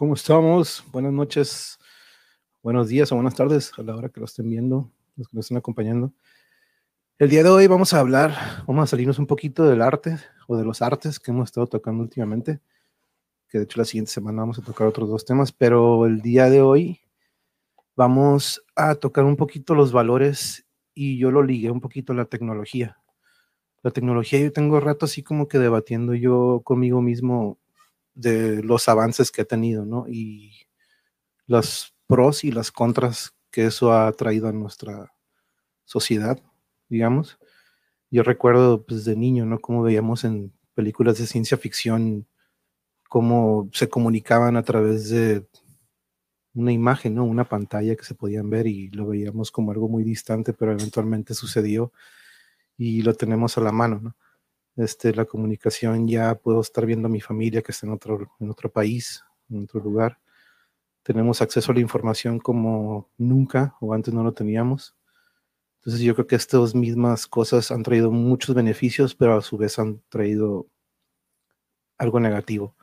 ¿Cómo estamos? Buenas noches, buenos días o buenas tardes a la hora que lo estén viendo, los que nos estén acompañando. El día de hoy vamos a hablar, vamos a salirnos un poquito del arte o de los artes que hemos estado tocando últimamente, que de hecho la siguiente semana vamos a tocar otros dos temas, pero el día de hoy vamos a tocar un poquito los valores y yo lo ligué un poquito a la tecnología. La tecnología yo tengo rato así como que debatiendo yo conmigo mismo de los avances que ha tenido, ¿no? Y los pros y las contras que eso ha traído a nuestra sociedad, digamos. Yo recuerdo pues de niño, ¿no? Cómo veíamos en películas de ciencia ficción cómo se comunicaban a través de una imagen, ¿no? Una pantalla que se podían ver y lo veíamos como algo muy distante, pero eventualmente sucedió y lo tenemos a la mano, ¿no? Este, la comunicación ya puedo estar viendo a mi familia que está en otro, en otro país, en otro lugar. Tenemos acceso a la información como nunca o antes no lo teníamos. Entonces yo creo que estas mismas cosas han traído muchos beneficios, pero a su vez han traído algo negativo.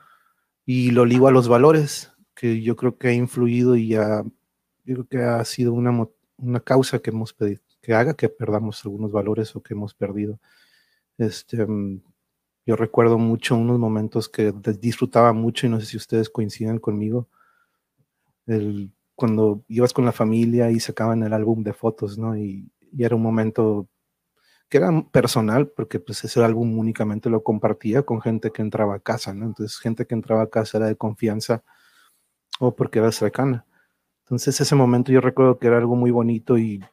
Y lo ligo a los valores, que yo creo que ha influido y yo creo que ha sido una, una causa que hemos pedido, que haga que perdamos algunos valores o que hemos perdido. Este, mm, yo recuerdo mucho unos momentos que disfrutaba mucho y no sé si ustedes coinciden conmigo. El, cuando ibas con la familia y sacaban el álbum de fotos, ¿no? Y, y era un momento que era personal, porque pues ese álbum únicamente lo compartía con gente que entraba a casa, ¿no? Entonces, gente que entraba a casa era de confianza o porque era cercana. Entonces, ese momento yo recuerdo que era algo muy bonito y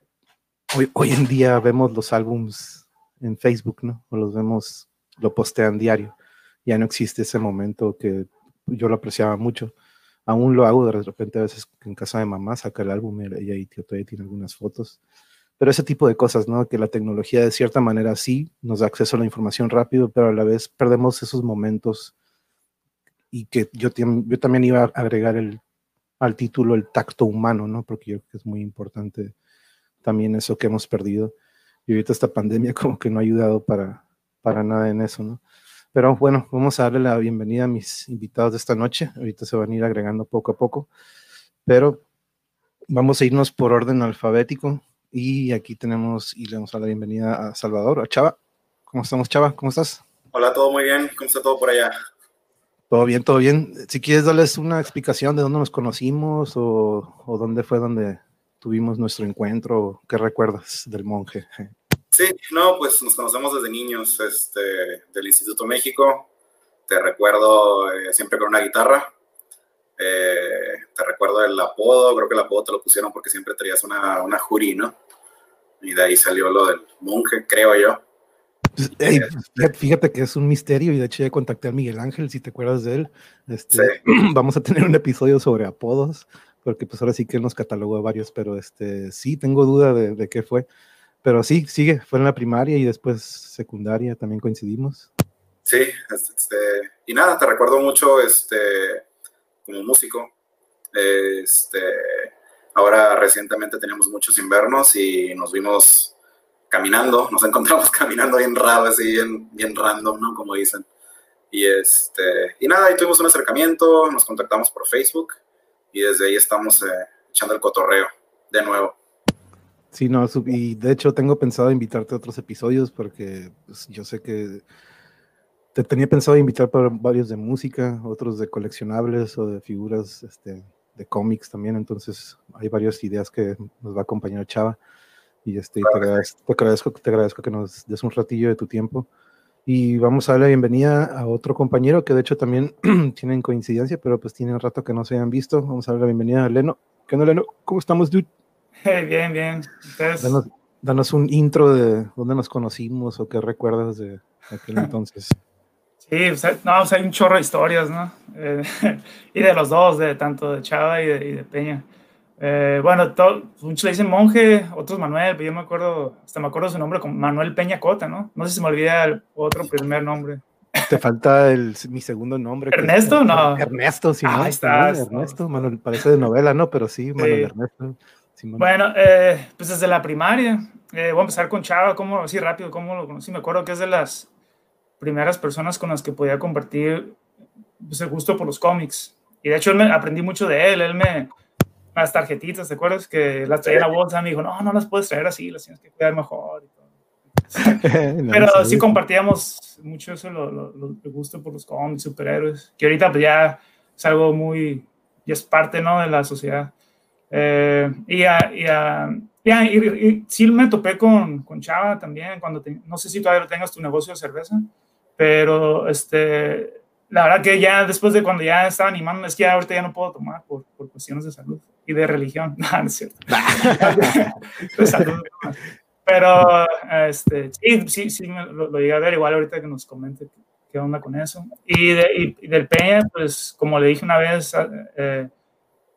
hoy, hoy en día vemos los álbums en Facebook, ¿no? O los vemos, lo postean diario. Ya no existe ese momento que yo lo apreciaba mucho. Aún lo hago de repente a veces en casa de mamá, saca el álbum y ahí todavía tiene algunas fotos. Pero ese tipo de cosas, ¿no? Que la tecnología de cierta manera sí nos da acceso a la información rápido, pero a la vez perdemos esos momentos y que yo, yo también iba a agregar el, al título el tacto humano, ¿no? Porque yo creo que es muy importante también eso que hemos perdido y ahorita esta pandemia como que no ha ayudado para, para nada en eso, ¿no? Pero bueno, vamos a darle la bienvenida a mis invitados de esta noche. Ahorita se van a ir agregando poco a poco, pero vamos a irnos por orden alfabético y aquí tenemos y le damos a la bienvenida a Salvador, a Chava. ¿Cómo estamos, Chava? ¿Cómo estás? Hola, todo muy bien. ¿Cómo está todo por allá? Todo bien, todo bien. Si quieres darles una explicación de dónde nos conocimos o, o dónde fue donde tuvimos nuestro encuentro. ¿Qué recuerdas del monje? Sí, no, pues nos conocemos desde niños, este, del Instituto México. Te recuerdo eh, siempre con una guitarra. Eh, te recuerdo el apodo, creo que el apodo te lo pusieron porque siempre traías una, una jury, ¿no? Y de ahí salió lo del monje, creo yo. Pues, pues, fíjate que es un misterio y de hecho ya contacté a Miguel Ángel, si te acuerdas de él. Este, Vamos a tener un episodio sobre apodos porque pues ahora sí que él nos catalogó varios, pero este, sí, tengo duda de, de, qué fue. Pero sí, sigue, fue en la primaria y después secundaria también coincidimos. Sí, este, y nada, te recuerdo mucho este, como músico. Este, ahora recientemente teníamos muchos invernos y nos vimos caminando, nos encontramos caminando bien raro, así bien, bien random, ¿no? Como dicen. Y, este, y nada, ahí tuvimos un acercamiento, nos contactamos por Facebook y desde ahí estamos eh, echando el cotorreo de nuevo. Sí, no, y de hecho tengo pensado invitarte a otros episodios porque pues, yo sé que te tenía pensado invitar para varios de música, otros de coleccionables o de figuras este, de cómics también, entonces hay varias ideas que nos va a acompañar Chava y este, te, agradezco, te, agradezco, te agradezco que nos des un ratillo de tu tiempo. Y vamos a darle la bienvenida a otro compañero que de hecho también tienen coincidencia, pero pues tiene un rato que no se hayan visto. Vamos a darle la bienvenida a Leno. ¿Qué onda, Leno? ¿Cómo estamos, dude? bien, bien. Danos, un intro de dónde nos conocimos o qué recuerdas de aquel entonces. Sí, no, hay un chorro de historias, ¿no? Eh, y de los dos, de tanto de Chava y de Peña. Eh, bueno, muchos le dicen monje, otros Manuel, pero yo me acuerdo, hasta me acuerdo su nombre como Manuel Peña Cota, ¿no? No sé si me olvida el otro primer nombre. Te falta el, mi segundo nombre. ¿Ernesto? no. Ernesto, sí. Ah, ahí está. Ernesto, Manuel, parece de novela, ¿no? Pero sí, Manuel Ernesto. Bueno, eh, pues desde la primaria. Eh, voy a empezar con Chava, ¿cómo, así rápido, cómo lo conocí? Me acuerdo que es de las primeras personas con las que podía compartir pues, el gusto por los cómics Y de hecho, él me, aprendí mucho de él. Él me, las tarjetitas, ¿te acuerdas? Que las traía en la bolsa, me dijo, no, no las puedes traer así, las tienes que cuidar mejor. Pero sí compartíamos mucho eso, lo, lo, lo, el gusto por los cómics, superhéroes, que ahorita pues ya es algo muy, ya es parte, ¿no? De la sociedad. Eh, y, y, y, sí me topé con, con Chava también, cuando no sé si todavía tengas tu negocio de cerveza, pero este, la verdad que ya después de cuando ya estaba animando, es que ahorita ya no puedo tomar por, por cuestiones de salud y de religión, no, no es cierto. de salud. Pero este, sí, sí, sí lo, lo, llegué a ver, igual ahorita que nos comente qué onda con eso. Y, de, y del Peña, pues como le dije una vez, eh,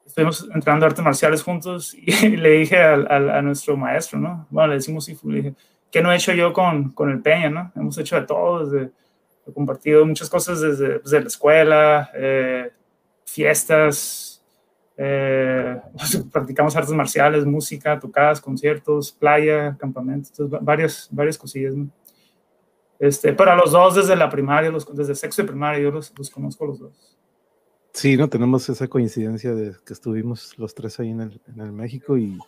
estuvimos entrando artes marciales juntos y le dije a, a, a, nuestro maestro, ¿no? Bueno, le decimos sí, le dije, ¿qué no he hecho yo con, con el Peña, ¿no? Hemos hecho de todo, desde, he compartido muchas cosas desde, desde la escuela, eh, fiestas, eh, practicamos artes marciales, música, tocadas, conciertos, playa, campamentos, varias, varias cosillas. ¿no? Este, pero a los dos desde la primaria, los, desde sexto de primaria, yo los, los conozco los dos. Sí, no tenemos esa coincidencia de que estuvimos los tres ahí en el, en el México y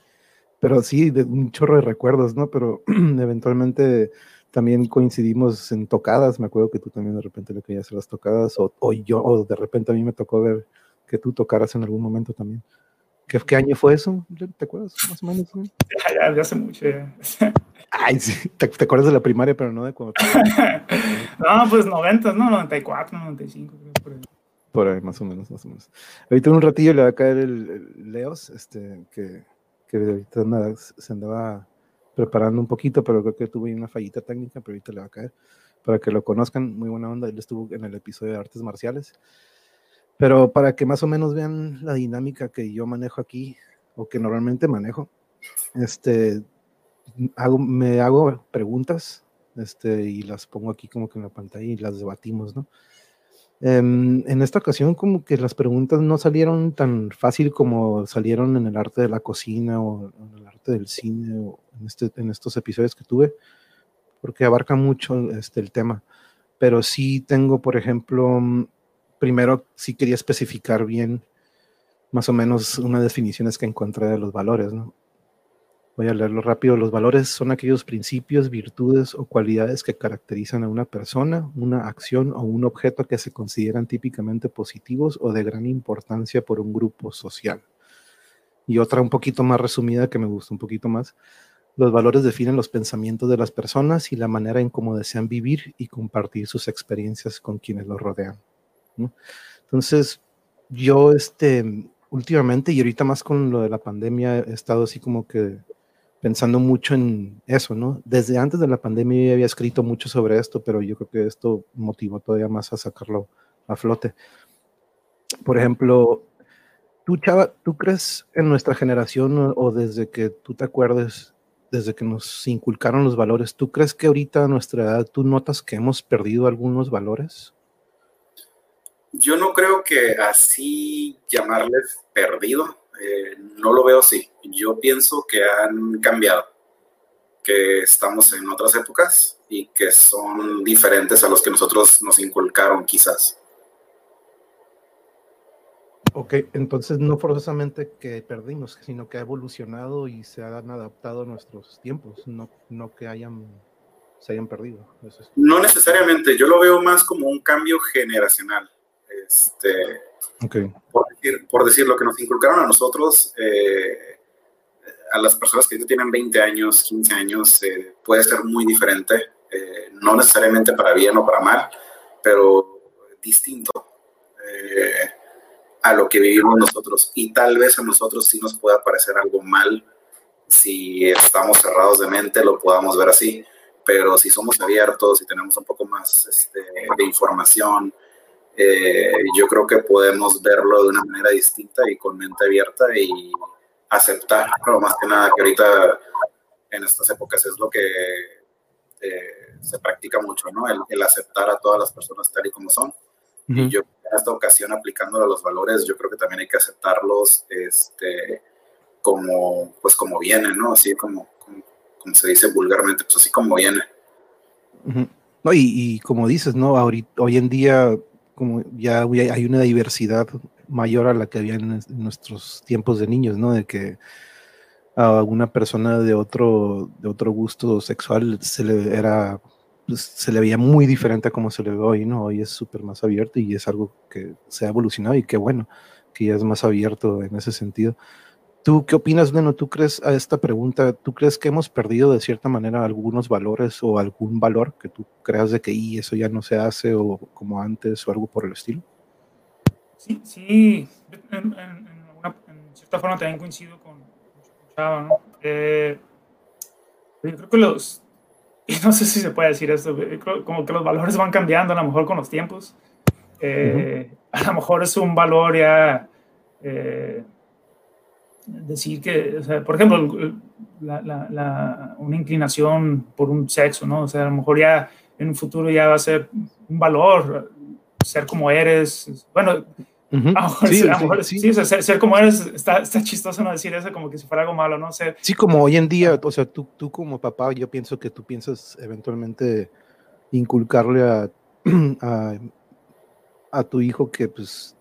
pero sí, de un chorro de recuerdos, ¿no? Pero eventualmente también coincidimos en tocadas, me acuerdo que tú también de repente le querías hacer las tocadas, o, o, yo, o de repente a mí me tocó ver que tú tocaras en algún momento también. ¿Qué, qué año fue eso? ¿Te acuerdas más o menos? ¿no? Ya, ya, hace mucho. Ya. Ay, sí, te, te, acuerdas de la primaria, pero no de cuando. no, pues 90, ¿no? 94, 95, creo, por ahí. Por ahí, más o menos, más o menos. Ahorita en un ratillo le va a caer el, el Leos, este, que, que ahorita nada, se andaba preparando un poquito, pero creo que tuve una fallita técnica, pero ahorita le va a caer. Para que lo conozcan, muy buena onda. Él estuvo en el episodio de artes marciales. Pero para que más o menos vean la dinámica que yo manejo aquí, o que normalmente manejo, este, me hago preguntas este, y las pongo aquí como que en la pantalla y las debatimos, ¿no? Um, en esta ocasión como que las preguntas no salieron tan fácil como salieron en el arte de la cocina o en el arte del cine o en, este, en estos episodios que tuve, porque abarca mucho este, el tema. Pero sí tengo, por ejemplo, primero sí quería especificar bien más o menos unas definiciones que encontré de los valores, ¿no? Voy a leerlo rápido. Los valores son aquellos principios, virtudes o cualidades que caracterizan a una persona, una acción o un objeto que se consideran típicamente positivos o de gran importancia por un grupo social. Y otra un poquito más resumida que me gusta un poquito más. Los valores definen los pensamientos de las personas y la manera en cómo desean vivir y compartir sus experiencias con quienes los rodean. Entonces, yo este, últimamente y ahorita más con lo de la pandemia he estado así como que pensando mucho en eso, ¿no? Desde antes de la pandemia yo había escrito mucho sobre esto, pero yo creo que esto motivó todavía más a sacarlo a flote. Por ejemplo, tú, Chava, ¿tú crees en nuestra generación o, desde que tú te acuerdes, desde que nos inculcaron los valores, ¿tú crees que ahorita a nuestra edad tú notas que hemos perdido algunos valores? Yo no creo que así llamarles perdido, eh, no lo veo así. Yo pienso que han cambiado, que estamos en otras épocas y que son diferentes a los que nosotros nos inculcaron quizás. Ok, entonces no forzosamente que perdimos, sino que ha evolucionado y se han adaptado a nuestros tiempos, no, no que hayan, se hayan perdido. Es no necesariamente, yo lo veo más como un cambio generacional. Este, okay. por, decir, por, decir, lo que nos inculcaron a nosotros, eh, a las personas que tienen 20 años, 15 años, eh, puede ser muy diferente, eh, no necesariamente para bien o para mal, pero distinto eh, a lo que vivimos nosotros. Y tal vez a nosotros sí nos pueda parecer algo mal si estamos cerrados de mente, lo podamos ver así, pero si somos abiertos y tenemos un poco más este, de información, eh, yo creo que podemos verlo de una manera distinta y con mente abierta y aceptar, pero más que nada que ahorita en estas épocas es lo que eh, se practica mucho, ¿no? El, el, aceptar a todas las personas tal y como son. Uh -huh. Y yo en esta ocasión aplicándolo a los valores, yo creo que también hay que aceptarlos este, como, pues como vienen, ¿no? Así como, como, como se dice vulgarmente, pues así como viene. Uh -huh. No, y, y, como dices, ¿no? Ahorita, hoy en día como ya hay una diversidad mayor a la que había en, nuestros tiempos de niños, ¿no? De que a una persona de otro, de otro gusto sexual se le era pues, se le veía muy diferente a como se le ve hoy, ¿no? Hoy es súper más abierto y es algo que se ha evolucionado y qué bueno que ya es más abierto en ese sentido. ¿Tú qué opinas, Neno? ¿Tú crees a esta pregunta, tú crees que hemos perdido de cierta manera algunos valores o algún valor que tú creas de que y eso ya no se hace o como antes o algo por el estilo? Sí, sí, en, cierta forma también coincido con, Chava, ¿no? Eh, yo creo que los, y no sé si se puede decir esto, como que los valores van cambiando a lo mejor con los tiempos. Eh, a lo mejor es un valor ya... Eh, decir que, o sea, por ejemplo, la, la, una inclinación por un sexo, ¿no? O sea, a lo mejor ya en un futuro ya va a ser un valor ser como eres. Bueno, sí, a lo mejor, sí, ser, como eres, está, está, chistoso no decir eso como que si fuera algo malo, ¿no? sé sí, como hoy en día, o sea, tú, tú como papá, yo pienso que tú piensas eventualmente inculcarle a, a, a tu hijo que pues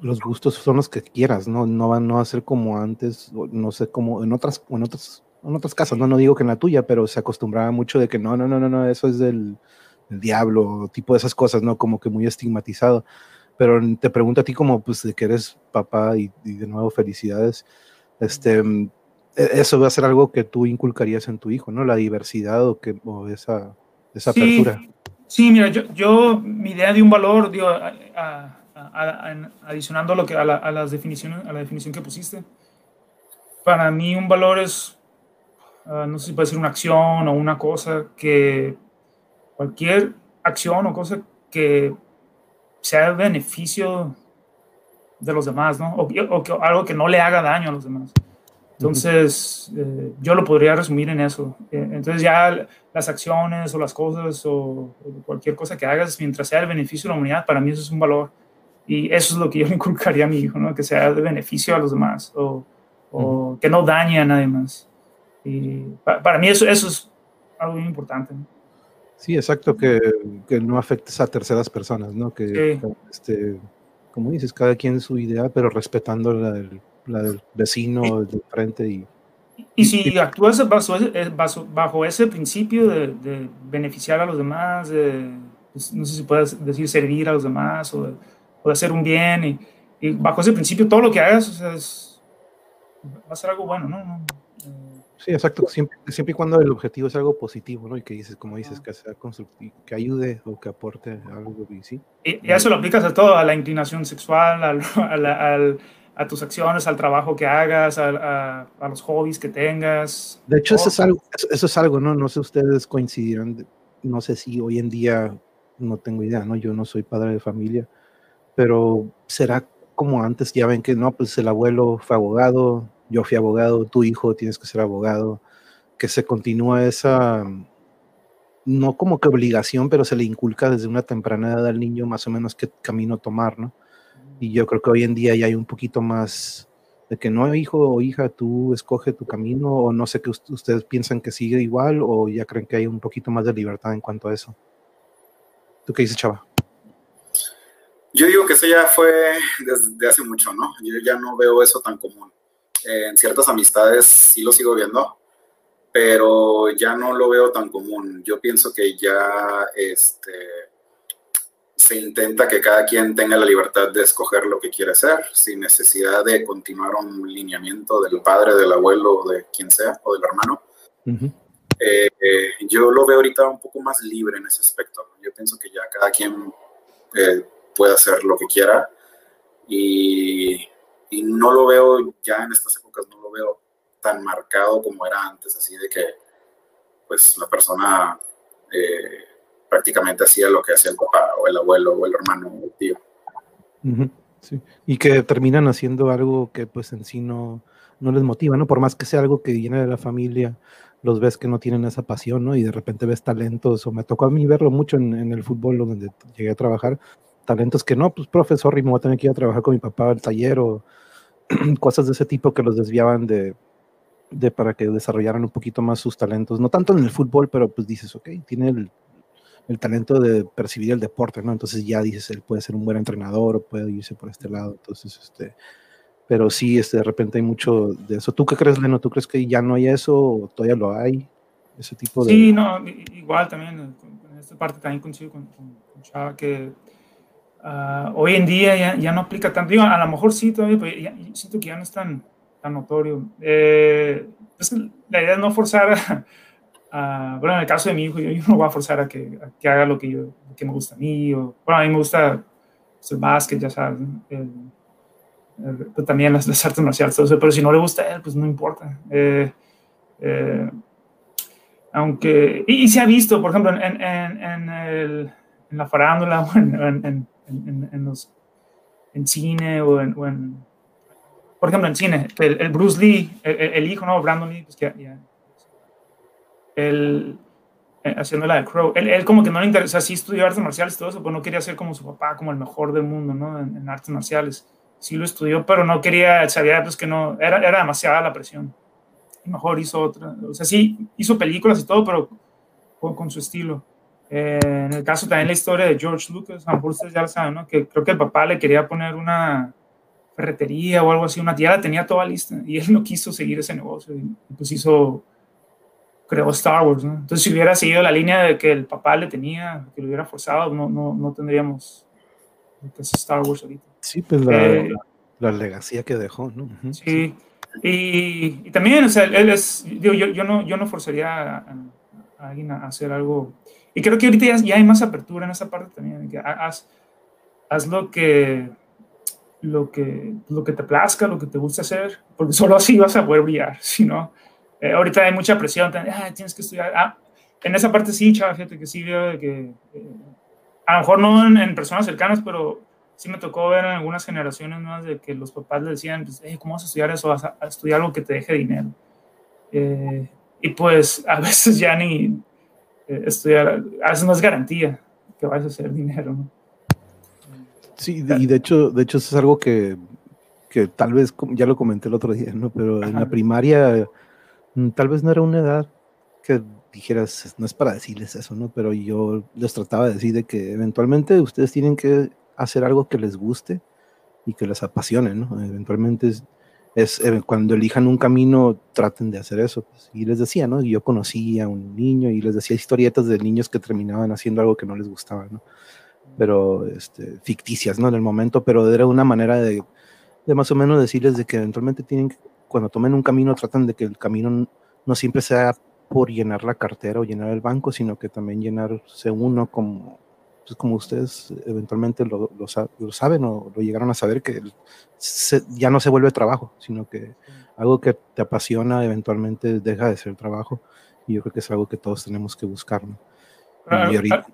los gustos son los que quieras, ¿no? No van no a ser como antes, no sé, como en otras, en otras, en otras casas, ¿no? No digo que en la tuya, pero se acostumbraba mucho de que no, no, no, no, no, eso es del, diablo, tipo de esas cosas, ¿no? Como que muy estigmatizado. Pero te pregunto a ti como, pues, de que eres papá y, de nuevo felicidades, este, e, eso va a ser algo que tú inculcarías en tu hijo, ¿no? La diversidad o, que, o esa, esa apertura. Sí, mira, yo, yo, mi idea de un valor, digo, a adicionando lo que, a, la, las definiciones, a la definición que pusiste. Para mí un valor es, ah, no sé si puede ser una acción o una cosa que cualquier acción o cosa que sea beneficio de los demás, ¿no? O, o, algo que no le haga daño a los demás. Entonces, eh, yo lo podría resumir en eso. Eh, entonces, ya las acciones o las cosas o, o, cualquier cosa que hagas, mientras sea el beneficio de la humanidad, para mí eso es un valor. Y eso es lo que yo le inculcaría a mi hijo, ¿no? que sea de beneficio a los demás o, o que no dañe a nadie más. Y para, mí eso, eso es algo muy importante. Sí, exacto, que, que, no afectes a terceras personas, ¿no? Que, este, como dices, cada quien su idea, pero respetando la del, la del vecino, del frente y... Y si actúas bajo, bajo, bajo ese principio de, de, beneficiar a los demás, de, pues, no sé si puedes decir servir a los demás o o de hacer un bien. Y, bajo ese principio, todo lo que hagas o sea, va a ser algo bueno, ¿no? Sí, exacto. Siempre, siempre y cuando el objetivo es algo positivo, ¿no? Y que dices, como dices, que sea constructivo, que ayude o que aporte algo. Y, ¿sí? y, eso lo aplicas a todo, a la inclinación sexual, a, a tus acciones, al trabajo que hagas, a, los hobbies que tengas. De hecho, eso es, algo, eso es algo, ¿no? No sé ustedes coincidirán, no sé si hoy en día, no tengo idea, ¿no? Yo no soy padre de familia, pero será como antes, ya ven que no, pues el abuelo fue abogado, yo fui abogado, tu hijo tienes que ser abogado, que se continúa esa, no como que obligación, pero se le inculca desde una temprana edad al niño más o menos qué camino tomar, ¿no? Y yo creo que hoy en día ya hay un poquito más de que no, hijo o hija, tú escoge tu camino, o no sé que ustedes piensan que sigue igual, o ya creen que hay un poquito más de libertad en cuanto a eso. ¿Tú qué dices, Chava? Yo digo que eso ya fue desde hace mucho, ¿no? Yo ya no veo eso tan común. en ciertas amistades sí lo sigo viendo, pero ya no lo veo tan común. Yo pienso que ya este, se intenta que cada quien tenga la libertad de escoger lo que quiere ser, sin necesidad de continuar un lineamiento del padre, del abuelo, de quien sea, o del hermano. Eh, eh, yo lo veo ahorita un poco más libre en ese aspecto. Yo pienso que ya cada quien eh, puede hacer lo que quiera. Y, no lo veo ya en estas épocas, no lo veo tan marcado como era antes, así de que pues la persona eh, prácticamente hacía lo que hacía el papá o el abuelo o el hermano o el tío. sí. Y que terminan haciendo algo que pues en sí no, no les motiva, ¿no? Por más que sea algo que viene de la familia, los ves que no tienen esa pasión, ¿no? Y de repente ves talentos, o me tocó a mí verlo mucho en el fútbol donde llegué a trabajar, talentos que no, pues profesor, y me voy a tener que ir a trabajar con mi papá al taller o cosas de ese tipo que los desviaban de, de para que desarrollaran un poquito más sus talentos, no tanto en el fútbol, pero pues dices, ok, tiene el, el talento de percibir el deporte, ¿no? Entonces ya dices, él puede ser un buen entrenador o puede irse por este lado. Entonces, este, pero sí, este, de repente hay mucho de eso. ¿Tú qué crees, Leno? ¿Tú crees que ya no hay eso o todavía lo hay? Ese tipo de... Sí, no, igual también, en esta parte también coincido con, con, Chava, que uh, hoy en día ya, ya, no aplica tanto. Digo, a lo mejor sí todavía, pero ya, siento que ya no es tan, tan notorio. Eh, es la idea es no forzar a, a, bueno, en el caso de mi hijo, yo, yo no voy a forzar a que, a que haga lo que, yo, que me gusta a mí. O, bueno, a mí me gusta el básquet, ya sabes, el, el, también las, las, artes marciales, todo eso, pero si no le gusta a él, pues no importa. Eh, eh, aunque, y, y, se ha visto, por ejemplo, en, en, en, el, en la farándula en, en, los, en cine o en, o en, por ejemplo, en cine, el, el Bruce Lee, el, el, hijo, ¿no? Brandon Lee, pues que él, eh, haciendo la de Crow, él, él, como que no le interesa, sí estudió artes marciales y todo eso, pero no quería ser como su papá, como el mejor del mundo, ¿no? En, en artes marciales. Sí lo estudió, pero no quería, sabía pues que no, era, era demasiada la presión. Y mejor hizo otra, o sea, sí, hizo películas y todo, pero con, con su estilo. Eh, en el caso también la historia de George Lucas, a ya lo saben, ¿no? Que creo que el papá le quería poner una ferretería o algo así, una tía la tenía toda lista y él no quiso seguir ese negocio y pues hizo creó Star Wars, ¿no? Entonces, si hubiera seguido la línea de que el papá le tenía, que lo hubiera forzado, no, no, no tendríamos Star Wars ahorita. Sí, pues la, eh, la, legacía que dejó, ¿no? Uh -huh, sí. Y, y, también, o sea, él es, digo, yo, yo, no, yo no forzaría a, a, alguien a hacer algo. Y creo que ahorita ya, ya hay más apertura en esa parte también, que haz, haz lo que lo que, lo que te plazca, lo que te gusta hacer, porque solo así vas a poder brillar, si no, eh, ahorita hay mucha presión, ah, tienes que estudiar. Ah, en esa parte sí, chava, fíjate que sí veo que, eh, a lo mejor no en, en, personas cercanas, pero sí me tocó ver en algunas generaciones más de que los papás le decían, pues, ¿cómo vas a estudiar eso? Vas a, a estudiar algo que te deje dinero. Eh, y pues a veces ya ni estudiar, a veces no es garantía que vayas a hacer dinero, ¿no? Sí, y de hecho, de hecho eso es algo que, que tal vez, ya lo comenté el otro día, ¿no? Pero Ajá. en la primaria Mm, tal vez no era una edad que dijeras, no es para decirles eso, ¿no? Pero yo les trataba de decir de que eventualmente ustedes tienen que hacer algo que les guste y que les apasione, ¿no? Eventualmente es, es eh, cuando elijan un camino, traten de hacer eso. Pues. Y les decía, ¿no? Yo conocí a un niño y les decía historietas de niños que terminaban haciendo algo que no les gustaba, ¿no? Pero este, ficticias, ¿no? En el momento, pero era una manera de, de más o menos decirles de que eventualmente tienen que cuando tomen un camino tratan de que el camino no siempre sea por llenar la cartera o llenar el banco, sino que también llenarse uno como, pues como ustedes eventualmente lo, lo, lo, saben o lo llegaron a saber, que se, ya no se vuelve trabajo, sino que algo que te apasiona eventualmente deja de ser trabajo. Y yo creo que es algo que todos tenemos que buscar. ¿no? Ah, ahorita,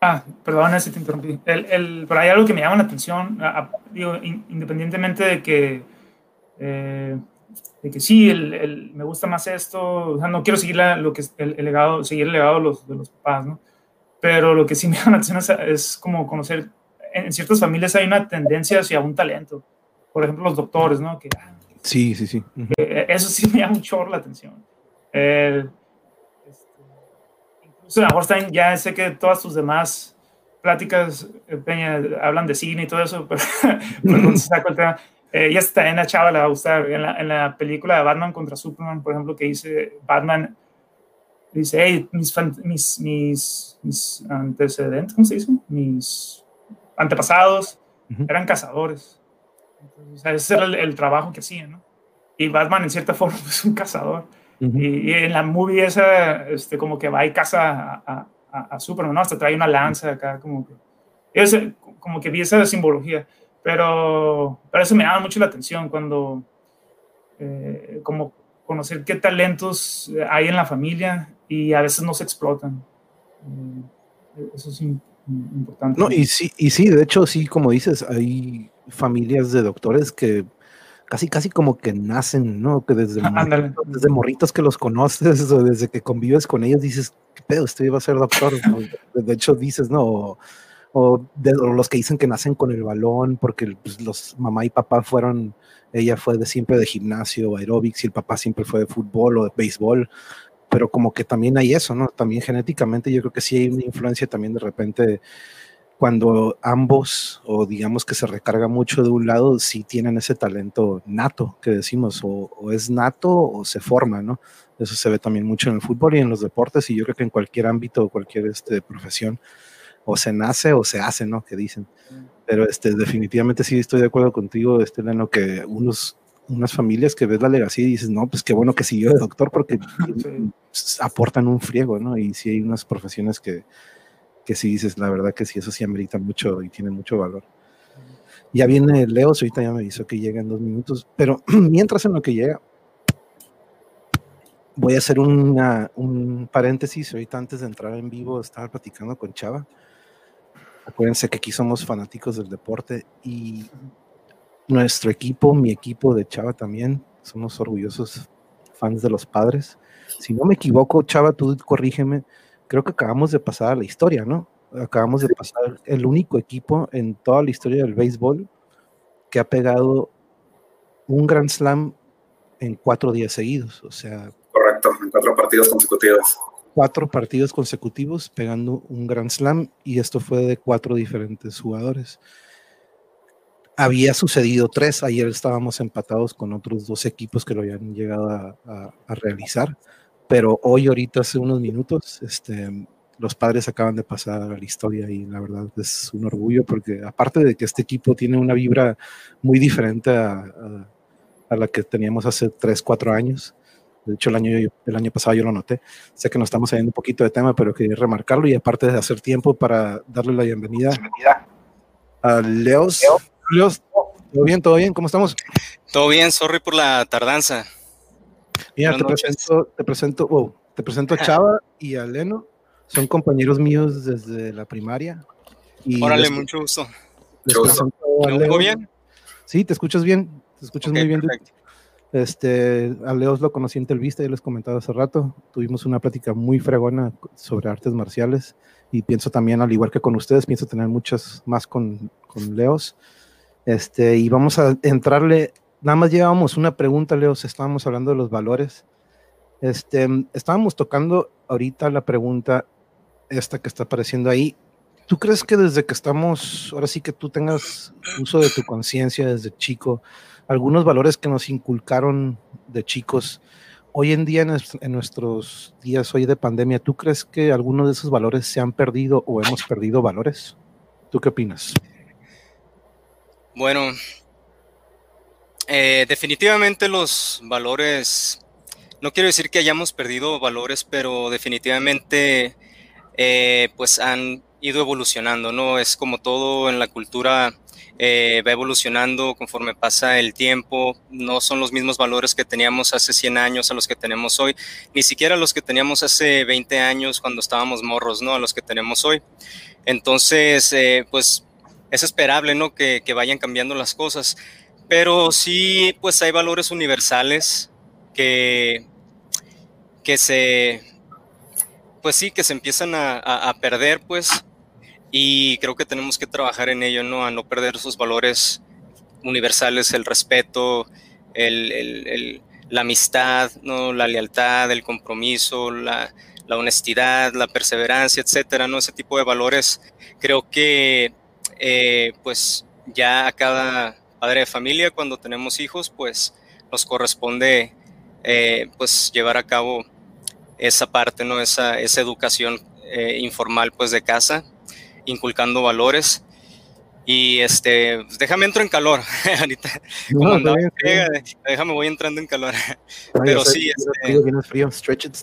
ah, perdón si te interrumpí. El, el, pero hay algo que me llama la atención, digo, independientemente de que eh, de que sí, el, el, me gusta más esto, o sea, no quiero seguir la, lo que el, el, legado, seguir el legado de los, de los papás, ¿no? Pero lo que sí me llama la atención es, es, como conocer, en ciertas familias hay una tendencia hacia un talento, por ejemplo, los doctores, ¿no? Que, sí, sí, sí. Uh -huh. eso sí me llama chorro la atención. El, este, incluso a mejor ya sé que todas tus demás pláticas, eh, Peña, hablan de cine y todo eso, pero, pero no se saco el tema eh, ya está en la chava, le va a gustar. En la, en la, película de Batman contra Superman, por ejemplo, que dice Batman, dice, hey, mis, mis, mis, mis antecedentes, ¿cómo se dice? Mis antepasados uh -huh. eran cazadores. Entonces, o sea, ese era el, el, trabajo que hacían, ¿no? Y Batman, en cierta forma, es un cazador. Uh -huh. y, y, en la movie esa, este, como que va y caza a, a, a Superman, ¿no? Hasta trae una lanza acá, como que... Es, como que vi esa simbología. Pero, pero eso me llama mucho la atención cuando, eh, como conocer qué talentos hay en la familia y a veces no se explotan. Eh, eso es importante. No, y sí, y sí, de hecho, sí, como dices, hay familias de doctores que casi, casi como que nacen, ¿no? Que desde, morritos, desde morritos que los conoces o desde que convives con ellos dices, ¿qué pedo? Este iba a ser doctor. De hecho, dices, no o, de, o los que dicen que nacen con el balón, porque pues, los mamá y papá fueron, ella fue de siempre de gimnasio, aeróbics, y el papá siempre fue de fútbol o de béisbol. Pero como que también hay eso, ¿no? También genéticamente yo creo que sí hay una influencia también de repente cuando ambos, o digamos que se recarga mucho de un lado, sí tienen ese talento nato que decimos, o, es nato o se forma, ¿no? Eso se ve también mucho en el fútbol y en los deportes, y yo creo que en cualquier ámbito o cualquier este, profesión, o se nace o se hace, ¿no? Que dicen. Pero este, definitivamente sí estoy de acuerdo contigo, este, lo que unos, unas familias que ves la legacía y dices, no, pues qué bueno que siguió de doctor porque aportan un friego, ¿no? Y sí hay unas profesiones que, que sí dices, la verdad que sí, eso sí amerita mucho y tiene mucho valor. Ya viene Leo, ahorita ya me avisó que llega en dos minutos, pero mientras en lo que llega, voy a hacer una, un paréntesis. Ahorita antes de entrar en vivo estaba platicando con Chava. Acuérdense que aquí somos fanáticos del deporte y nuestro equipo, mi equipo de Chava también, somos orgullosos fans de los padres. Si no me equivoco, Chava, tú corrígeme, creo que acabamos de pasar a la historia, ¿no? Acabamos de pasar el único equipo en toda la historia del béisbol que ha pegado un Grand Slam en cuatro días seguidos. O sea. Correcto, en cuatro partidos consecutivos. Cuatro partidos consecutivos pegando un Grand Slam y esto fue de cuatro diferentes jugadores. Había sucedido tres, ayer estábamos empatados con otros dos equipos que lo habían llegado a, a realizar pero hoy, ahorita, hace unos minutos, este, los padres acaban de pasar a la historia y la verdad es un orgullo porque aparte de que este equipo tiene una vibra muy diferente a, a, la que teníamos hace 3, 4 años. De hecho, el año, el año pasado yo lo noté. Sé que nos estamos saliendo un poquito de tema, pero quería remarcarlo y aparte de hacer tiempo para darle la bienvenida a Leos. Leos, ¿todo bien? ¿Todo bien? ¿Cómo estamos? Todo bien, sorry por la tardanza. Mira, te presento, te presento, te presento a Chava y a Leno. Son compañeros míos desde la primaria. Y Órale, mucho gusto. ¿Me bien? Sí, te escuchas bien. Te escuchas muy bien. Este, a Leos lo conocí en Telvista, ya les comentaba hace rato. Tuvimos una plática muy fregona sobre artes marciales y pienso también, al igual que con ustedes, pienso tener muchas más con, con Leos. Este, y vamos a entrarle nada más llevábamos una pregunta, Leo, estábamos hablando de los valores. Este, estábamos tocando ahorita la pregunta esta que está apareciendo ahí. ¿Tú crees que desde que estamos, ahora sí que tú tengas uso de tu conciencia desde chico, algunos valores que nos inculcaron de chicos, hoy en día en, nuestros días hoy de pandemia, ¿tú crees que algunos de esos valores se han perdido o hemos perdido valores? ¿Tú qué opinas? Bueno, eh, definitivamente los valores, no quiero decir que hayamos perdido valores, pero definitivamente eh, pues han ido evolucionando, ¿no? Es como todo en la cultura eh, va evolucionando conforme pasa el tiempo, no son los mismos valores que teníamos hace 100 años a los que tenemos hoy, ni siquiera los que teníamos hace 20 años cuando estábamos morros, ¿no? A los que tenemos hoy. Entonces, pues es esperable, ¿no? Que, vayan cambiando las cosas. Pero sí, pues hay valores universales que, que se, pues sí, que se empiezan a, perder, pues, y creo que tenemos que trabajar en ello, ¿no? A no perder esos valores universales, el respeto, la amistad, ¿no? La lealtad, el compromiso, la, honestidad, la perseverancia, etcétera, ¿no? Ese tipo de valores creo que, eh, pues, ya a cada padre de familia, cuando tenemos hijos, pues nos corresponde eh, pues llevar a cabo esa parte, ¿no? Esa, esa educación eh, informal pues de casa, inculcando valores. Y este, déjame entro en calor. Ahorita, no, déjame voy entrando en calor. Pero sí, este,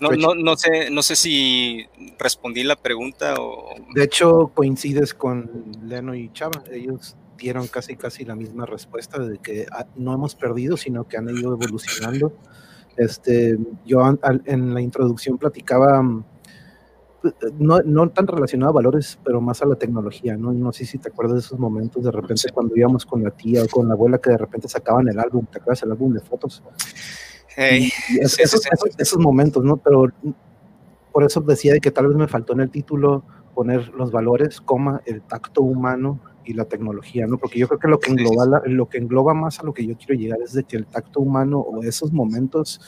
no, no, no, sé, no sé si respondí la pregunta o. De hecho, coincides con Leno y Chava. Ellos dieron casi casi la misma respuesta de que ah, no hemos perdido, sino que han ido evolucionando. Este, yo en la introducción platicaba, mm, pues, no, no, tan relacionado a valores, pero más a la tecnología, ¿no? No sé si te acuerdas de esos momentos de repente cuando íbamos con la tía o con la abuela que de repente sacaban el álbum, ¿te acuerdas el álbum de fotos? esos, esos, momentos, ¿no? Pero por eso decía de que tal vez me faltó en el título poner los valores, coma, el tacto humano y la tecnología, ¿no? Porque yo creo que lo que engloba, lo que engloba más a lo que yo quiero llegar es de que el tacto humano o esos momentos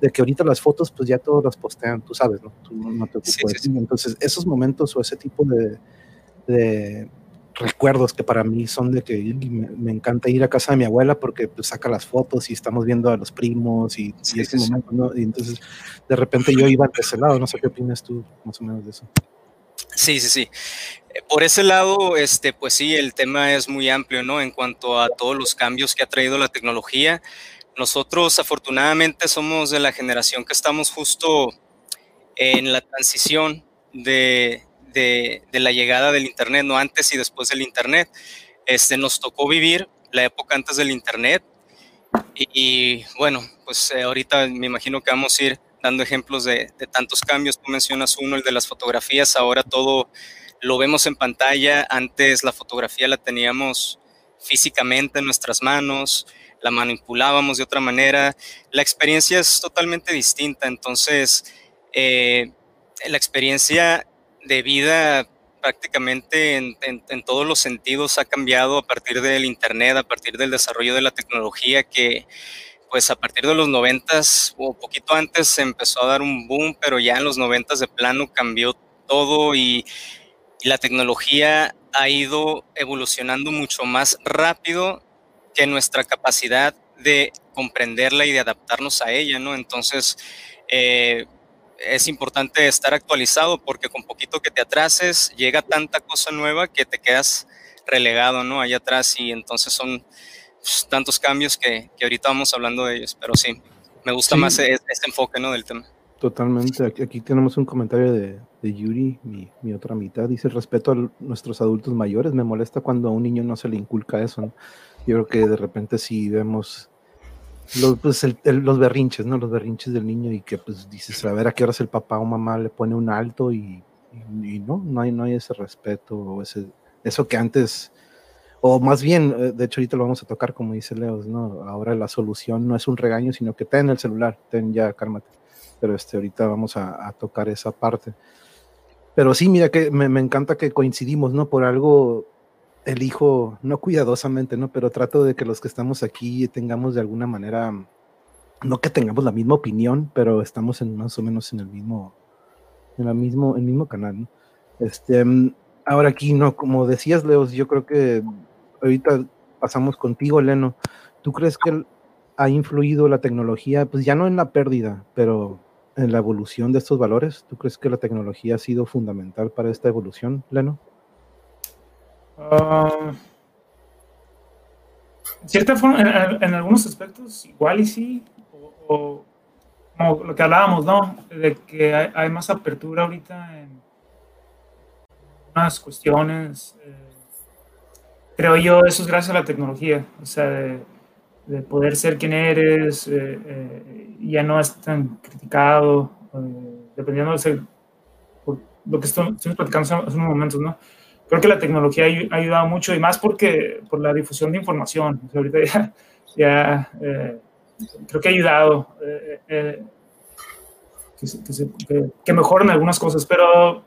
de que ahorita las fotos pues ya todos las postean, tú sabes, ¿no? Tú no, te ocupas Entonces, esos momentos o ese tipo de, de, recuerdos que para mí son de que me, encanta ir a casa de mi abuela porque pues, saca las fotos y estamos viendo a los primos y, ese momento, ¿no? Y entonces de repente yo iba de ese lado, no sé qué opinas tú más o menos de eso. Sí, sí, sí. Eh, por ese lado, este, pues sí, el tema es muy amplio, ¿no? En cuanto a todos los cambios que ha traído la tecnología. Nosotros afortunadamente somos de la generación que estamos justo en la transición de, de, la llegada del Internet, no antes y después del Internet. Este, nos tocó vivir la época antes del Internet y, bueno, pues eh, ahorita me imagino que vamos a ir dando ejemplos de, de, tantos cambios. Tú mencionas uno, el de las fotografías, ahora todo lo vemos en pantalla, antes la fotografía la teníamos físicamente en nuestras manos, la manipulábamos de otra manera, la experiencia es totalmente distinta, entonces eh, la experiencia de vida prácticamente en, todos los sentidos ha cambiado a partir del Internet, a partir del desarrollo de la tecnología que pues a partir de los noventas o poquito antes se empezó a dar un boom, pero ya en los noventas de plano cambió todo y, y la tecnología ha ido evolucionando mucho más rápido que nuestra capacidad de comprenderla y de adaptarnos a ella, ¿no? Entonces, eh, es importante estar actualizado porque con poquito que te atrases, llega tanta cosa nueva que te quedas relegado, ¿no? Allá atrás y entonces son pues, tantos cambios que, que, ahorita vamos hablando de ellos, pero sí, me gusta más este, enfoque, ¿no? Del tema. Totalmente. Aquí, tenemos un comentario de, de Yuri, mi, mi, otra mitad. Dice, respeto a nuestros adultos mayores. Me molesta cuando a un niño no se le inculca eso. ¿no? Yo creo que de repente sí vemos los, pues los berrinches, ¿no? Los berrinches del niño y que pues dices, a ver a qué horas el papá o mamá le pone un alto y, no, no hay, no hay ese respeto o ese, eso que antes, o más bien, eh, de hecho ahorita lo vamos a tocar como dice Leos, ¿no? Ahora la solución no es un regaño, sino que ten el celular, ten ya, cálmate. Pero este, ahorita vamos a, tocar esa parte. Pero sí, mira que me, me encanta que coincidimos, ¿no? Por algo elijo, no cuidadosamente, ¿no? Pero trato de que los que estamos aquí tengamos de alguna manera, no que tengamos la misma opinión, pero estamos en más o menos en el mismo, en el mismo, el mismo canal, ¿no? Este, ahora aquí, no, como decías, Leos, yo creo que ahorita pasamos contigo, Leno. ¿Tú crees que ha influido la tecnología, pues ya no en la pérdida, pero en la evolución de estos valores? ¿Tú crees que la tecnología ha sido fundamental para esta evolución, Leno? En cierta forma, en, algunos aspectos, igual y sí, o, como lo que hablábamos, ¿no? De que hay, más apertura ahorita en unas cuestiones. Eh, creo yo, eso es gracias a la tecnología, o sea, de, poder ser quien eres, eh, eh, ya no es tan criticado, dependiendo de lo que estamos platicando hace unos momentos, ¿no? Creo que la tecnología ha ayudado mucho y más porque por la difusión de información. ahorita ya, eh, creo que ha ayudado eh, eh, que, que, mejoren algunas cosas, pero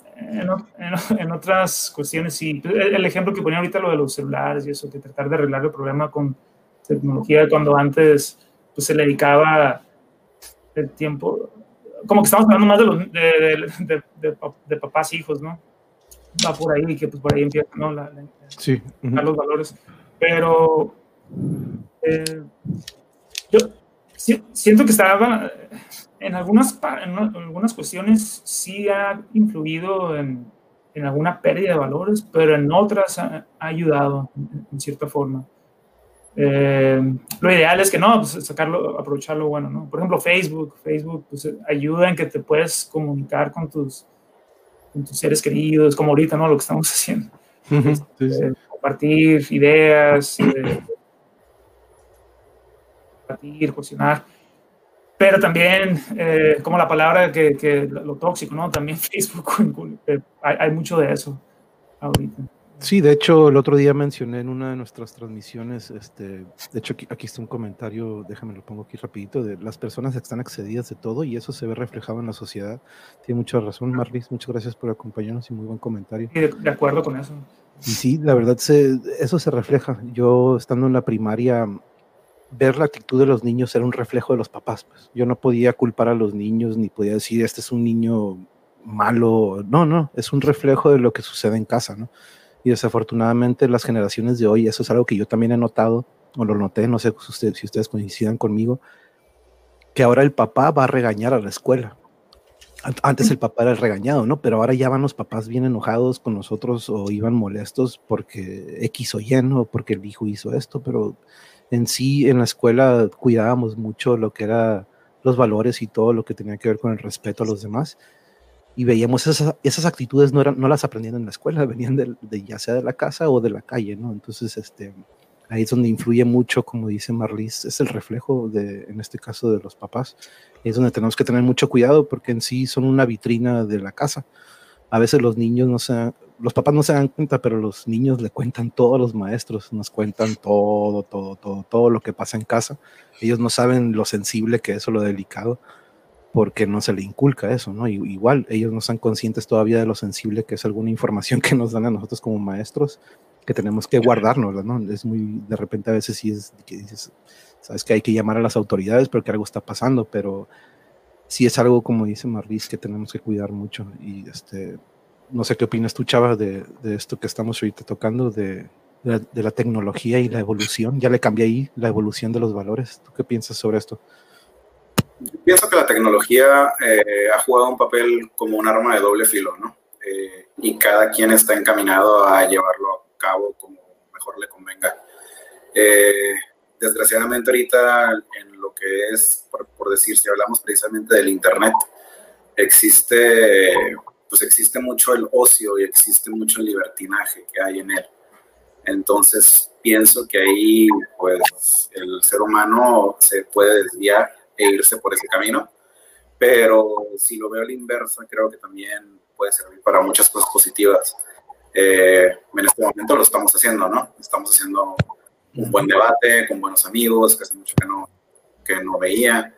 en, otras cuestiones sí. El, ejemplo que ponía ahorita lo de los celulares y eso, que tratar de arreglar el problema con tecnología cuando antes pues, se le dedicaba el tiempo, como que estamos hablando más de, los, de, de, de papás hijos, ¿no? Va por ahí, que pues por ahí empiezan ¿no? la, sí. los valores. Pero eh, yo siento que estaba en algunas, en algunas cuestiones sí ha influido en, en, alguna pérdida de valores, pero en otras ha, ayudado en, cierta forma. Eh, lo ideal es que no, pues sacarlo, aprovecharlo bueno, ¿no? Por ejemplo, Facebook, Facebook pues, ayuda en que te puedes comunicar con tus con tus seres queridos, como ahorita, ¿no? Lo que estamos haciendo. Este, compartir ideas, eh, compartir, cuestionar. Pero también, eh, como la palabra que, que, lo tóxico, ¿no? También Facebook, eh, hay, hay mucho de eso ahorita. Sí, de hecho, el otro día mencioné en una de nuestras transmisiones, este, de hecho aquí, aquí, está un comentario, déjame lo pongo aquí rapidito, de las personas están excedidas de todo y eso se ve reflejado en la sociedad. Tiene mucha razón, Marlis, muchas gracias por acompañarnos y muy buen comentario. de, acuerdo con eso. Y sí, la verdad, se, eso se refleja. Yo estando en la primaria, ver la actitud de los niños era un reflejo de los papás. Pues. Yo no podía culpar a los niños ni podía decir, este es un niño malo. No, no, es un reflejo de lo que sucede en casa, ¿no? Y desafortunadamente las generaciones de hoy, eso es algo que yo también he notado, o lo noté, no sé si ustedes, si coincidan conmigo, que ahora el papá va a regañar a la escuela. Antes el papá era el regañado, ¿no? Pero ahora ya van los papás bien enojados con nosotros o iban molestos porque X o Y, ¿no? Porque el hijo hizo esto, pero en sí en la escuela cuidábamos mucho lo que era los valores y todo lo que tenía que ver con el respeto a los demás. Y veíamos esas, esas actitudes no, eran, no las aprendían en la escuela, venían de, de, ya sea de la casa o de la calle, ¿no? Entonces, este, ahí es donde influye mucho, como dice Marlis, es el reflejo de, en este caso, de los papás. Es donde tenemos que tener mucho cuidado porque en sí son una vitrina de la casa. A veces los niños no se, los papás no se dan cuenta, pero los niños le cuentan todos los maestros, nos cuentan todo, todo, todo, todo lo que pasa en casa. Ellos no saben lo sensible que es o lo delicado porque no se le inculca eso, ¿no? igual, ellos no están conscientes todavía de lo sensible que es alguna información que nos dan a nosotros como maestros que tenemos que guardarnos, ¿no? Es muy, de repente a veces sí es que dices, sabes que hay que llamar a las autoridades porque algo está pasando, pero sí es algo, como dice Marlis, que tenemos que cuidar mucho. Y este, no sé qué opinas tú, Chava, de, de esto que estamos ahorita tocando, de, de, de, la tecnología y la evolución. Ya le cambié ahí la evolución de los valores. ¿Tú qué piensas sobre esto? Pienso que la tecnología eh, ha jugado un papel como un arma de doble filo, ¿no? Eh, y cada quien está encaminado a llevarlo cabo como mejor le convenga. Eh, desgraciadamente ahorita en lo que es, por, por, decir, si hablamos precisamente del Internet, existe, pues existe mucho el ocio y existe mucho el libertinaje que hay en él. Entonces pienso que ahí pues el ser humano se puede desviar e irse por ese camino, pero si lo veo a la inversa creo que también puede servir para muchas cosas positivas. Eh, en este momento lo estamos haciendo, ¿no? Estamos haciendo un buen debate con buenos amigos, que hace mucho que no, que no veía.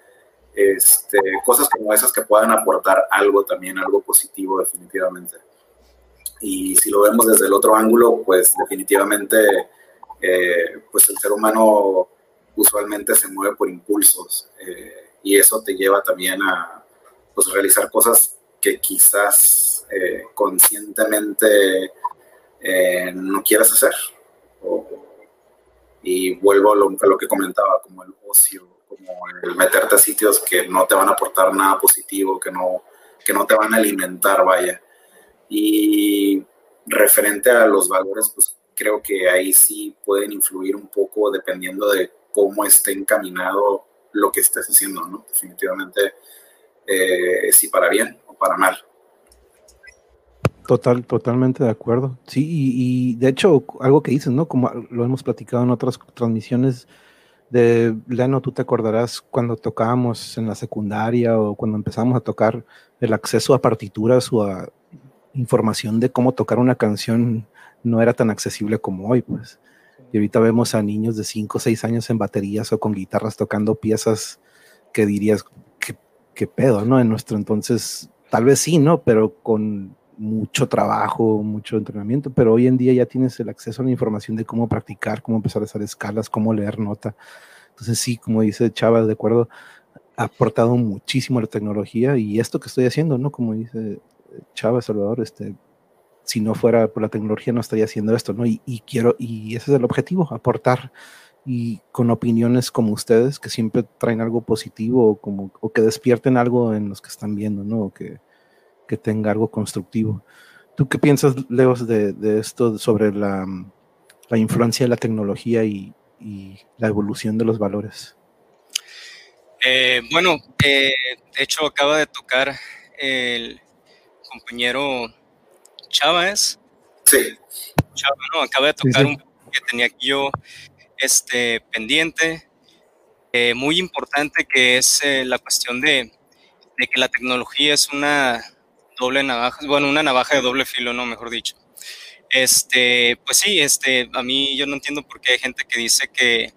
Este, cosas como esas que puedan aportar algo también, algo positivo definitivamente. Y si lo vemos desde el otro ángulo, pues definitivamente, eh, pues el ser humano usualmente se mueve por impulsos eh, y eso te lleva también a pues, realizar cosas que quizás eh, conscientemente eh, no quieras hacer. Y vuelvo a lo, a lo, que comentaba, como el ocio, como el meterte a sitios que no te van a aportar nada positivo, que no, que no te van a alimentar, vaya. Y referente a los valores, pues creo que ahí sí pueden influir un poco dependiendo de cómo esté encaminado lo que estés haciendo, ¿no? Definitivamente, eh, si para bien o para mal. Total, totalmente de acuerdo. Sí, y, y, de hecho, algo que dices, ¿no? Como lo hemos platicado en otras transmisiones de Leno, tú te acordarás cuando tocábamos en la secundaria o cuando empezamos a tocar el acceso a partituras o a información de cómo tocar una canción no era tan accesible como hoy, pues. Y ahorita vemos a niños de 5 o 6 años en baterías o con guitarras tocando piezas que dirías, qué, qué pedo, ¿no? En nuestro entonces, tal vez sí, ¿no? Pero con mucho trabajo, mucho entrenamiento, pero hoy en día ya tienes el acceso a la información de cómo practicar, cómo empezar a hacer escalas, cómo leer nota. Entonces sí, como dice Chava, de acuerdo, ha aportado muchísimo a la tecnología y esto que estoy haciendo, ¿no? Como dice Chava Salvador, este, si no fuera por la tecnología no estaría haciendo esto, ¿no? Y, quiero, y ese es el objetivo, aportar y con opiniones como ustedes que siempre traen algo positivo o, como, o que despierten algo en los que están viendo, ¿no? O que, que tenga algo constructivo. ¿Tú qué piensas, Leo, de, de esto sobre la, la, influencia de la tecnología y, y, la evolución de los valores? Eh, bueno, eh, de hecho acaba de tocar el compañero Chávez. Sí. Chávez, no, acaba de tocar sí, sí. un que tenía aquí yo este, pendiente, eh, muy importante, que es eh, la cuestión de, de que la tecnología es una doble navaja, bueno, una navaja de doble filo, no, mejor dicho. Este, pues sí, este, a mí yo no entiendo por qué hay gente que dice que,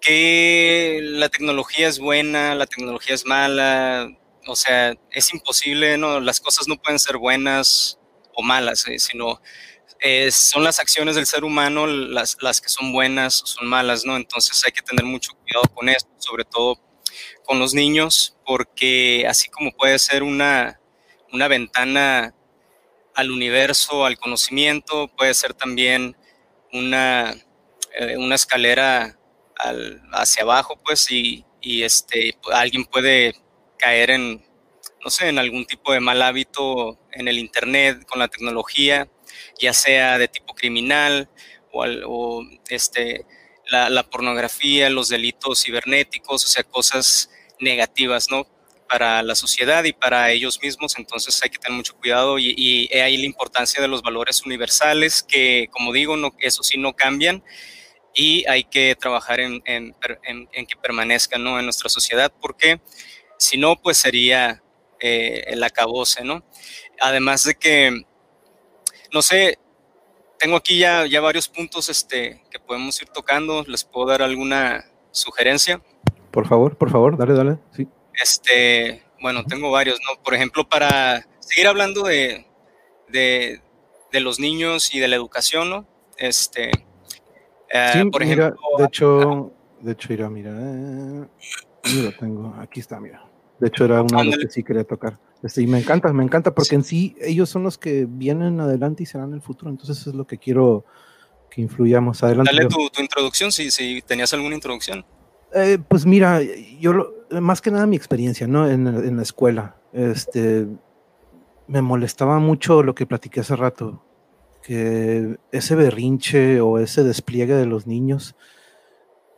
que la tecnología es buena, la tecnología es mala, o sea, es imposible, no, las cosas no pueden ser buenas o malas, eh, sino son las acciones del ser humano las, las que son buenas o son malas, ¿no? Entonces hay que tener mucho cuidado con esto, sobre todo con los niños, porque así como puede ser una, una ventana al universo, al conocimiento, puede ser también una, eh, una escalera hacia abajo, pues, y, y, este, alguien puede caer en, no sé, en algún tipo de mal hábito en el Internet, con la tecnología, ya sea de tipo criminal o, este, la, pornografía, los delitos cibernéticos, o sea, cosas negativas, ¿no? Para la sociedad y para ellos mismos, entonces hay que tener mucho cuidado y, y ahí la importancia de los valores universales que, como digo, no, eso sí no cambian y hay que trabajar en, en, que permanezcan ¿no? en nuestra sociedad, porque si no, pues sería eh, el acabose, ¿no? Además de que, no sé, tengo aquí ya, ya varios puntos este, que podemos ir tocando, ¿les puedo dar alguna sugerencia? Por favor, por favor, dale, dale, sí. Este, bueno, tengo varios, ¿no? Por ejemplo, para seguir hablando de, de, de los niños y de la educación, ¿no? Este, eh, por ejemplo, de hecho, de hecho, mira, mira, eh, lo tengo, aquí está, mira. De hecho, era uno de los que sí quería tocar. Este, y me encanta, me encanta, porque en sí ellos son los que vienen adelante y serán el futuro. Entonces, eso es lo que quiero que influyamos. Adelante. Dale tu, tu introducción, si, si tenías alguna introducción. Eh, pues mira, yo más que nada mi experiencia, ¿no? En, en, la escuela. Este, me molestaba mucho lo que platiqué hace rato que ese berrinche o ese despliegue de los niños,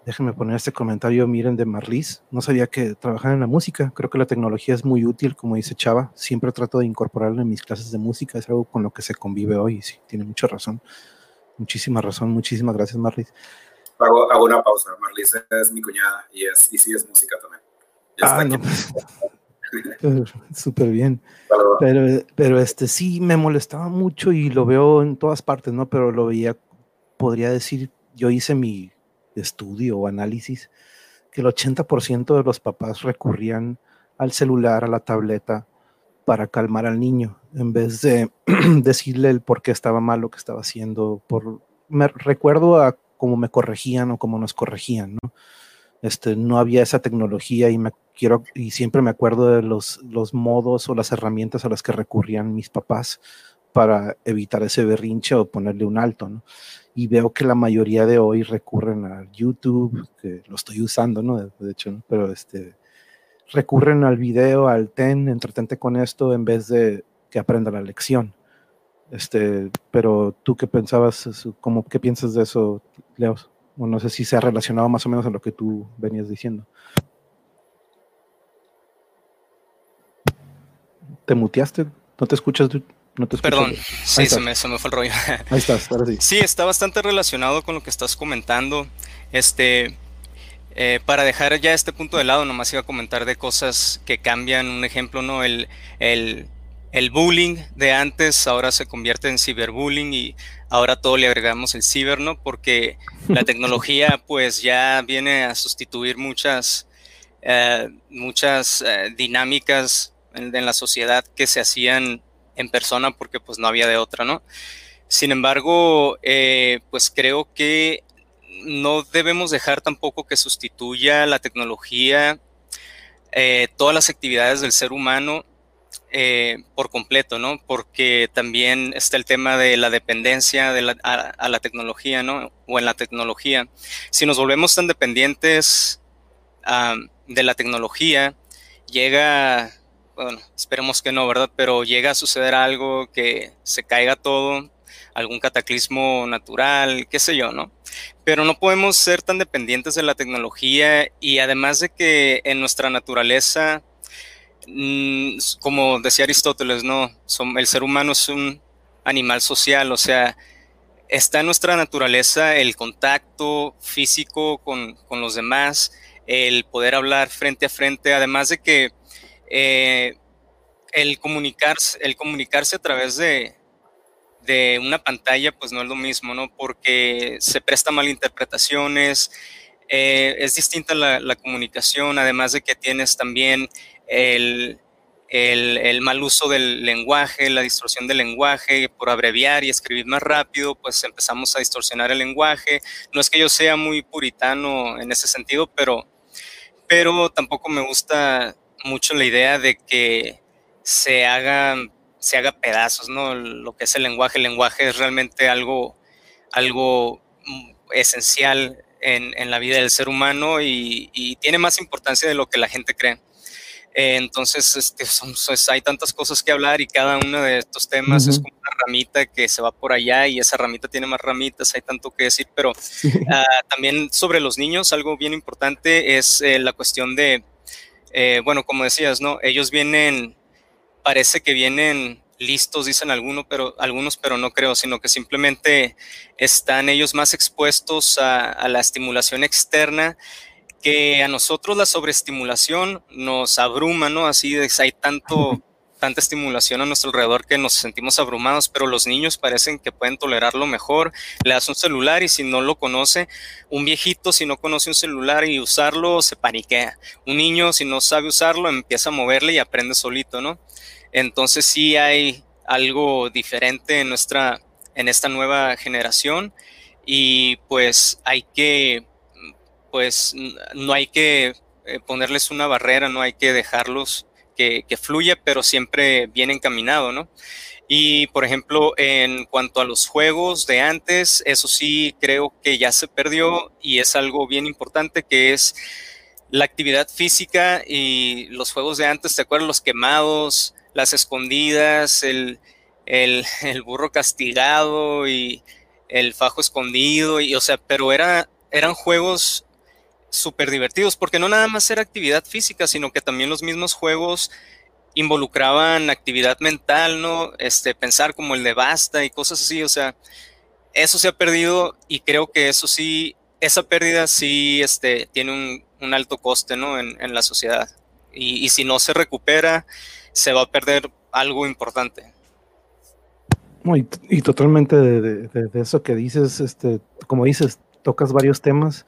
déjenme poner este comentario, miren, de Marlis, no sabía que trabajaban en la música, creo que la tecnología es muy útil, como dice Chava, siempre trato de incorporarlo en mis clases de música, es algo con lo que se convive hoy, sí, tiene mucha razón, muchísima razón, muchísimas gracias Marlis. Hago, hago una pausa, Marlis es mi cuñada y, es, y sí es música también. ah, no. Súper bien. Pero, pero este sí me molestaba mucho y lo veo en todas partes, ¿no? Pero lo veía, podría decir, yo hice mi estudio o análisis, que el 80% de los papás recurrían al celular, a la tableta, para calmar al niño, en vez de decirle el por qué estaba mal lo que estaba haciendo. Por, me recuerdo a cómo me corregían o cómo nos corregían, ¿no? Este, no había esa tecnología y me quiero y siempre me acuerdo de los, los modos o las herramientas a las que recurrían mis papás para evitar ese berrinche o ponerle un alto, ¿no? Y veo que la mayoría de hoy recurren a YouTube, que lo estoy usando, ¿no? De, hecho, pero este, recurren al video, al ten, entretente con esto en vez de que aprenda la lección. Este, pero tú qué pensabas, ¿cómo, qué piensas de eso, Leo? O no sé si se ha relacionado más o menos a lo que tú venías diciendo. ¿Te muteaste? ¿No te escuchas? No te Perdón, sí, se me, se me, fue el rollo. Ahí estás, ahora sí. Sí, está bastante relacionado con lo que estás comentando. Este, eh, para dejar ya este punto de lado, nomás iba a comentar de cosas que cambian. Un ejemplo, ¿no? El, el, el bullying de antes ahora se convierte en ciberbullying y ahora todo le agregamos el ciber, ¿no? Porque la tecnología pues ya viene a sustituir muchas, eh, muchas eh, dinámicas en, en, la sociedad que se hacían en persona porque pues no había de otra, ¿no? Sin embargo, eh, pues creo que no debemos dejar tampoco que sustituya la tecnología eh, todas las actividades del ser humano eh, por completo, ¿no? Porque también está el tema de la dependencia de la, a, la tecnología, ¿no? O en la tecnología. Si nos volvemos tan dependientes um, de la tecnología, llega, bueno, esperemos que no, ¿verdad? Pero llega a suceder algo que se caiga todo, algún cataclismo natural, qué sé yo, ¿no? Pero no podemos ser tan dependientes de la tecnología y además de que en nuestra naturaleza Mm, como decía Aristóteles, no, el ser humano es un animal social, o sea, está en nuestra naturaleza el contacto físico con, los demás, el poder hablar frente a frente, además de que eh, el, comunicarse, el comunicarse a través de, de una pantalla, pues no es lo mismo, ¿no? Porque se presta malinterpretaciones, eh, es distinta la, comunicación, además de que tienes también el, el, mal uso del lenguaje, la distorsión del lenguaje, por abreviar y escribir más rápido, pues empezamos a distorsionar el lenguaje. No es que yo sea muy puritano en ese sentido, pero, pero tampoco me gusta mucho la idea de que se haga, se haga pedazos, ¿no? Lo que es el lenguaje. El lenguaje es realmente algo, algo mm, esencial en, la vida del ser humano y, y tiene más importancia de lo que la gente cree. Eh, entonces, este, son, hay tantas cosas que hablar y cada uno de estos temas es como una ramita que se va por allá y esa ramita tiene más ramitas, hay tanto que decir, pero ah, también sobre los niños, algo bien importante es eh, la cuestión de, eh, bueno, como decías, ¿no? Ellos vienen, parece que vienen listos, dicen algunos, pero, algunos, pero no creo, sino que simplemente están ellos más expuestos a, la estimulación externa que a nosotros la sobreestimulación nos abruma, ¿no? Así hay tanto, tanta estimulación a nuestro alrededor que nos sentimos abrumados, pero los niños parecen que pueden tolerarlo mejor. Le das un celular y si no lo conoce, un viejito si no conoce un celular y usarlo, se paniquea. Un niño si no sabe usarlo, empieza a moverle y aprende solito, ¿no? Entonces sí hay algo diferente en nuestra, en esta nueva generación y pues hay que pues no hay que eh, ponerles una barrera, no hay que dejarlos que, fluya, pero siempre bien encaminado, ¿no? Y por ejemplo, en cuanto a los juegos de antes, eso sí creo que ya se perdió y es algo bien importante que es la actividad física y los juegos de antes, ¿te acuerdas? Los quemados, las escondidas, el, el, el burro castigado y el fajo escondido, y o sea, pero era, eran juegos súper divertidos, porque no nada más era actividad física, sino que también los mismos juegos involucraban actividad mental, ¿no? Este, pensar como el de basta y cosas así, o sea, eso se ha perdido y creo que eso sí, esa pérdida sí este, tiene un, alto coste, ¿no? En, la sociedad. Y, si no se recupera, se va a perder algo importante. Y, totalmente de, de, eso que dices, este, como dices, tocas varios temas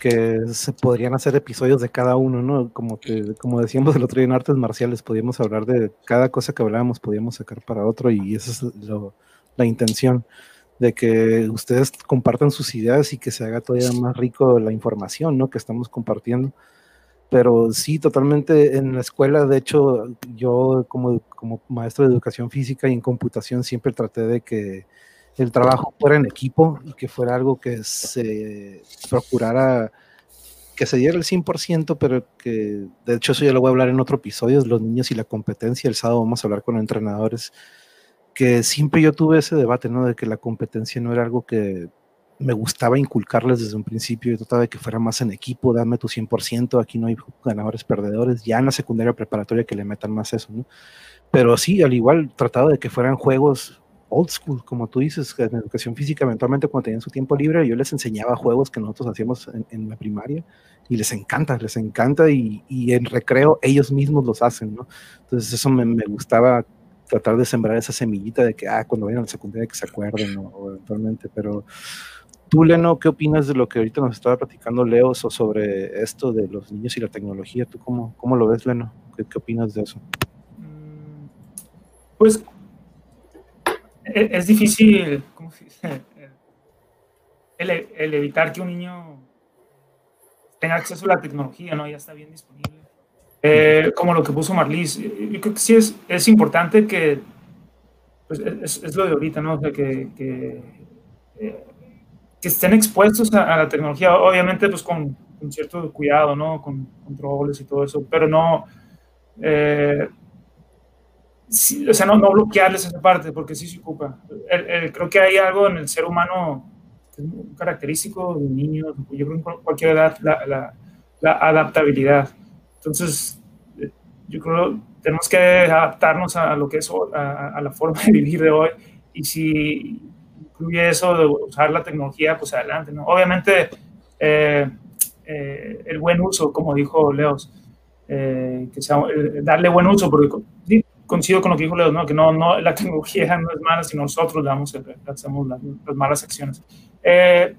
que se podrían hacer episodios de cada uno, ¿no? Como que, como decíamos el otro día en artes marciales, podíamos hablar de cada cosa que hablábamos, podíamos sacar para otro y esa es la intención de que ustedes compartan sus ideas y que se haga todavía más rico la información, ¿no? Que estamos compartiendo. Pero sí, totalmente en la escuela, de hecho, yo como, como maestro de educación física y en computación siempre traté de que el trabajo fuera en equipo y que fuera algo que se procurara que se diera el 100%, pero que de hecho eso ya lo voy a hablar en otro episodio, los niños y la competencia. El sábado vamos a hablar con entrenadores, que siempre yo tuve ese debate, ¿no? De que la competencia no era algo que me gustaba inculcarles desde un principio. Yo trataba de que fuera más en equipo, dame tu 100%, aquí no hay ganadores, perdedores. Ya en la secundaria preparatoria que le metan más eso, ¿no? Pero sí, al igual, trataba de que fueran juegos old school, como tú dices, en educación física, eventualmente cuando tenían su tiempo libre, yo les enseñaba juegos que nosotros hacíamos en, la primaria y les encanta, les encanta y, en recreo ellos mismos los hacen, ¿no? Entonces eso me, gustaba tratar de sembrar esa semillita de que, ah, cuando vayan a la secundaria que se acuerden, O eventualmente, pero tú, Leno, ¿qué opinas de lo que ahorita nos estaba platicando Leo sobre esto de los niños y la tecnología? ¿Tú cómo, cómo lo ves, Leno? ¿Qué, opinas de eso? Pues es, difícil El, evitar que un niño tenga acceso a la tecnología, ¿no? Ya está bien disponible. Eh, como lo que puso Marlis, yo creo que sí es, es importante que, pues es, lo de ahorita, ¿no? que, que, eh, que estén expuestos a, la tecnología, obviamente pues con, con, cierto cuidado, ¿no? Con controles y todo eso, pero no... Eh, o sea, no, no, bloquearles esa parte, porque sí se ocupa. creo que hay algo en el ser humano que es característico de niños, yo creo en cualquier edad, la, la, adaptabilidad. Entonces, eh, yo creo tenemos que adaptarnos a lo que es, a, la forma de vivir de hoy, y si incluye eso de usar la tecnología, pues adelante, ¿no? Obviamente, eh, eh, el buen uso, como dijo Leos, que sea, darle buen uso, porque coincido con lo que dijo Leo, ¿no? que no, no, la tecnología no es mala, sino nosotros damos, hacemos las, malas acciones. Eh,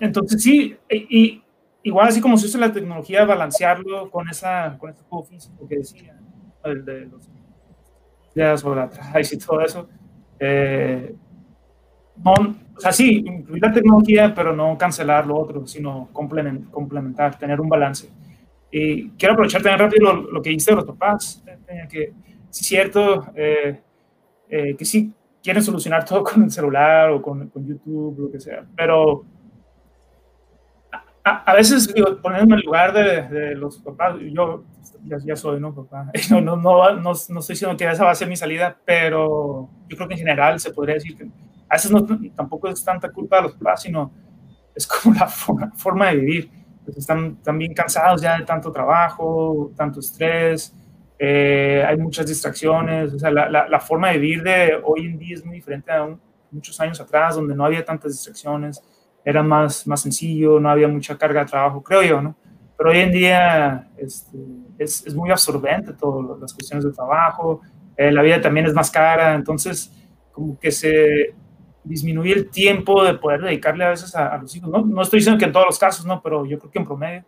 entonces, sí, y, igual así como se usa la tecnología, balancearlo con, esa, con este juego físico que decía. el de los ideas la y todo eso. Eh, no, o sea, sí, incluir la tecnología, pero no cancelar lo otro, sino complementar, tener un balance. Y quiero aprovechar también rápido lo, que dice de los papás, que es cierto eh, eh, que sí quieren solucionar todo con el celular o con, con YouTube, lo que sea, pero a, veces, digo, poniéndome en el lugar de, de los papás, yo ya, ya, soy, ¿no, papá? No, no, no, no, estoy diciendo que esa va a ser mi salida, pero yo creo que en general se podría decir que a veces no, tampoco es tanta culpa de los papás, sino es como la forma, de vivir. Pues están también cansados ya de tanto trabajo, tanto estrés, eh, hay muchas distracciones, o sea, la, la, la, forma de vivir de hoy en día es muy diferente a muchos años atrás, donde no había tantas distracciones era más, más sencillo, no había mucha carga de trabajo, creo yo, ¿no? Pero hoy en día este, es, es, muy absorbente todas las cuestiones de trabajo, eh, la vida también es más cara, entonces como que se disminuye el tiempo de poder dedicarle a veces a, los hijos. No, no, estoy diciendo que en todos los casos, no, pero yo creo que en promedio.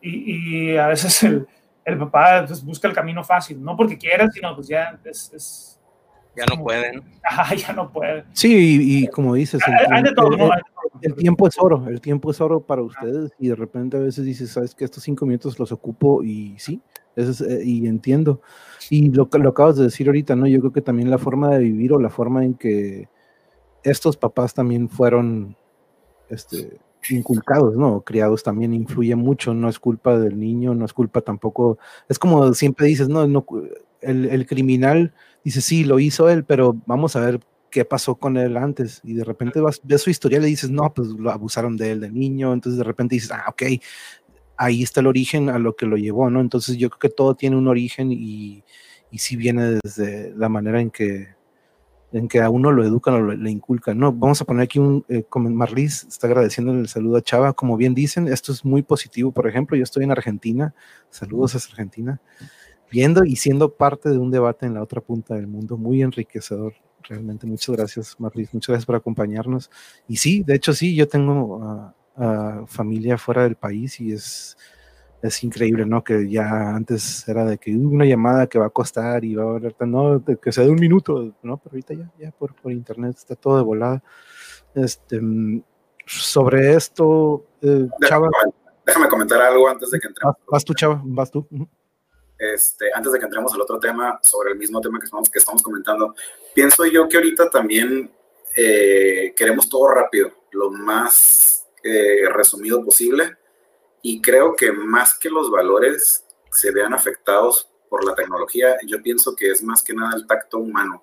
Y, y a veces el, el papá pues, busca el camino fácil, no porque quiera, sino pues ya es, es ya no pueden. Ah, ya no pueden. Sí, y, como dices, el, tiempo es oro, el tiempo es oro para ustedes y de repente a veces dices, sabes que estos cinco minutos los ocupo y sí, eso eh, y entiendo. Y lo, lo acabas de decir ahorita, ¿no? Yo creo que también la forma de vivir o la forma en que estos papás también fueron este, inculcados, ¿no? Criados también influye mucho, no es culpa del niño, no es culpa tampoco, es como siempre dices, no, no el, el criminal dice, sí, lo hizo él, pero vamos a ver qué pasó con él antes. Y de repente vas, ves su historia y le dices, no, pues lo abusaron de él de niño. Entonces de repente dices, ah, ok, ahí está el origen a lo que lo llevó, ¿no? Entonces yo creo que todo tiene un origen y, y sí viene desde la manera en que, en que a uno lo educan o le inculcan, ¿no? Vamos a poner aquí un, eh, Marlis está agradeciendo el saludo a Chava, como bien dicen, esto es muy positivo, por ejemplo, yo estoy en Argentina, saludos a Argentina viendo y siendo parte de un debate en la otra punta del mundo, muy enriquecedor. Realmente, muchas gracias, Marlis, muchas gracias por acompañarnos. Y sí, de hecho, sí, yo tengo familia fuera del país y es, es increíble, ¿no? Que ya antes era de que una llamada que va a costar y va a valer, no, que sea de un minuto, ¿no? Pero ahorita ya, ya por, por internet está todo de volada. Este, sobre esto, eh, Chava. Déjame comentar algo antes de que entremos. Vas, tú, Chava, vas tú. Este, antes de que entremos al otro tema, sobre el mismo tema que estamos, que estamos comentando, pienso yo que ahorita también eh, queremos todo rápido, lo más eh, resumido posible, y creo que más que los valores se vean afectados por la tecnología, yo pienso que es más que nada el tacto humano.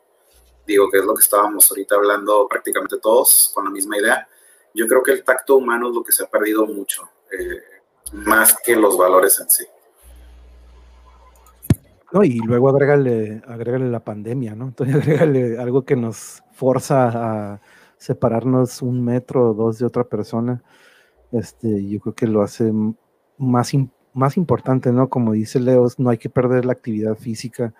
Digo que es lo que estábamos ahorita hablando prácticamente todos con la misma idea. Yo creo que el tacto humano es lo que se ha perdido mucho, eh, más que los valores en sí. No, y luego agrégale, agrégale la pandemia, ¿no? Entonces agrégale algo que nos forza a separarnos un metro o dos de otra persona. Este, yo creo que lo hace más, más importante, ¿no? Como dice Leos, no hay que perder la actividad física.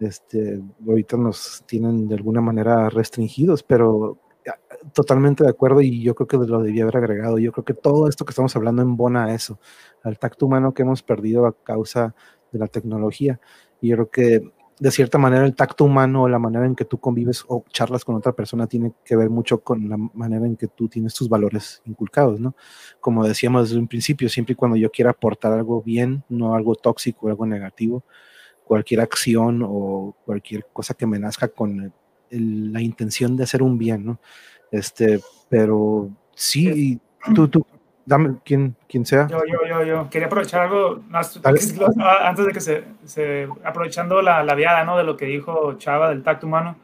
Este, ahorita nos tienen de alguna manera restringidos, pero ah, totalmente de acuerdo y yo creo que lo debía haber agregado. Yo creo que todo esto que estamos hablando embona a eso, al tacto humano que hemos perdido a causa de la tecnología. Y yo creo que de cierta manera el tacto humano, la manera en que tú convives o charlas con otra persona tiene que ver mucho con la manera en que tú tienes tus valores inculcados, ¿no? Como decíamos desde un principio, siempre y cuando yo quiera aportar algo bien, no algo tóxico, algo negativo, cualquier acción o cualquier cosa que me nazca con la intención de hacer un bien, ¿no? Este, pero sí, tú, tú, dame quien, quien sea. Yo, yo, yo, yo. Quería aprovechar algo más, antes de que se, se aprovechando la, la viada, ¿no? De lo que dijo Chava del tacto humano.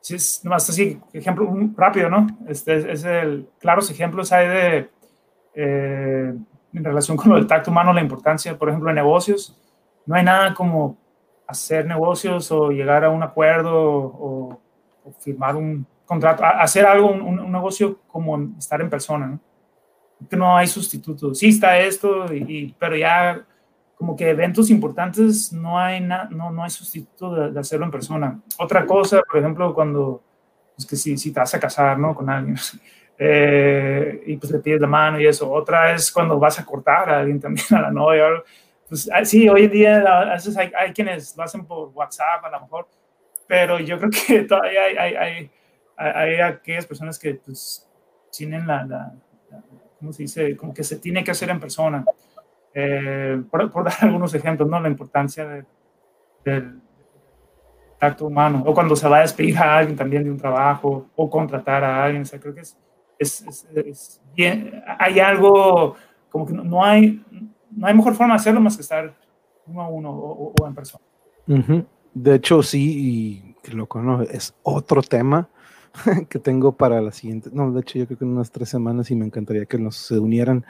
Sí, es más así, ejemplo rápido, ¿no? Este es, el, claros ejemplos hay de, eh, en relación con lo del tacto humano, la importancia, por ejemplo, en negocios. No hay nada como hacer negocios o llegar a un acuerdo o, firmar un contrato, hacer algo, un, un negocio como estar en persona, ¿no? Que no hay sustituto. Sí está esto, y, pero ya como que eventos importantes no hay, no, no hay sustituto de, hacerlo en persona. Otra cosa, por ejemplo, cuando es que si, si te vas a casar ¿no? con alguien eh, y pues le pides la mano y eso. Otra es cuando vas a cortar a alguien también, a la novia. pues ah, sí, hoy en día a veces hay, hay, quienes lo hacen por WhatsApp a lo mejor, pero yo creo que todavía hay, hay, hay, hay aquellas personas que pues tienen la, la, ¿cómo se dice? Como que se tiene que hacer en persona. Eh, por, por, dar algunos ejemplos, ¿no? La importancia de, del tacto humano, o cuando se va a despedir a alguien también de un trabajo, o contratar a alguien, o sea, creo que es, es, es, bien, hay algo como que no, hay, no hay mejor forma de hacerlo más que estar uno a uno o, o en persona. De hecho, sí, y lo conozco, es otro tema que tengo para la siguiente, no, de hecho yo creo que en unas tres semanas y me encantaría que nos se unieran.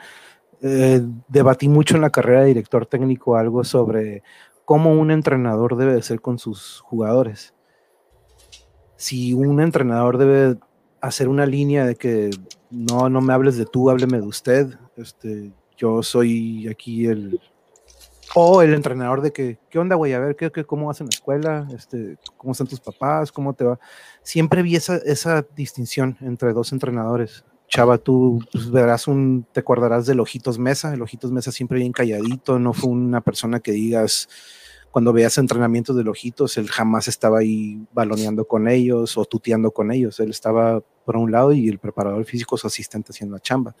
Eh, debatí mucho en la carrera de director técnico algo sobre cómo un entrenador debe de ser con sus jugadores. Si un entrenador debe hacer una línea de que no, no me hables de tú, hábleme de usted, este, yo soy aquí el, o el entrenador de que, ¿qué onda, güey? A ver, ¿qué, qué, cómo vas en la escuela? Este, ¿Cómo están tus papás? ¿Cómo te va? Siempre vi esa, esa distinción entre dos entrenadores. Chava, tú pues, verás un, te acordarás del Ojitos Mesa. El Ojitos Mesa siempre bien calladito, no fue una persona que digas, cuando veas entrenamientos de Ojitos, él jamás estaba ahí baloneando con ellos o tuteando con ellos. Él estaba por un lado y el preparador físico, su asistente haciendo la chamba.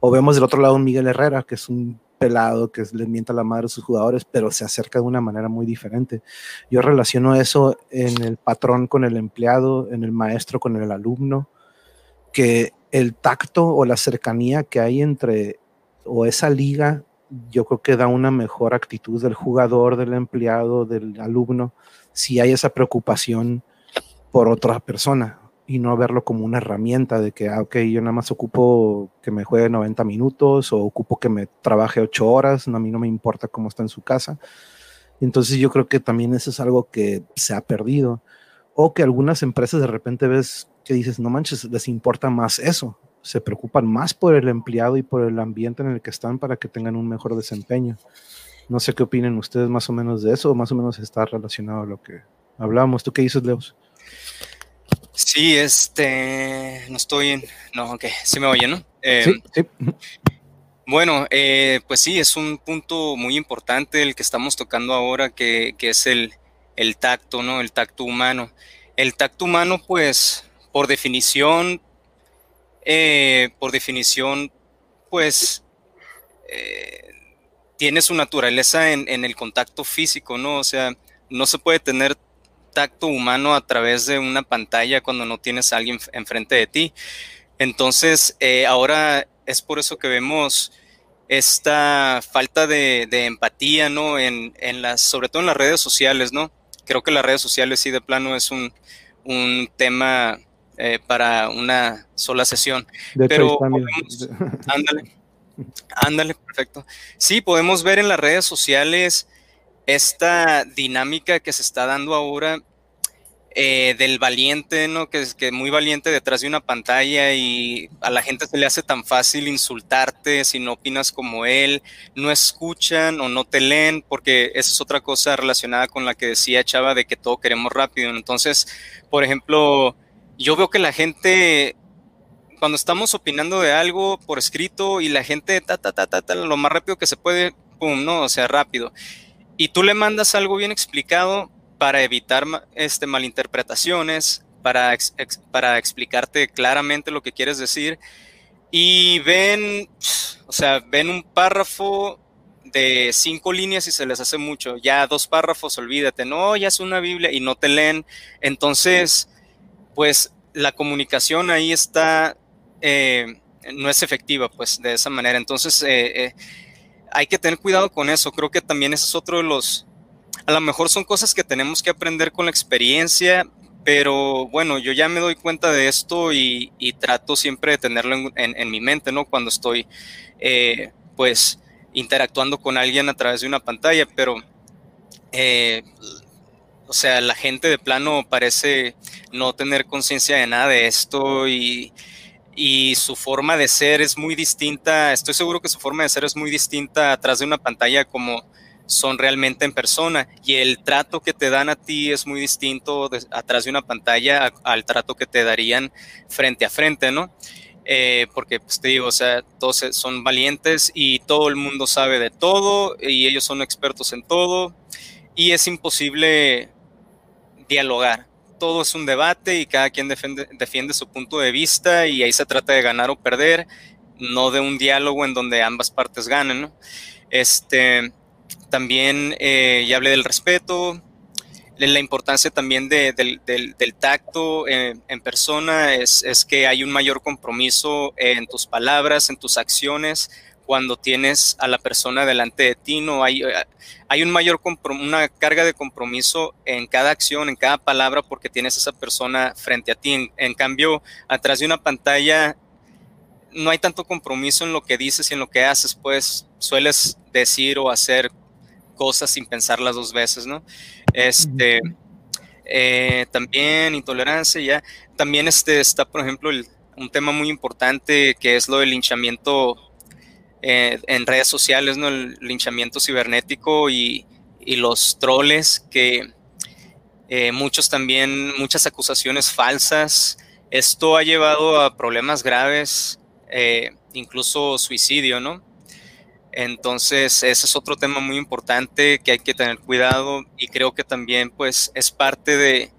O vemos del otro lado un Miguel Herrera, que es un pelado que le mienta la madre a sus jugadores, pero se acerca de una manera muy diferente. Yo relaciono eso en el patrón con el empleado, en el maestro con el alumno, que el tacto o la cercanía que hay entre o esa liga, yo creo que da una mejor actitud del jugador, del empleado, del alumno, si hay esa preocupación por otra persona y no verlo como una herramienta de que, ah, ok, yo nada más ocupo que me juegue 90 minutos o ocupo que me trabaje 8 horas, no, a mí no me importa cómo está en su casa. Entonces yo creo que también eso es algo que se ha perdido. O que algunas empresas de repente ves que dices, no manches, les importa más eso. Se preocupan más por el empleado y por el ambiente en el que están para que tengan un mejor desempeño. No sé qué opinen ustedes más o menos de eso, o más o menos está relacionado a lo que hablábamos. ¿Tú qué dices, Leos? Sí, este, no estoy en, no, ok, sí me oye, ¿no? sí, em, sí. Bueno, eh, pues sí, es un punto muy importante el que estamos tocando ahora, que, que es el, el, tacto, ¿no? El tacto humano. El tacto humano, pues, por definición, eh, por definición, pues, eh, tiene su naturaleza en, en el contacto físico, ¿no? O sea, no se puede tener contacto humano a través de una pantalla cuando no tienes a alguien enfrente de ti. Entonces, eh, ahora es por eso que vemos esta falta de, empatía, ¿no? En, en, las, sobre todo en las redes sociales, ¿no? Creo que las redes sociales sí de plano es un, un tema eh, para una sola sesión. Pero ándale, ándale, perfecto. Sí, podemos ver en las redes sociales esta dinámica que se está dando ahora eh, del valiente, ¿no? Que es que muy valiente detrás de una pantalla y a la gente se le hace tan fácil insultarte si no opinas como él, no escuchan o no te leen, porque esa es otra cosa relacionada con la que decía Chava de que todo queremos rápido. Entonces, por ejemplo, yo veo que la gente cuando estamos opinando de algo por escrito y la gente ta, ta, ta, ta, ta lo más rápido que se puede, pum, no, o sea, rápido. Y tú le mandas algo bien explicado, para evitar este, malinterpretaciones, para, para explicarte claramente lo que quieres decir. Y ven, o sea, ven un párrafo de cinco líneas y se les hace mucho. Ya dos párrafos, olvídate, no, ya es una Biblia y no te leen. Entonces, pues la comunicación ahí está, eh, no es efectiva, pues de esa manera. Entonces, eh, eh, hay que tener cuidado con eso. Creo que también ese es otro de los, a lo mejor son cosas que tenemos que aprender con la experiencia, pero bueno, yo ya me doy cuenta de esto y, trato siempre de tenerlo en, mi mente, ¿no? Cuando estoy, eh, pues, interactuando con alguien a través de una pantalla, pero, eh, o sea, la gente de plano parece no tener conciencia de nada de esto y, y su forma de ser es muy distinta, estoy seguro que su forma de ser es muy distinta atrás de una pantalla como son realmente en persona y el trato que te dan a ti es muy distinto atrás de una pantalla al trato que te darían frente a frente, ¿no? eh, porque pues te digo, o sea, todos son valientes y todo el mundo sabe de todo y ellos son expertos en todo y es imposible dialogar. Todo es un debate y cada quien defiende, defiende su punto de vista y ahí se trata de ganar o perder, no de un diálogo en donde ambas partes ganen, ¿no? Este, también eh, ya hablé del respeto, la importancia también del, tacto en, persona es, que hay un mayor compromiso en tus palabras, en tus acciones, cuando tienes a la persona delante de ti, no hay, eh, hay un mayor una carga de compromiso en cada acción, en cada palabra, porque tienes a esa persona frente a ti. En, en cambio, atrás de una pantalla no hay tanto compromiso en lo que dices y en lo que haces, pues sueles decir o hacer cosas sin pensarlas dos veces, ¿no? Este, eh, también intolerancia, ya. También este, está, por ejemplo, un tema muy importante que es lo del linchamiento eh, en redes sociales, ¿no? El linchamiento cibernético y, los troles que eh, muchos también, muchas acusaciones falsas. Esto ha llevado a problemas graves, incluso suicidio, ¿no? Entonces, ese es otro tema muy importante que hay que tener cuidado y creo que también pues es parte de,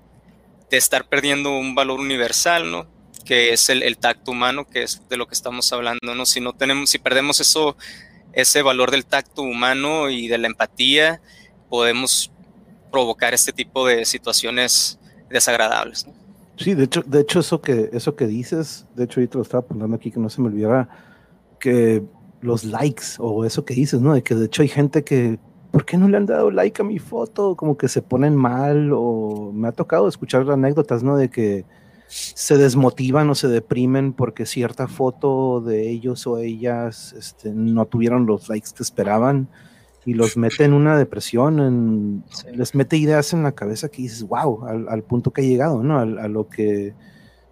estar perdiendo un valor universal, ¿no? Que es el, tacto humano, que es de lo que estamos hablando, ¿no? Si no tenemos, si perdemos eso, ese valor del tacto humano y de la empatía, podemos provocar este tipo de situaciones desagradables. Sí, de hecho, de hecho eso que eso que dices, de hecho ahorita lo estaba apuntando aquí que no se me olvidara, que los likes o eso que dices, ¿no? De que de hecho hay gente que, ¿por qué no le han dado like a mi foto? Como que se ponen mal o me ha tocado escuchar anécdotas, ¿no? De que se desmotivan o se deprimen porque cierta foto de ellos o ellas este, no tuvieron los likes que esperaban y los mete en una depresión, en, les mete ideas en la cabeza que dices, wow, al, punto que ha llegado, ¿no? a lo que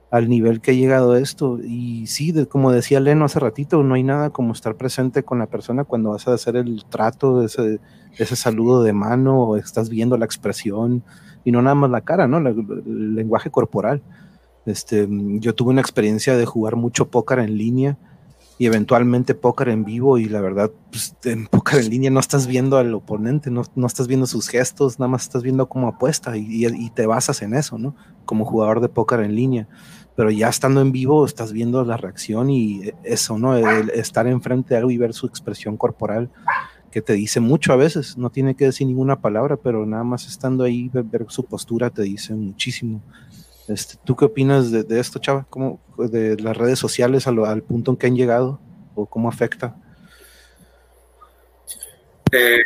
al nivel que ha llegado esto. Y sí, como decía Leno hace ratito, no hay nada como estar presente con la persona cuando vas a hacer el trato, de ese, ese saludo de mano, o estás viendo la expresión, y no nada más la cara, ¿no? el lenguaje corporal. Este, yo tuve una experiencia de jugar mucho póker en línea y eventualmente póker en vivo y la verdad, pues, en póker en línea no estás viendo al oponente, no, no, estás viendo sus gestos, nada más estás viendo cómo apuesta y, te basas en eso, ¿no? Como jugador de póker en línea pero ya estando en vivo estás viendo la reacción y eso, ¿no? El estar enfrente de algo y ver su expresión corporal que te dice mucho a veces, no tiene que decir ninguna palabra, pero nada más estando ahí, ver, su postura te dice muchísimo. Este, ¿Tú qué opinas de, esto, Chava? ¿Cómo, de las redes sociales al punto en que han llegado o cómo afecta? Eh,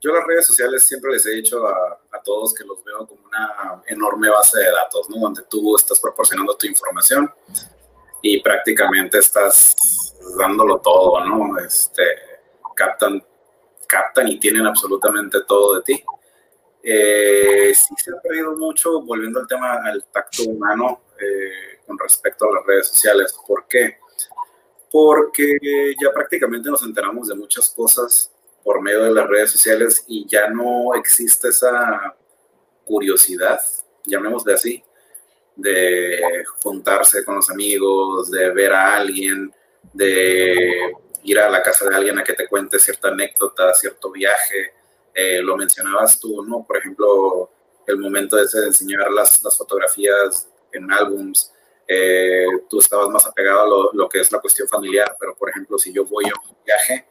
yo las redes sociales siempre les he dicho a, todos que los veo como una enorme base de datos, ¿no? Donde tú estás proporcionando tu información y prácticamente estás dándolo todo, ¿no? Este, captan, captan y tienen absolutamente todo de ti. Eh, sí se ha perdido mucho, volviendo al tema al tacto humano eh, con respecto a las redes sociales. ¿Por qué? Porque ya prácticamente nos enteramos de muchas cosas por medio de las redes sociales y ya no existe esa curiosidad, llamémosle así, de juntarse con los amigos, de ver a alguien, de ir a la casa de alguien a que te cuente cierta anécdota, cierto viaje. Eh, lo mencionabas tú, ¿no? Por ejemplo, el momento ese de enseñar las, las fotografías en álbums. Eh, tú estabas más apegado a lo, lo, que es la cuestión familiar, pero por ejemplo, si yo voy a un viaje,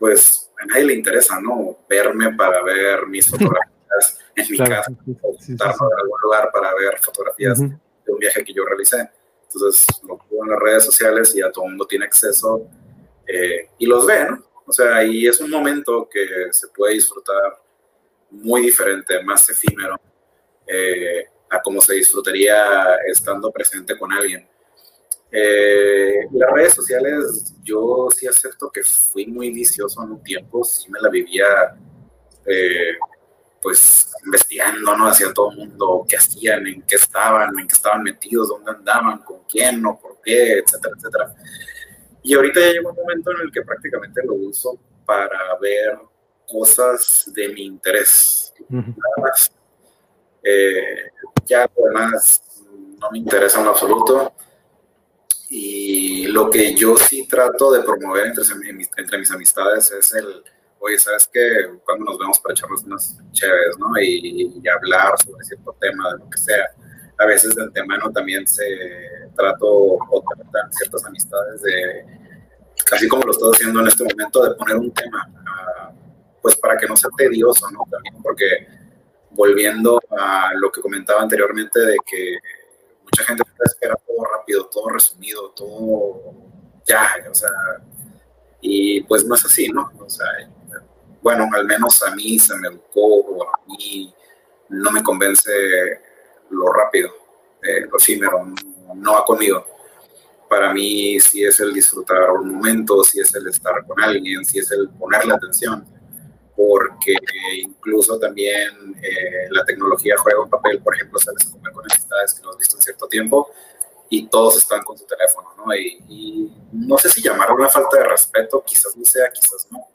pues a nadie le interesa, ¿no? Verme para ver mis fotografías en mi casa, o sí, en algún lugar para ver fotografías de un viaje que yo realicé. Entonces lo pongo en las redes sociales y a todo el mundo tiene acceso eh, y los ve, ¿no? O sea, y es un momento que se puede disfrutar muy diferente, más efímero, eh, a como se disfrutaría estando presente con alguien. Eh, las redes sociales, yo sí acepto que fui muy vicioso en un tiempo, sí me la vivía, eh, pues, investigando, ¿no? Hacia todo el mundo, qué hacían, en qué estaban, en qué estaban metidos, dónde andaban, con quién, o por qué, etcétera, etcétera. Y ahorita ya llegó un momento en el que prácticamente lo uso para ver cosas de mi interés, nada más. Eh, ya además no me interesa en absoluto y lo que yo sí trato de promover entre, entre mis amistades es el, oye, ¿sabes qué? Cuando nos vemos para echarnos unas chéves, ¿no? Y, y, hablar sobre cierto tema, de lo que sea. A veces de antemano también se trato o tratan ciertas amistades de, así como lo estoy haciendo en este momento, de poner un tema, uh, pues para que no sea tedioso, ¿no? También porque volviendo a lo que comentaba anteriormente de que mucha gente espera todo rápido, todo resumido, todo ya, o sea, y pues no es así, ¿no? O sea, bueno, al menos a mí se me educó, o a mí no me convence lo rápido, eh, lo efímero, no, va conmigo. Para mí sí es el disfrutar un momento, sí es el estar con alguien, sí es el ponerle atención porque incluso también eh, la tecnología juega un papel, por ejemplo, sales a comer con amistades que no has visto en cierto tiempo y todos están con su teléfono, ¿no? Y, no sé si llamarlo una falta de respeto, quizás no sea, quizás no,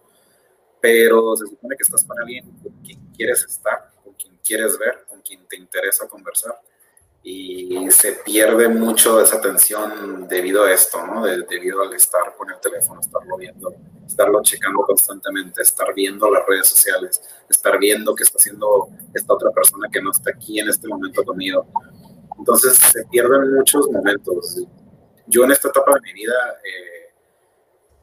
pero se supone que estás con alguien con quien quieres estar, con quien quieres ver, con quien te interesa conversar y se pierde mucho esa atención debido a esto, ¿no? debido al estar con el teléfono, estarlo viendo, estarlo checando constantemente, estar viendo las redes sociales, estar viendo qué está haciendo esta otra persona que no está aquí en este momento conmigo. Entonces se pierden muchos momentos. Yo en esta etapa de mi vida eh,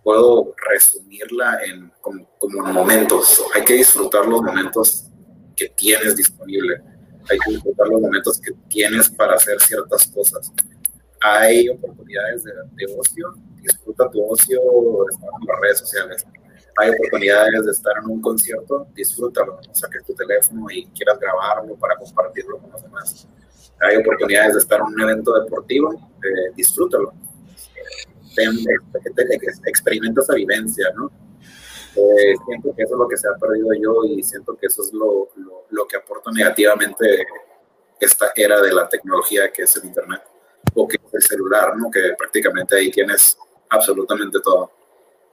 puedo resumirla en como, como momentos. Hay que disfrutar los momentos que tienes disponible hay que disfrutar los momentos que tienes para hacer ciertas cosas. Hay oportunidades de, ocio, disfruta tu ocio en las redes sociales. Hay oportunidades de estar en un concierto, disfrútalo, saques tu teléfono y quieras grabarlo para compartirlo con los demás. Hay oportunidades de estar en un evento deportivo, eh, disfrútalo. experimenta esa vivencia, ¿no? Eh, siento que eso es lo que se ha perdido yo y siento que eso es lo, lo, que aporta negativamente esta era de la tecnología que es el Internet o que es el celular, ¿no? que prácticamente ahí tienes absolutamente todo.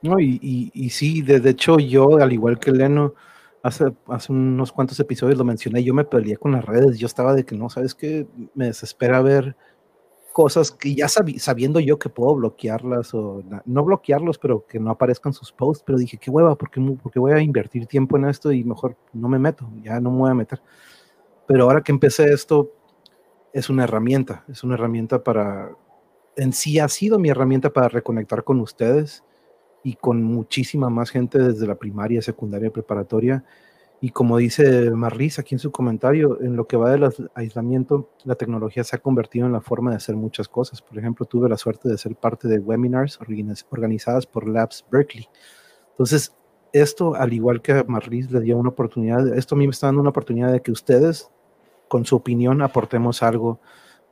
No, y, y, y sí, de, hecho yo, al igual que Leno, hace, hace unos cuantos episodios lo mencioné, yo me peleé con las redes, yo estaba de que no, ¿sabes qué? Me desespera ver cosas que ya sabiendo yo que puedo bloquearlas o no bloquearlos, pero que no aparezcan sus posts, pero dije, qué hueva, porque, porque voy a invertir tiempo en esto y mejor no me meto, ya no me voy a meter. Pero ahora que empecé esto, es una herramienta, es una herramienta para, en sí ha sido mi herramienta para reconectar con ustedes y con muchísima más gente desde la primaria, secundaria, preparatoria y como dice Marlis aquí en su comentario, en lo que va del aislamiento, la tecnología se ha convertido en la forma de hacer muchas cosas. Por ejemplo, tuve la suerte de ser parte de webinars organizadas por Labs Berkeley. Entonces, esto, al igual que a Marlis le dio una oportunidad, esto a mí me está dando una oportunidad de que ustedes, con su opinión, aportemos algo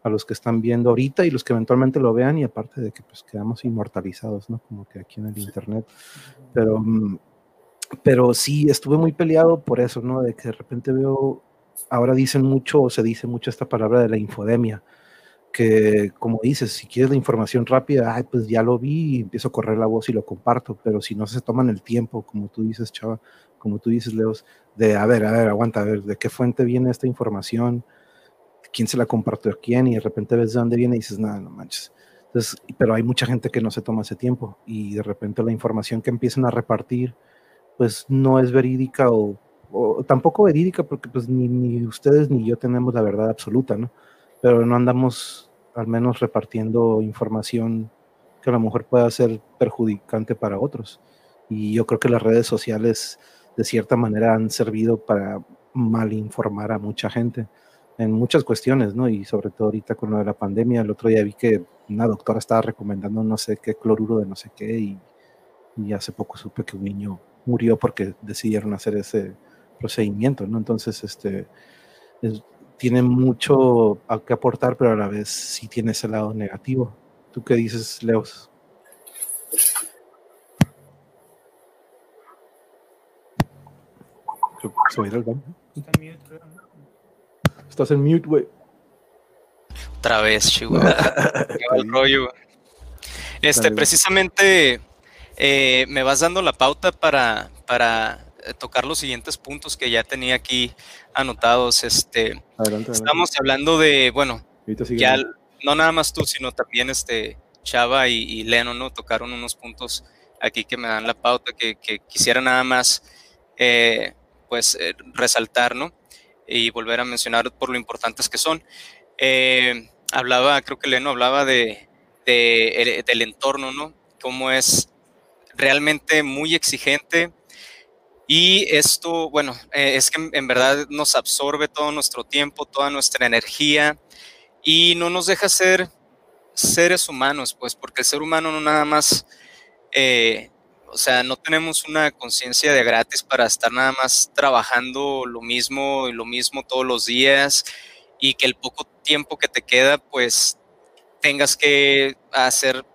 a los que están viendo ahorita y los que eventualmente lo vean y aparte de que pues quedamos inmortalizados, ¿no? Como que aquí en el internet. Pero mm, pero sí estuve muy peleado por eso, ¿no? De que de repente veo, ahora dicen mucho o se dice mucho esta palabra de la infodemia, que como dices, si quieres la información rápida, ay, pues ya lo vi y empiezo a correr la voz y lo comparto, pero si no se toman el tiempo, como tú dices, Chava, como tú dices, Leos, de, a ver, a ver, aguanta, a ver, ¿de qué fuente viene esta información? ¿Quién se la compartió a quién? Y de repente ves de dónde viene y dices, nada, no manches. Entonces, pero hay mucha gente que no se toma ese tiempo y de repente la información que empiezan a repartir, pues no es verídica o, tampoco verídica porque pues ni, ustedes ni yo tenemos la verdad absoluta, ¿no? Pero no andamos al menos repartiendo información que a lo mejor pueda ser perjudicante para otros. Y yo creo que las redes sociales de cierta manera han servido para malinformar a mucha gente en muchas cuestiones, ¿no? Y sobre todo ahorita con lo de la pandemia, el otro día vi que una doctora estaba recomendando no sé qué cloruro de no sé qué y, y hace poco supe que un niño murió porque decidieron hacer ese procedimiento, ¿no? Entonces, este, tiene mucho a que aportar, pero a la vez sí tiene ese lado negativo. ¿Tú qué dices, Leos? Estás en mute, güey. Otra vez, Chihuahua. Este, precisamente eh, me vas dando la pauta para, para eh, tocar los siguientes puntos que ya tenía aquí anotados. Este, Estamos hablando de, bueno, ya no nada más tú, sino también este Chava y, Leno, ¿no? Tocaron unos puntos aquí que me dan la pauta, que, quisiera nada más, eh, pues, eh, resaltar, ¿no? Y volver a mencionar por lo importantes que son. Eh, hablaba, creo que Leno hablaba de, del entorno, ¿no? Cómo es realmente muy exigente. Y esto, bueno, es que en verdad nos absorbe todo nuestro tiempo, toda nuestra energía y no nos deja ser seres humanos, pues, porque el ser humano no nada más, eh, o sea, no tenemos una conciencia de gratis para estar nada más trabajando lo mismo y lo mismo todos los días y que el poco tiempo que te queda, pues, tengas que hacer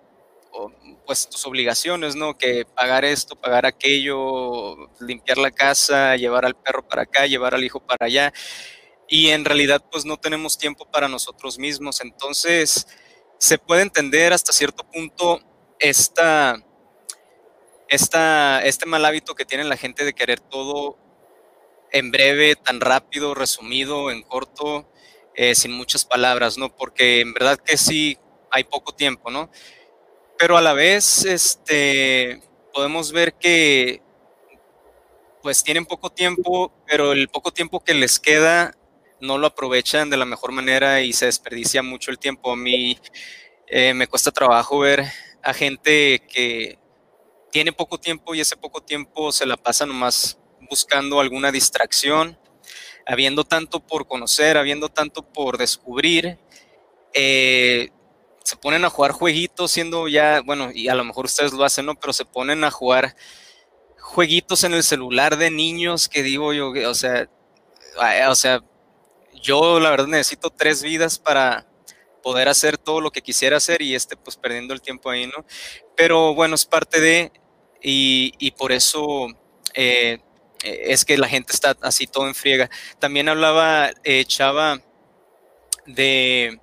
pues tus obligaciones, ¿no? Que pagar esto, pagar aquello, limpiar la casa, llevar al perro para acá, llevar al hijo para allá. Y en realidad pues no tenemos tiempo para nosotros mismos. Entonces, se puede entender hasta cierto punto esta, esta, este mal hábito que tiene la gente de querer todo en breve, tan rápido, resumido, en corto, eh, sin muchas palabras, ¿no? Porque en verdad que sí hay poco tiempo, ¿no? Pero a la vez, este, podemos ver que pues tienen poco tiempo, pero el poco tiempo que les queda no lo aprovechan de la mejor manera y se desperdicia mucho el tiempo. A mí eh, me cuesta trabajo ver a gente que tiene poco tiempo y ese poco tiempo se la pasa nomás buscando alguna distracción, habiendo tanto por conocer, habiendo tanto por descubrir. Eh, se ponen a jugar jueguitos siendo ya, bueno, y a lo mejor ustedes lo hacen, ¿no? Pero se ponen a jugar jueguitos en el celular de niños que digo yo, o sea, o sea, yo la verdad necesito tres vidas para poder hacer todo lo que quisiera hacer y este pues perdiendo el tiempo ahí, ¿no? Pero bueno, es parte de, y, por eso eh, es que la gente está así todo en friega. También hablaba eh, Chava de,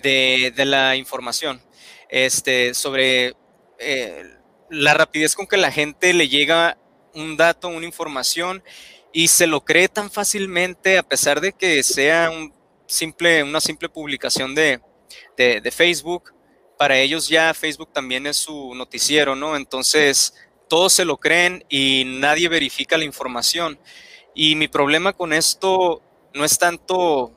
de, la información, este, sobre eh, la rapidez con que la gente le llega un dato, una información y se lo cree tan fácilmente a pesar de que sea un simple, una simple publicación de, de, Facebook. Para ellos ya Facebook también es su noticiero, ¿no? Entonces todos se lo creen y nadie verifica la información. Y mi problema con esto no es tanto,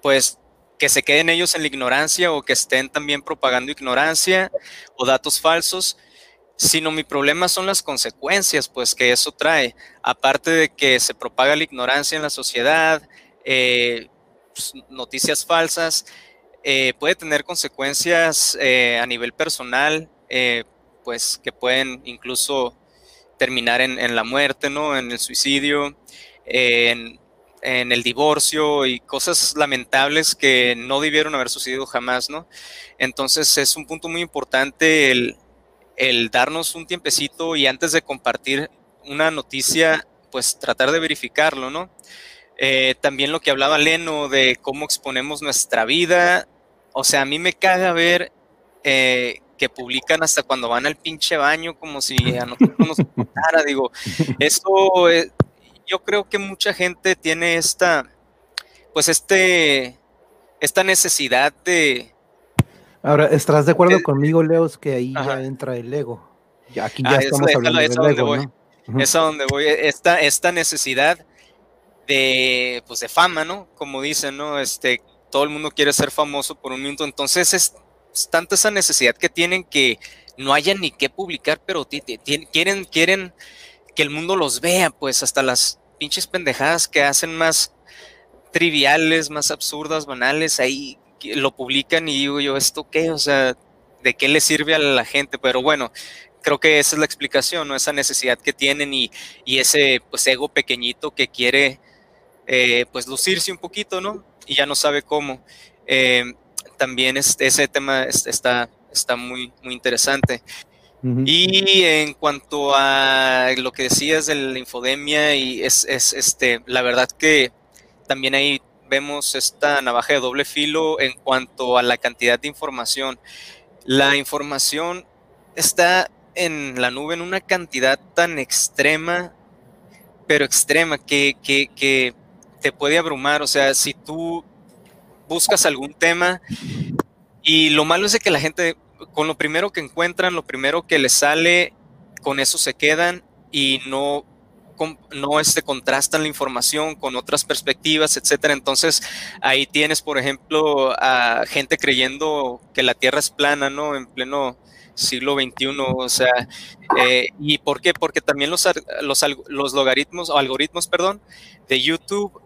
pues, que se queden ellos en la ignorancia o que estén también propagando ignorancia o datos falsos, sino mi problema son las consecuencias, pues que eso trae. Aparte de que se propaga la ignorancia en la sociedad, eh, pues, noticias falsas, eh, puede tener consecuencias eh, a nivel personal, pues que pueden incluso terminar en, la muerte, ¿no? En el suicidio, en, en, el divorcio y cosas lamentables que no debieron haber sucedido jamás, ¿no? Entonces es un punto muy importante el, el darnos un tiempecito y antes de compartir una noticia, pues tratar de verificarlo, ¿no? Eh, también lo que hablaba Leno de cómo exponemos nuestra vida. O sea, a mí me caga ver eh, que publican hasta cuando van al pinche baño, como si a nosotros nos importara. Digo, esto, eh, yo creo que mucha gente tiene esta, pues este, esta necesidad de, Ahora, ¿estarás de acuerdo conmigo, Leos, que ahí ya entra el ego? Aquí ya ah, estamos hablando del ego, ¿no? Es a donde voy. Esta, esta necesidad de, pues, de fama, ¿no? Como dicen, ¿no? Este, todo el mundo quiere ser famoso por un minuto. Entonces es, tanta esa necesidad que tienen que no haya ni qué publicar, pero quieren, quieren que el mundo los vea, pues hasta las pinches pendejadas que hacen más triviales, más absurdas, banales, ahí lo publican y digo yo, ¿esto qué? O sea, ¿de qué le sirve a la gente? Pero bueno, creo que esa es la explicación, ¿no? Esa necesidad que tienen y, ese pues ego pequeñito que quiere eh, pues lucirse un poquito, ¿no? Y ya no sabe cómo. Eh, también ese tema está, está muy, muy interesante. Y en cuanto a lo que decías de la infodemia, y es, es este, la verdad que también hay vemos esta navaja de doble filo en cuanto a la cantidad de información. La información está en la nube en una cantidad tan extrema, pero extrema, que, que, te puede abrumar. O sea, si tú buscas algún tema Y lo malo es de que la gente, con lo primero que encuentran, lo primero que les sale, con eso se quedan y no no este, contrastan la información con otras perspectivas, etcétera. Entonces, ahí tienes, por ejemplo, a gente creyendo que la Tierra es plana, ¿no? En pleno siglo XXI, o sea, eh, ¿y por qué? Porque también los, los, los logaritmos, o algoritmos, perdón, de YouTube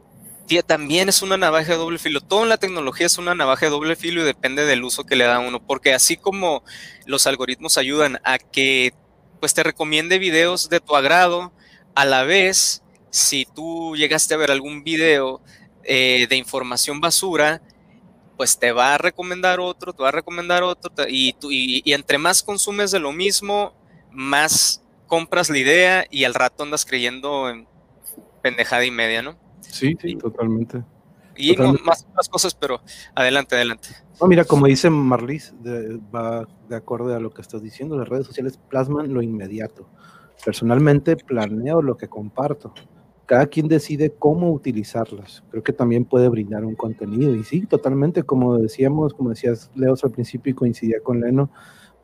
también es una navaja de doble filo. Toda la tecnología es una navaja de doble filo y depende del uso que le da uno, porque así como los algoritmos ayudan a que pues te recomiende videos de tu agrado, a la vez, si tú llegaste a ver algún video eh, de información basura, pues te va a recomendar otro, te va a recomendar otro, y, y, entre más consumes de lo mismo, más compras la idea y al rato andas creyendo en pendejada y media, ¿no? Sí, sí, totalmente. Y más, más, cosas, pero adelante, adelante. No, mira, como dice Marlis, va de acuerdo a lo que estás diciendo, las redes sociales plasman lo inmediato. Personalmente planeo lo que comparto cada quien decide cómo utilizarlas. Creo que también puede brindar un contenido. Y sí, totalmente, como decíamos, como decías Leos al principio y coincidía con Leno,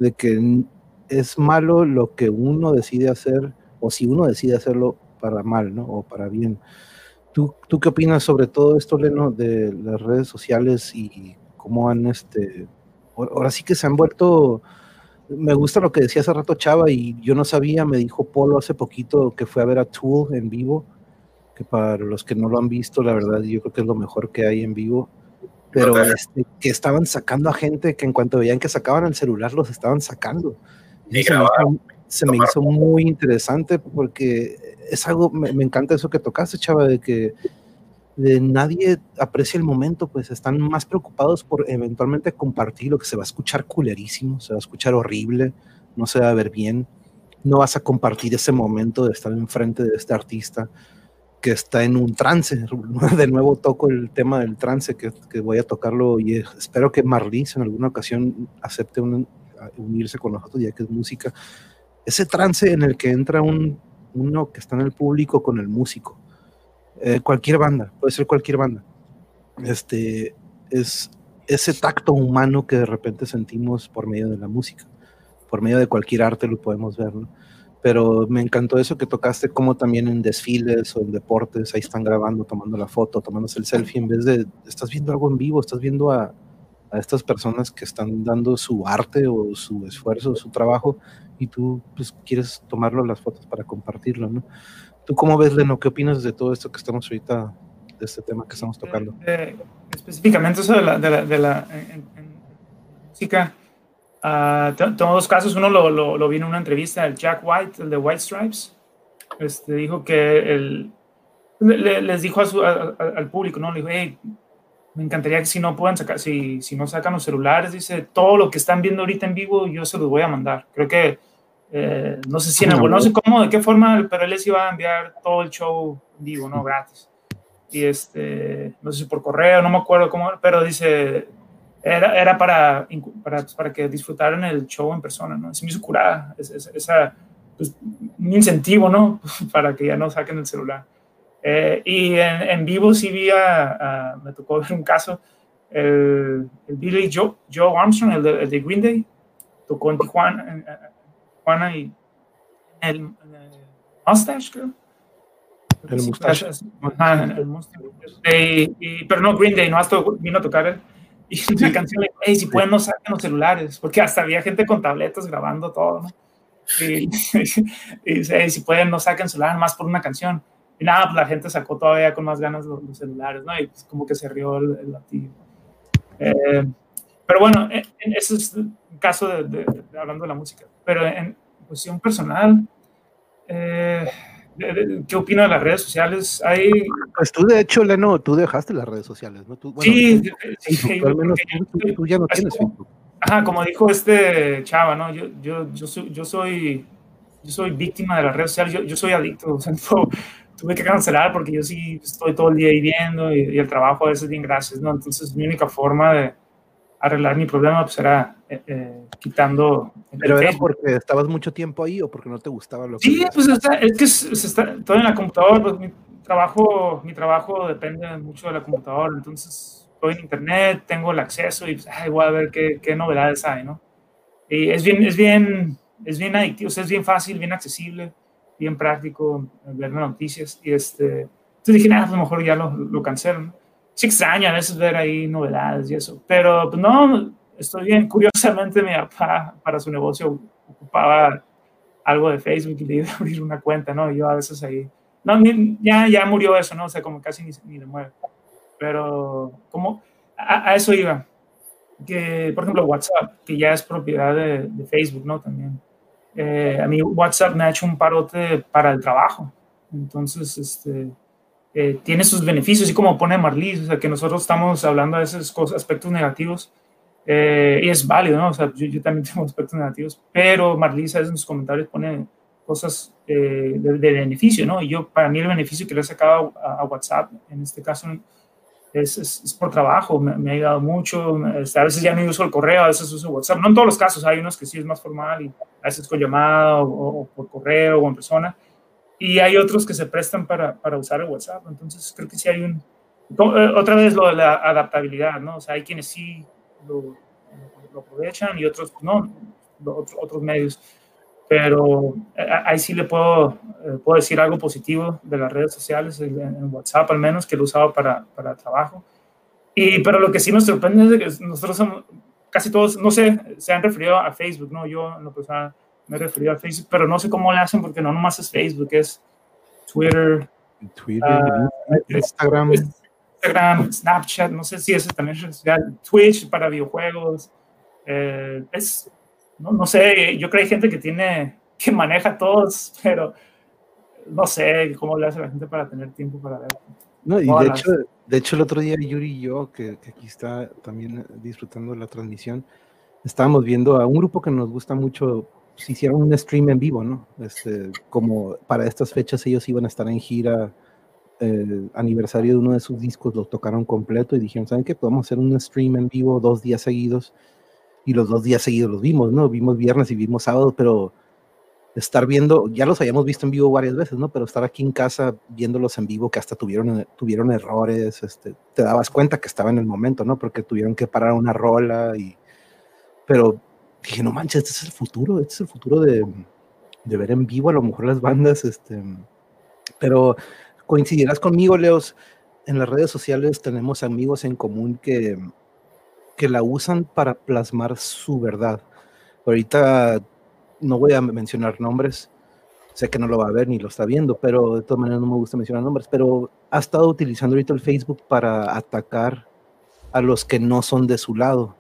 de que es malo lo que uno decide hacer, o si uno decide hacerlo para mal, ¿no? O para bien. ¿Tú, tú qué opinas sobre todo esto, Leno, de las redes sociales y cómo han, este, ahora sí que se han vuelto me gusta lo que decía hace rato Chava y yo no sabía, me dijo Polo hace poquito que fue a ver a Tool en vivo que para los que no lo han visto, la verdad, yo creo que es lo mejor que hay en vivo. Pero este, que estaban sacando a gente que en cuanto veían que sacaban el celular, los estaban sacando. Y se, me hizo, muy interesante porque es algo, me, encanta eso que tocaste, chava, de que de nadie aprecia el momento, pues están más preocupados por eventualmente compartir lo que se va a escuchar culerísimo, se va a escuchar horrible, no se va a ver bien, no vas a compartir ese momento de estar enfrente de este artista, que está en un trance. De nuevo toco el tema del trance, que, que voy a tocarlo y espero que Marlis en alguna ocasión acepte unirse con nosotros, ya que es música. Ese trance en el que entra un, uno que está en el público con el músico. Eh, cualquier banda, puede ser cualquier banda. Este, es ese tacto humano que de repente sentimos por medio de la música, por medio de cualquier arte lo podemos ver, ¿no? pero me encantó eso que tocaste, como también en desfiles o en deportes, ahí están grabando, tomando la foto, tomándose el selfie, en vez de, estás viendo algo en vivo, estás viendo a, a estas personas que están dando su arte o su esfuerzo, su trabajo, y tú pues quieres tomarlo las fotos para compartirlo, ¿no? ¿Tú cómo ves, Leno? ¿Qué opinas de todo esto que estamos ahorita, de este tema que estamos tocando? Eh, específicamente eso de la, de la, de la música, Uh, tengo dos casos. Uno lo, lo, lo, vi en una entrevista, el Jack White, el de White Stripes. Este, dijo que el, le, les dijo a su, al público, ¿no? Le dijo, hey, me encantaría que si no puedan sacar, si, si no sacan los celulares, dice, todo lo que están viendo ahorita en vivo, yo se los voy a mandar. Creo que, eh, no sé si en el, no sé cómo, de qué forma, pero él les iba a enviar todo el show en vivo, ¿no? Gratis. Y este, no sé si por correo, no me acuerdo cómo, pero dice, era, era para, para, para, que disfrutaran el show en persona, ¿no? Es me hizo curada, es, esa, pues, un incentivo, ¿no? para que ya no saquen el celular. Eh, y en, en, vivo sí vi a, me tocó ver un caso, el, el Billy Joe, Joe Armstrong, el de, Green Day, tocó en Tijuana, en, Tijuana y el, el Mustache, creo. El Mustache. el Mustache. Y, pero no Green Day, no hasta vino a tocar él. Y la canción, hey, si pueden no saquen los celulares, porque hasta había gente con tabletas grabando todo, ¿no? Y, y dice, si pueden no saquen celular más por una canción. Y nada, pues la gente sacó todavía con más ganas los, celulares, ¿no? Y pues como que se rió el, el eh, pero bueno, en, ese es el caso de, hablando de la música. Pero en cuestión personal, eh, ¿Qué opina de las redes sociales? Hay... Pues tú, de hecho, Leno, tú dejaste las redes sociales, ¿no? Tú, sí, al menos tú, ya no tienes Facebook. Ajá, como dijo este chava, ¿no? Yo, yo, yo, soy, yo, soy, yo soy víctima de las redes sociales, yo, yo soy adicto, o sea, tuve que cancelar porque yo sí estoy todo el día ahí viendo y, y el trabajo a veces bien gracias, ¿no? Entonces, mi única forma de arreglar mi problema pues era eh, eh, quitando... ¿Pero era porque estabas mucho tiempo ahí o porque no te gustaba lo que... Sí, pues es que se está todo en la computadora, pues mi trabajo, mi trabajo depende mucho de la computadora, entonces estoy en internet, tengo el acceso y pues, ay, voy a ver qué, qué, novedades hay, ¿no? Y es bien, es bien, es bien adictivo, es bien fácil, bien accesible, bien práctico ver noticias. Y este, entonces dije, nada, pues mejor ya lo, lo cancelo. Sí extraña a veces ver ahí novedades y eso, pero pues no, estoy bien. Curiosamente, mi papá para su negocio ocupaba algo de Facebook y le iba a abrir una cuenta, ¿no? Y yo a veces ahí, no, ya, ya murió eso, ¿no? O sea, como casi ni, ni le mueve. Pero, como a, eso iba. Que, por ejemplo, WhatsApp, que ya es propiedad de, de Facebook, ¿no? También. Eh, a mí WhatsApp me ha hecho un parote para el trabajo. Entonces, este, eh, tiene sus beneficios, y como pone Marlis, o sea, que nosotros estamos hablando de esos aspectos negativos, eh, y es válido, ¿no? O sea, yo, también tengo aspectos negativos, pero Marlisa en sus comentarios pone cosas eh, de, beneficio, ¿no? Y yo, para mí el beneficio que le he sacado a, WhatsApp, en este caso, es, es, por trabajo, me, ha ayudado mucho, este, a veces ya no uso el correo, a veces uso WhatsApp, no en todos los casos, hay unos que sí es más formal y a veces con llamada o, por correo o en persona, y hay otros que se prestan para, para usar el WhatsApp, entonces creo que sí hay un... Eh, otra vez lo de la adaptabilidad, ¿no? O sea, hay quienes sí lo, aprovechan y otros no, otros medios. Pero eh, ahí sí le puedo, eh, puedo decir algo positivo de las redes sociales, en, WhatsApp al menos, que lo usaba para, para trabajo. Y, pero lo que sí nos sorprende es que nosotros somos, casi todos, no sé, se han referido a Facebook, ¿no? Yo en lo personal me he referido a Facebook, pero no sé cómo le hacen porque no nomás es Facebook, es Twitter, Twitter, ah, Instagram. Instagram, Snapchat, no sé si eso también es social, Twitch para videojuegos. Eh, es, no, no, sé, yo creo que hay gente que tiene, que maneja todos, pero no sé cómo le hace la gente para tener tiempo para ver. No, y de hecho, de hecho, el otro día Yuri y yo, que, que, aquí está también disfrutando de la transmisión, estábamos viendo a un grupo que nos gusta mucho, se pues, hicieron un stream en vivo, ¿no? Este, como para estas fechas ellos iban a estar en gira el aniversario de uno de sus discos lo tocaron completo y dijeron, ¿saben qué? Podemos hacer un stream en vivo dos días seguidos. Y los dos días seguidos los vimos, ¿no? Vimos viernes y vimos sábado, pero estar viendo, ya los habíamos visto en vivo varias veces, ¿no? Pero estar aquí en casa viéndolos en vivo que hasta tuvieron, tuvieron errores, este, te dabas cuenta que estaba en el momento, ¿no? Porque tuvieron que parar una rola y... Pero dije, no manches, este es el futuro, este es el futuro de, de ver en vivo a lo mejor las bandas, este... Pero coincidirás conmigo, Leos, en las redes sociales tenemos amigos en común que, que la usan para plasmar su verdad. Ahorita no voy a mencionar nombres, sé que no lo va a ver ni lo está viendo, pero de todas maneras no me gusta mencionar nombres, pero ha estado utilizando ahorita el Facebook para atacar a los que no son de su lado.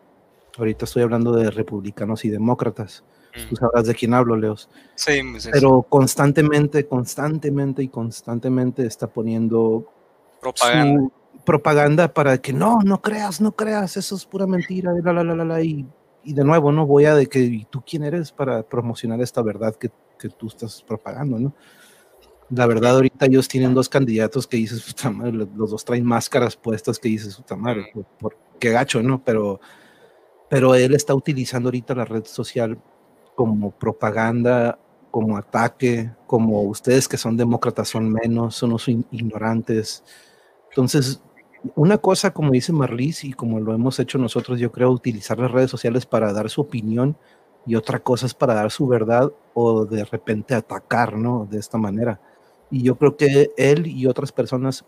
Ahorita estoy hablando de republicanos y demócratas. Tú sabrás de quién hablo, Leos. Sí, Pero constantemente, constantemente y constantemente está poniendo propaganda. Propaganda para que no, no creas, no creas, eso es pura mentira, la, la, la, la, y, y de nuevo, ¿no? Voy a de que tú quién eres para promocionar esta verdad que, que tú estás propagando, ¿no? La verdad, ahorita ellos tienen dos candidatos que dices, puta madre, los dos traen máscaras puestas que dices, puta madre, por, qué gacho, ¿no? Pero, pero él está utilizando ahorita la red social como propaganda, como ataque, como ustedes que son demócratas son menos, son los ignorantes. Entonces, una cosa, como dice Marlis, y como lo hemos hecho nosotros, yo creo, utilizar las redes sociales para dar su opinión y otra cosa es para dar su verdad o de repente atacar, ¿no? De esta manera. Y yo creo que él y otras personas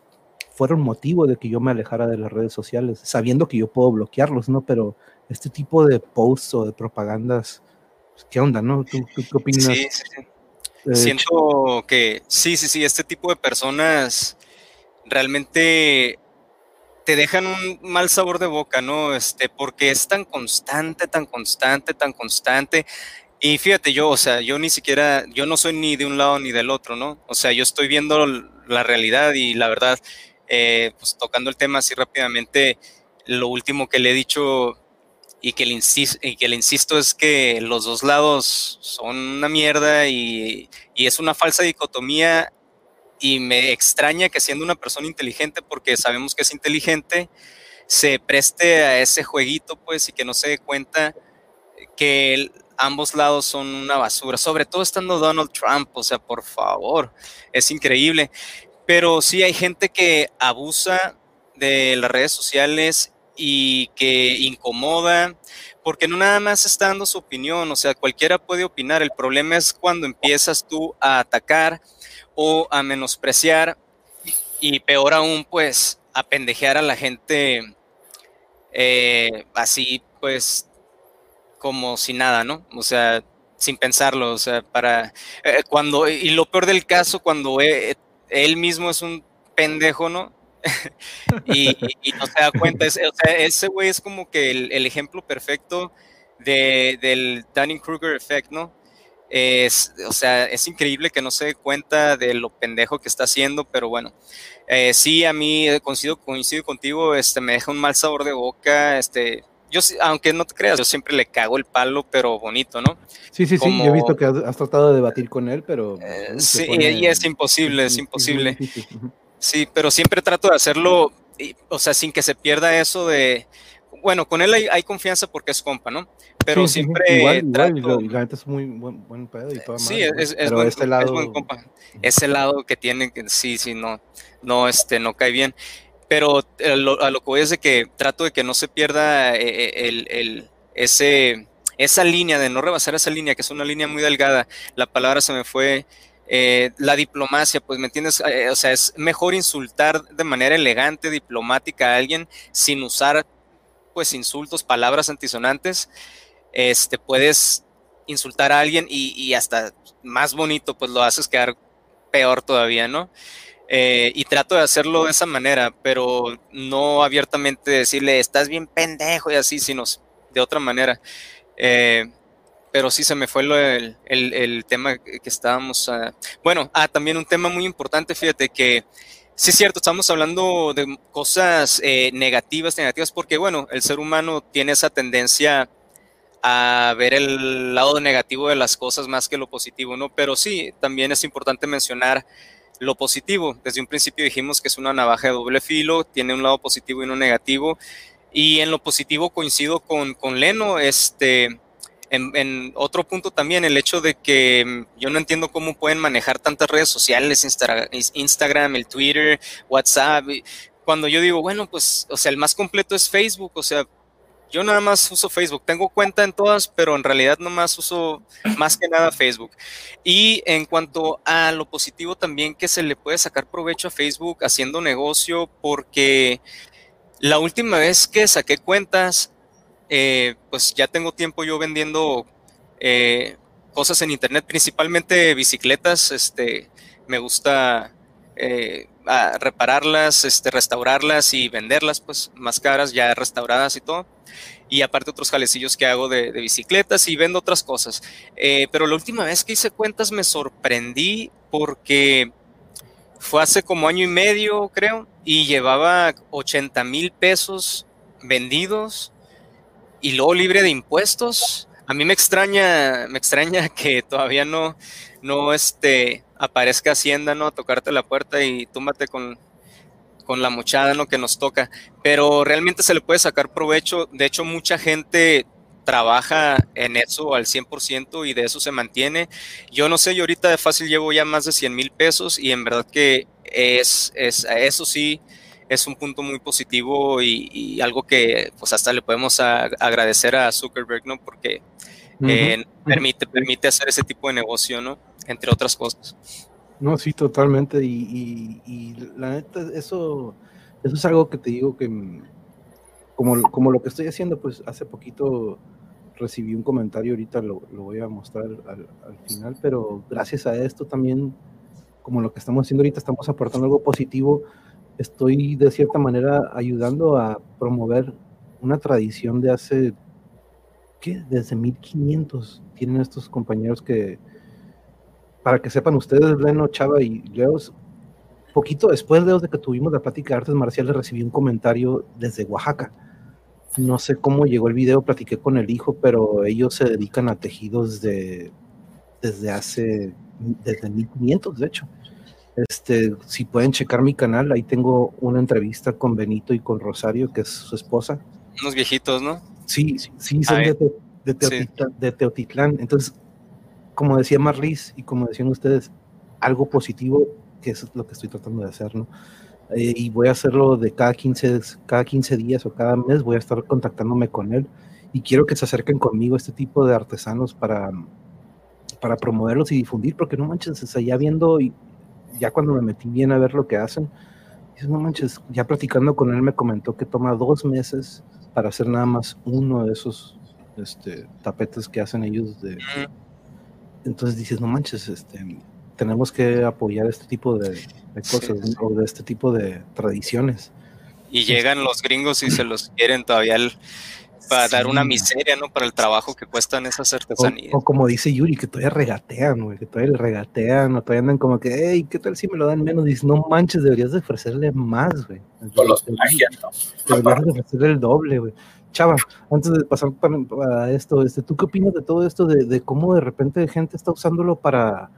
fueron motivo de que yo me alejara de las redes sociales, sabiendo que yo puedo bloquearlos, ¿no? Pero este tipo de posts o de propagandas pues, ¿qué onda, no? ¿Tú, qué opinas? Sí, sí, sí. Eh, Siento que sí, sí, sí, este tipo de personas realmente te dejan un mal sabor de boca, ¿no? Este, porque es tan constante, tan constante, tan constante. Y fíjate, yo, o sea, yo ni siquiera, yo no soy ni de un lado ni del otro, ¿no? O sea, yo estoy viendo la realidad y la verdad, eh, pues tocando el tema así rápidamente, lo último que le he dicho y que, le insisto, y que le insisto es que los dos lados son una mierda y, y, es una falsa dicotomía y me extraña que siendo una persona inteligente, porque sabemos que es inteligente, se preste a ese jueguito pues y que no se dé cuenta que ambos lados son una basura, sobre todo estando Donald Trump, o sea, por favor, es increíble. Pero sí hay gente que abusa de las redes sociales y que incomoda, porque no nada más está dando su opinión, o sea, cualquiera puede opinar, el problema es cuando empiezas tú a atacar o a menospreciar y peor aún, pues, a pendejear a la gente eh, así, pues, como si nada, ¿no? O sea, sin pensarlo, o sea, para eh, cuando, y lo peor del caso, cuando eh, él mismo es un pendejo, ¿no? y, no se da cuenta, sea, ese güey es como que el, ejemplo perfecto de, del Dunning-Kruger effect, ¿no? Es, o sea, es increíble que no se dé cuenta de lo pendejo que está haciendo, pero bueno, eh, sí, a mí coincido, coincido contigo, este, me deja un mal sabor de boca, este, yo, aunque no te creas, yo siempre le cago el palo, pero bonito, ¿no? Sí, sí, sí, yo he visto que has, tratado de debatir con él, pero... Eh, sí, y es imposible, es imposible. Sí, pero siempre trato de hacerlo, o sea, sin que se pierda eso de... Bueno, con él hay, confianza porque es compa, ¿no? Pero siempre igual, trato... igual, la gente es muy buen, buen pedo y todo Sí, es, es, buen, este lado... es buen compa. Ese lado que tiene, que sí, sí, no, no, este, no cae bien pero eh, a lo que voy es de que trato de que no se pierda eh, eh, el, ese, esa línea, de no rebasar esa línea, que es una línea muy delgada. La palabra se me fue. la diplomacia, pues me entiendes, o sea, es mejor insultar de manera elegante, diplomática a alguien sin usar pues insultos, palabras antisonantes. Este, puedes insultar a alguien y, y hasta más bonito, pues lo haces quedar peor todavía, ¿no? Eh, y trato de hacerlo de esa manera, pero no abiertamente decirle, estás bien pendejo y así, sino de otra manera. Eh, pero sí se me fue el, el, tema que estábamos... bueno, ah, también un tema muy importante, fíjate que sí es cierto, estamos hablando de cosas eh, negativas, negativas, porque bueno, el ser humano tiene esa tendencia a ver el lado negativo de las cosas más que lo positivo, ¿no? Pero sí, también es importante mencionar lo positivo. Desde un principio dijimos que es una navaja de doble filo, tiene un lado positivo y uno negativo. Y en lo positivo coincido con, con Leno, este, en, otro punto también, el hecho de que mm, yo no entiendo cómo pueden manejar tantas redes sociales, Instagram, el Twitter, WhatsApp. Cuando yo digo, bueno, pues, o sea, el más completo es Facebook, o sea, yo nada más uso Facebook. Tengo cuenta en todas, pero en realidad nomás uso más que nada Facebook. Y en cuanto a lo positivo también que se le puede sacar provecho a Facebook haciendo negocio, porque la última vez que saqué cuentas, eh, pues ya tengo tiempo yo vendiendo eh, cosas en internet, principalmente bicicletas. Este, me gusta eh, repararlas, este, restaurarlas y venderlas, pues más caras, ya restauradas y todo y aparte otros jalecillos que hago de, bicicletas y vendo otras cosas. Pero la última vez que hice cuentas me sorprendí porque fue hace como año y medio, creo, y llevaba 80 mil pesos vendidos y luego libre de impuestos. A mí me extraña, me extraña que todavía no, no este, aparezca Hacienda, ¿no? A tocarte la puerta y túmate con, con la mochada ¿no? que nos toca, pero realmente se le puede sacar provecho. De hecho, mucha gente trabaja en eso al 100% y de eso se mantiene. Yo no sé, yo ahorita de fácil llevo ya más de 100 mil pesos y en verdad que es, es, eso sí es un punto muy positivo y, algo que pues hasta le podemos agradecer a Zuckerberg, ¿no? Porque eh, permite, permite hacer ese tipo de negocio, ¿no? Entre otras cosas. No, sí, totalmente. Y, la neta, eso, eso es algo que te digo que, como, como lo que estoy haciendo, pues hace poquito recibí un comentario, ahorita lo, voy a mostrar al, final, pero gracias a esto también, como lo que estamos haciendo ahorita, estamos aportando algo positivo. Estoy de cierta manera ayudando a promover una tradición de hace, ¿qué? Desde 1500 tienen estos compañeros que, para que sepan ustedes, Leno, Chava y Leos, poquito después de que tuvimos la plática de artes marciales, recibí un comentario desde Oaxaca. No sé cómo llegó el video, platiqué con el hijo, pero ellos se dedican a tejidos de, desde hace, desde 1500, de hecho. Este, si pueden checar mi canal, ahí tengo una entrevista con Benito y con Rosario, que es su esposa. Unos viejitos, ¿no? Sí, sí, son de, Teotitlán. Entonces, como decía Marlis y como decían ustedes, algo positivo, que es lo que estoy tratando de hacer, ¿no? eh, y voy a hacerlo de cada 15, cada 15 días o cada mes, voy a estar contactándome con él y quiero que se acerquen conmigo este tipo de artesanos para, para promoverlos y difundir, porque no manches, ya viendo, y ya cuando me metí bien a ver lo que hacen, dices, no manches, ya platicando con él me comentó que toma dos meses para hacer nada más uno de esos este, tapetes que hacen ellos de... Entonces dices, no manches, este, tenemos que apoyar este tipo de, cosas o de este tipo de tradiciones. Y llegan los gringos y se los quieren todavía para dar una miseria, ¿no? Para el trabajo que cuestan esas artesanías. O, como dice Yuri, que todavía regatean, güey, que todavía le regatean, o todavía andan como que, hey, ¿qué tal si me lo dan menos? Dices, no manches, deberías de ofrecerle más, güey. los Deberías de ofrecerle el doble, güey. Chava, antes de pasar para, esto, este, ¿tú qué opinas de todo esto, de, de cómo de repente gente está usándolo para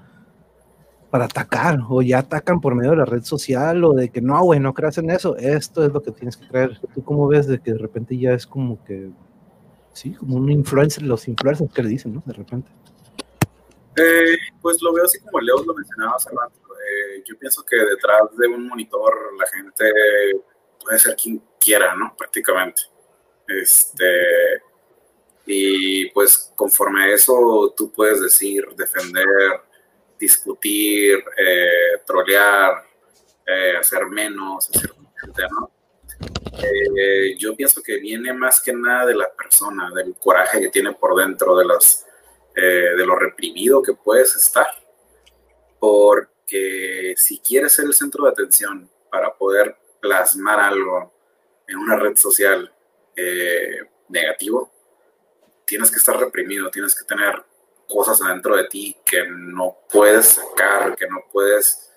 para atacar o ya atacan por medio de la red social o de que no, güey, no creas en eso, esto es lo que tienes que creer. ¿Tú cómo ves de que de repente ya es como que, sí, como un influencer, los influencers que le dicen, ¿no? De repente. Eh, pues lo veo así como Leo lo mencionaba hace. Eh, yo pienso que detrás de un monitor la gente puede ser quien quiera, ¿no? Prácticamente. Este, y pues conforme a eso tú puedes decir, defender, discutir, eh, trolear, eh, hacer menos, hacer ¿no? Eh, yo pienso que viene más que nada de la persona, del coraje que tiene por dentro, de, los, de lo reprimido que puedes estar. Porque si quieres ser el centro de atención para poder plasmar algo en una red social negativo, tienes que estar reprimido, tienes que tener cosas adentro de ti que no puedes sacar, que no puedes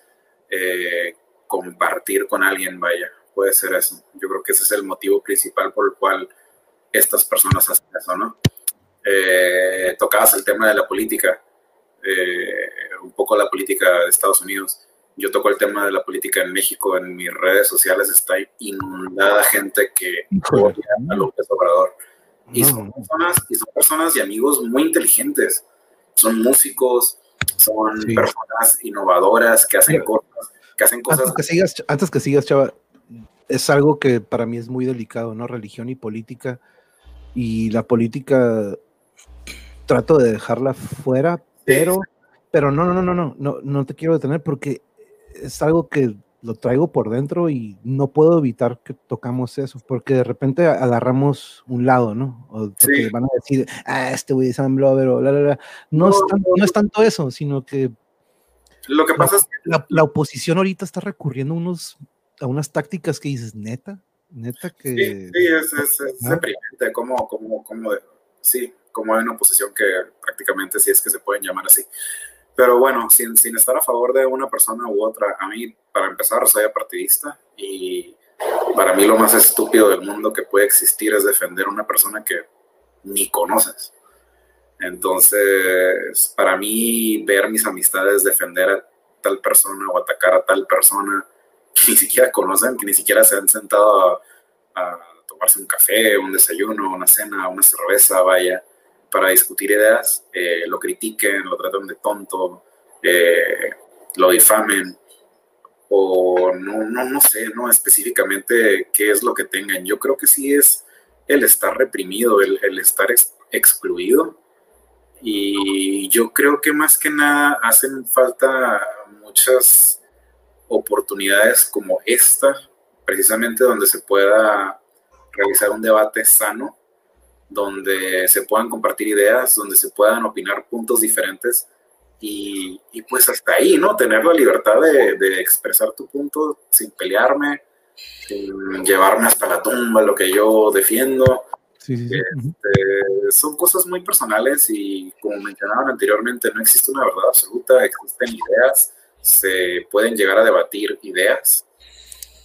eh, compartir con alguien, vaya, puede ser eso. Yo creo que ese es el motivo principal por el cual estas personas hacen eso, ¿no? Eh, tocabas el tema de la política, eh, un poco la política de Estados Unidos. Yo toco el tema de la política en México, en mis redes sociales está inundada gente que odia a López Obrador. Y son, personas, y son personas y amigos muy inteligentes son músicos, son personas innovadoras que hacen cosas, que hacen cosas. Antes que sigas, antes que sigas, Chava, es algo que para mí es muy delicado, ¿no? Religión y política. Y la política trato de dejarla fuera, pero, pero no, no, no, no, no, no te quiero detener porque es algo que lo traigo por dentro y no puedo evitar que tocamos eso, porque de repente agarramos un lado, ¿no? O porque van a decir, ah, este güey es o la, la, la. No, es tanto, no, es tanto, eso, sino que. Lo que pasa la, es que. La, oposición ahorita está recurriendo a, unos, a unas tácticas que dices, neta, neta que. Sí, sí es, es, es deprimente, como, como, como, sí, como hay una oposición que prácticamente sí es que se pueden llamar así. Pero bueno, sin, sin estar a favor de una persona u otra, a mí, para empezar, soy apartidista y para mí lo más estúpido del mundo que puede existir es defender a una persona que ni conoces. Entonces, para mí, ver mis amistades defender a tal persona o atacar a tal persona que ni siquiera conocen, que ni siquiera se han sentado a, a tomarse un café, un desayuno, una cena, una cerveza, vaya, para discutir ideas, eh, lo critiquen, lo traten de tonto, eh, lo difamen, o no, no, no sé, no específicamente qué es lo que tengan. Yo creo que sí es el estar reprimido, el, el estar excluido. Y yo creo que más que nada hacen falta muchas oportunidades como esta, precisamente donde se pueda realizar un debate sano donde se puedan compartir ideas, donde se puedan opinar puntos diferentes y, y pues hasta ahí, ¿no? Tener la libertad de, de, expresar tu punto sin pelearme, sin llevarme hasta la tumba lo que yo defiendo. Sí, sí, este, son cosas muy personales y como mencionaban anteriormente, no existe una verdad absoluta, existen ideas, se pueden llegar a debatir ideas,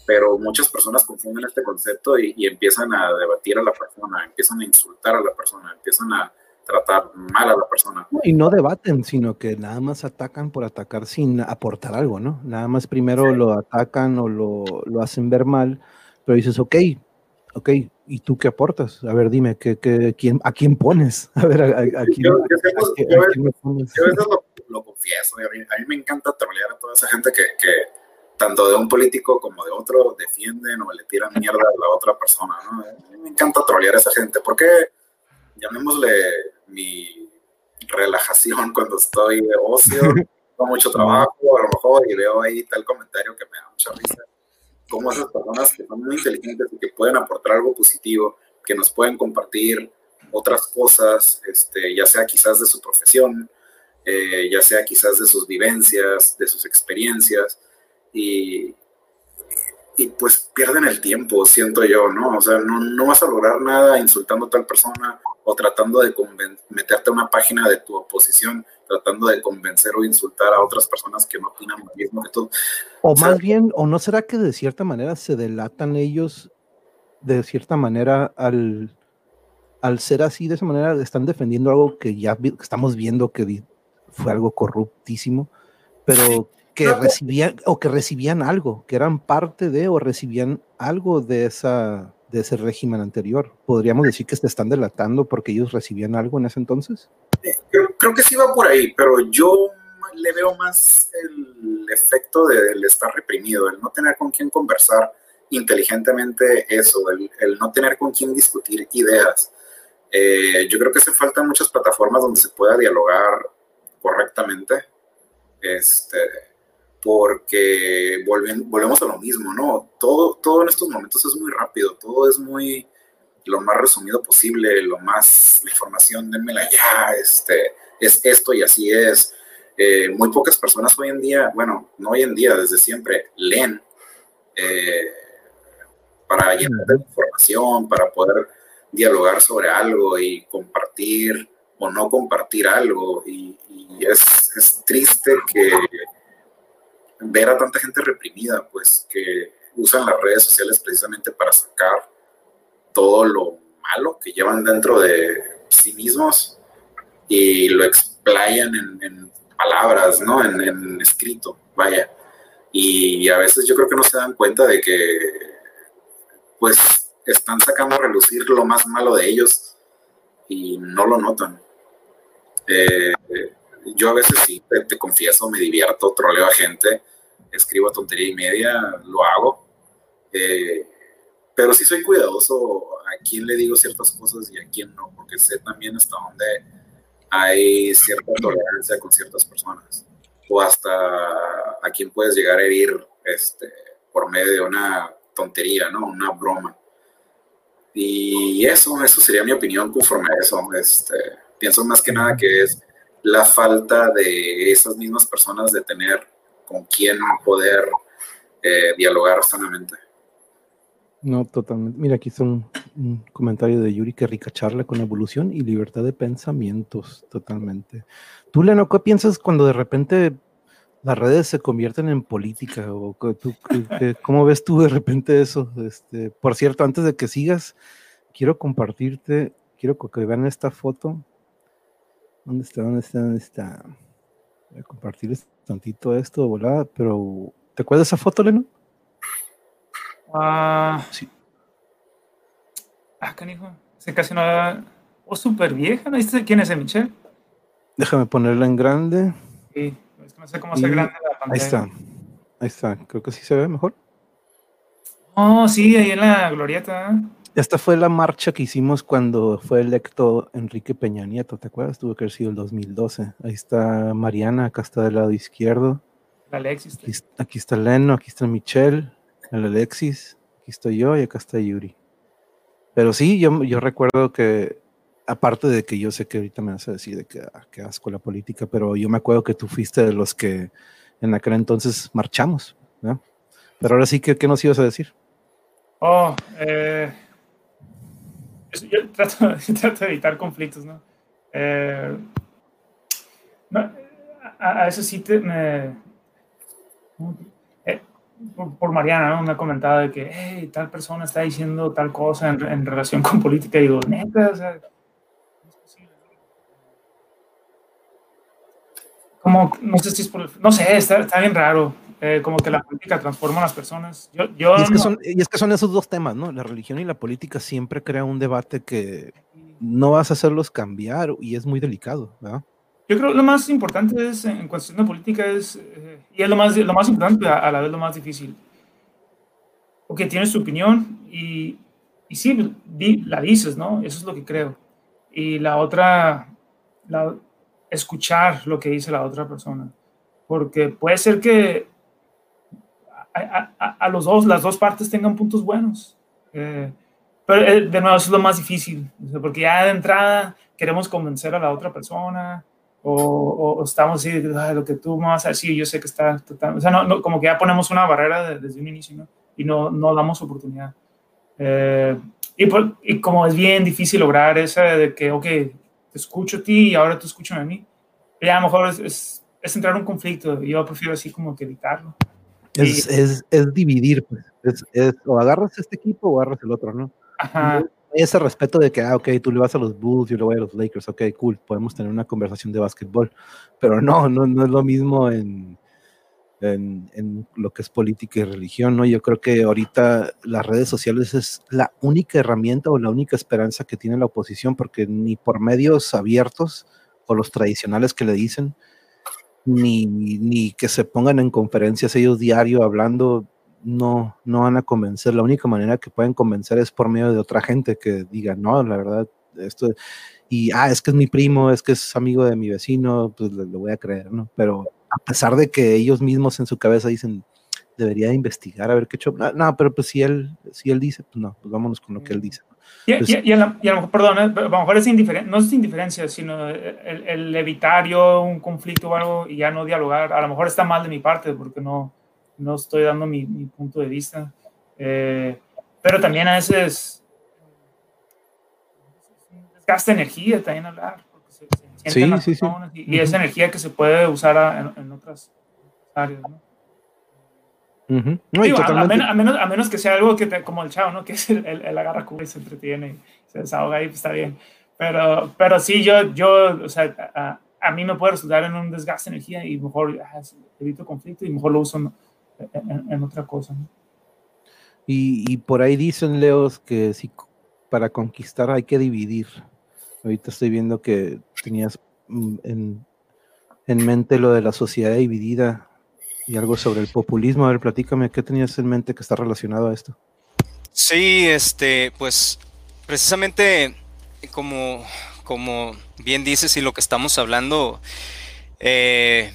pero muchas personas confunden este concepto y, empiezan a debatir a la persona, empiezan a insultar a la persona, empiezan a tratar mal a la persona. Y no debaten, sino que nada más atacan por atacar sin aportar algo, ¿no? Nada más primero lo atacan o lo, lo, hacen ver mal, pero dices, ok, ok, ¿y tú qué aportas? A ver, dime, ¿qué, qué, quién, ¿a quién pones? A ver, ¿a, a quién, yo, yo, me pones? Yo a veces lo, lo confieso, a mí, a mí, me encanta trolear a toda esa gente que, que tanto de un político como de otro, defienden o le tiran mierda a la otra persona, ¿no? me encanta trolear a esa gente, porque llamémosle mi relajación cuando estoy de ocio, con mucho trabajo, a lo mejor, y veo ahí tal comentario que me da mucha risa. Como esas personas que son muy inteligentes y que pueden aportar algo positivo, que nos pueden compartir otras cosas, este, ya sea quizás de su profesión, eh, ya sea quizás de sus vivencias, de sus experiencias, y, y pues pierden el tiempo, siento yo, ¿no? O sea, no, no vas a lograr nada insultando a tal persona o tratando de meterte a una página de tu oposición, tratando de convencer o insultar a otras personas que no opinan lo mismo que tú. O, más bien, ¿o no será que de cierta manera se delatan ellos, de cierta manera, al, al ser así, de esa manera, están defendiendo algo que ya estamos viendo que fue algo corruptísimo, pero que recibían o que recibían algo, que eran parte de o recibían algo de esa de ese régimen anterior. ¿Podríamos decir que se están delatando porque ellos recibían algo en ese entonces? Creo, que sí va por ahí, pero yo le veo más el efecto del estar reprimido, el no tener con quién conversar inteligentemente eso, el, no tener con quién discutir ideas. Eh, yo creo que hace falta muchas plataformas donde se pueda dialogar correctamente. Este, porque volvemos a lo mismo, ¿no? Todo, todo en estos momentos es muy rápido, todo es muy lo más resumido posible, lo más, la información, démela ya, este, es esto y así es. Eh, muy pocas personas hoy en día, bueno, no hoy en día, desde siempre, leen eh, para llenar de información, para poder dialogar sobre algo y compartir o no compartir algo. Y, y es, es triste que ver a tanta gente reprimida, pues que usan las redes sociales precisamente para sacar todo lo malo que llevan dentro de sí mismos y lo explayan en, palabras, ¿no? En, escrito, vaya. Y a veces yo creo que no se dan cuenta de que, pues, están sacando a relucir lo más malo de ellos y no lo notan. Eh, yo a veces sí, te, confieso, me divierto, troleo a gente, escribo tontería y media, lo hago. Eh, pero sí soy cuidadoso a quién le digo ciertas cosas y a quién no, porque sé también hasta dónde hay cierta tolerancia con ciertas personas o hasta a quién puedes llegar a herir este, por medio de una tontería, ¿no? Una broma. Y eso, eso sería mi opinión conforme a eso. Este, pienso más que nada que es la falta de esas mismas personas de tener con quién poder eh, dialogar sanamente. No, totalmente. Mira, aquí está un, comentario de Yuri que rica charla con evolución y libertad de pensamientos, totalmente. Tú, Leno, ¿qué piensas cuando de repente las redes se convierten en política? ¿O ¿Cómo ves tú de repente eso? Este, por cierto, antes de que sigas, quiero compartirte, quiero que vean esta foto. ¿Dónde está? ¿Dónde está? ¿Dónde está? Voy a compartirles tantito esto, volada, pero ¿te acuerdas de esa foto, Leno? Ah, sí. Ah, canijo. Se casi no. O oh, súper vieja, ¿no? ¿Quién es ese, Michelle? Déjame ponerla en grande. Sí, es que no sé cómo se grande la pantalla. Ahí está. Ahí está. Creo que sí se ve mejor. Oh, sí, ahí en la glorieta. Esta fue la marcha que hicimos cuando fue electo Enrique Peña Nieto, ¿te acuerdas? Tuvo que haber sido el 2012. Ahí está Mariana, acá está del lado izquierdo. Alexis. Aquí, aquí, está Leno, aquí está Michelle, el Alexis, aquí estoy yo y acá está Yuri. Pero sí, yo, yo recuerdo que, aparte de que yo sé que ahorita me vas a decir de que, ah, asco la política, pero yo me acuerdo que tú fuiste de los que en aquel entonces marchamos, ¿no? Pero ahora sí, ¿qué, qué nos ibas a decir? Oh, eh, yo trato, de evitar conflictos, ¿no? Eh, a, eso sí te, me, eh, por, Mariana, ¿no? Me ha comentado de que, hey, tal persona está diciendo tal cosa en, relación con política. Y digo, neta, o sea. Como, no sé si es no sé, está, está bien raro. Eh, como que la política transforma a las personas. Yo, yo y, es que son, y, es que son, esos dos temas, ¿no? La religión y la política siempre crea un debate que no vas a hacerlos cambiar y es muy delicado, ¿verdad? yo creo que lo más importante es, en cuestión de política, es, eh, y es lo más, lo más importante, a, la vez lo más difícil. Porque tienes tu opinión y, y sí, la dices, ¿no? Eso es lo que creo. Y la otra, la, escuchar lo que dice la otra persona. Porque puede ser que a, los dos, las dos partes tengan puntos buenos. Eh, pero eh, de nuevo, eso es lo más difícil, porque ya de entrada queremos convencer a la otra persona o, estamos así, lo que tú me vas a decir, yo sé que está total, o sea, no, como que ya ponemos una barrera desde un inicio ¿no? y no, no damos oportunidad. Eh, y, como es bien difícil lograr esa de que, ok, te escucho a ti y ahora tú escuchas a mí, ya a lo mejor es, es, entrar en un conflicto yo prefiero así como que evitarlo. Es, es, es dividir, pues. Es, o agarras este equipo o agarras el otro, ¿no? Ajá ese respeto de que, ah, ok, tú le vas a los Bulls, yo le voy a los Lakers, ok, cool, podemos tener una conversación de básquetbol, pero no, no, no es lo mismo en, en, en, lo que es política y religión, ¿no? Yo creo que ahorita las redes sociales es la única herramienta o la única esperanza que tiene la oposición, porque ni por medios abiertos o los tradicionales que le dicen, ni, ni que se pongan en conferencias ellos diario hablando, no, no van a convencer. La única manera que pueden convencer es por medio de otra gente que diga, no, la verdad, esto, y, ah, es que es mi primo, es que es amigo de mi vecino, pues le, voy a creer, ¿no? Pero a pesar de que ellos mismos en su cabeza dicen, debería investigar a ver qué hecho. No, no, pero pues si él, si él dice, pues no, pues vámonos con lo que él dice. Y, a lo mejor, perdón, a lo mejor es indiferencia, no es indiferencia, sino el, el, evitar yo un conflicto o algo y ya no dialogar. A lo mejor está mal de mi parte porque no, no estoy dando mi, punto de vista. Eh, pero también a veces gasta energía también hablar. Porque se, sí, sí, sí. Y, esa energía que se puede usar en, otras áreas, ¿no? A, menos, a, menos, que sea algo que como el chavo, ¿no? Que es el, el, agarra cuba y se entretiene y se desahoga ahí, pues está bien. Pero, pero sí, yo, yo o sea, a, a mí me puede resultar en un desgaste de energía y mejor ah, evito conflicto y mejor lo uso en, otra cosa. Y, por ahí dicen, Leos, que si para conquistar hay que dividir. Ahorita estoy viendo que tenías mm, en, en mente lo de la sociedad dividida y algo sobre el populismo. A ver, platícame, ¿qué tenías en mente que está relacionado a esto? Sí, este, pues precisamente como, como bien dices y lo que estamos hablando, eh,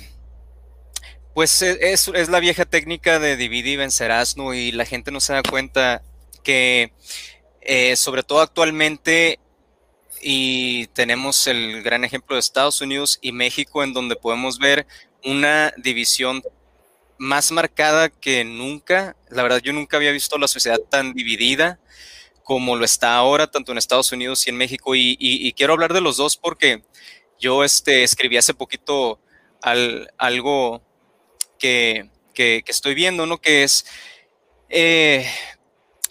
pues e, es, es, la vieja técnica de dividir y vencerás, ¿no? Y la gente no se da cuenta que, eh, sobre todo actualmente, y tenemos el gran ejemplo de Estados Unidos y México, en donde podemos ver una división más marcada que nunca. La verdad, yo nunca había visto la sociedad tan dividida como lo está ahora, tanto en Estados Unidos y en México. Y, quiero hablar de los dos porque yo este, escribí hace poquito al, algo que, estoy viendo, ¿no? Que es eh,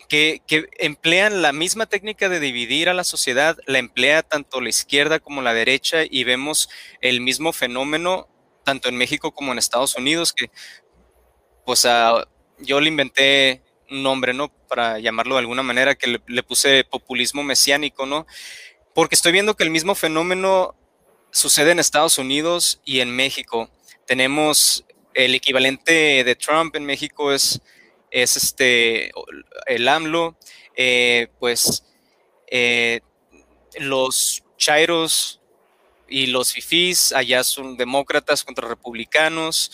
que, emplean la misma técnica de dividir a la sociedad, la emplea tanto la izquierda como la derecha y vemos el mismo fenómeno tanto en México como en Estados Unidos, que pues yo le inventé un nombre, ¿no? Para llamarlo de alguna manera, que le, puse populismo mesiánico, ¿no? Porque estoy viendo que el mismo fenómeno sucede en Estados Unidos y en México. Tenemos el equivalente de Trump en México es, es este, el AMLO, eh, pues eh, los chairos y los fifís allá son demócratas contra republicanos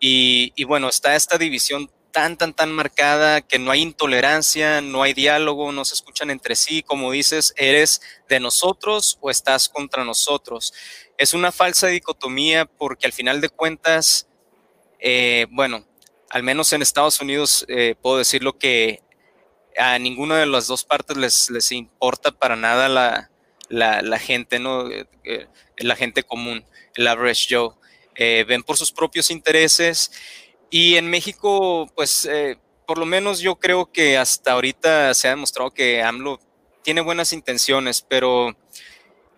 y, bueno, está esta división tan, tan, tan marcada que no hay intolerancia, no hay diálogo, no se escuchan entre sí, como dices, eres de nosotros o estás contra nosotros. Es una falsa dicotomía porque al final de cuentas eh, bueno, al menos en Estados Unidos eh, puedo decirlo que a ninguna de las dos partes les, les importa para nada la, la, gente, ¿no? Eh, la gente común, el average Joe. Ven por sus propios intereses y en México, pues por lo menos yo creo que hasta ahorita se ha demostrado que AMLO tiene buenas intenciones, pero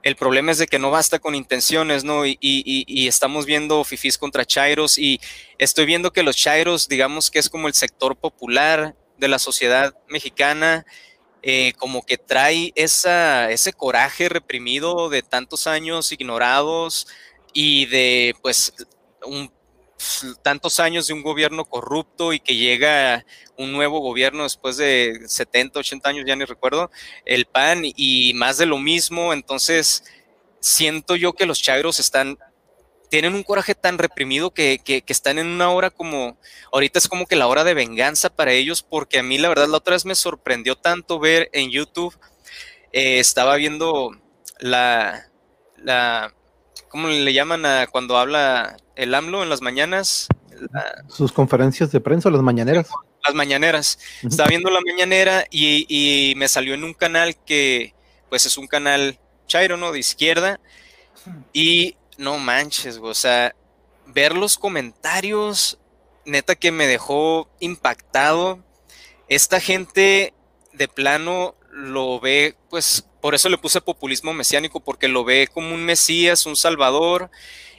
el problema es de que no basta con intenciones, ¿no? Y, estamos viendo fifís contra chairos y estoy viendo que los chairos, digamos que es como el sector popular de la sociedad mexicana, eh, como que trae esa, ese coraje reprimido de tantos años ignorados, y de pues tantos años de un gobierno corrupto y que llega un nuevo gobierno después de 70, 80 años, ya ni recuerdo, el PAN y más de lo mismo, entonces siento yo que los chagros están tienen un coraje tan reprimido que, que, están en una hora como, ahorita es como que la hora de venganza para ellos, porque a mí la verdad la otra vez me sorprendió tanto ver en YouTube, eh, estaba viendo la, la, ¿cómo le llaman a cuando habla el AMLO en las mañanas? Sus conferencias de prensa, las mañaneras. Las mañaneras. Estaba viendo la mañanera y, y, me salió en un canal que, pues es un canal chairo, ¿no? De izquierda. Y no manches, o sea, ver los comentarios, neta que me dejó impactado. Esta gente de plano lo ve, pues, por eso le puse populismo mesiánico, porque lo ve como un Mesías, un Salvador,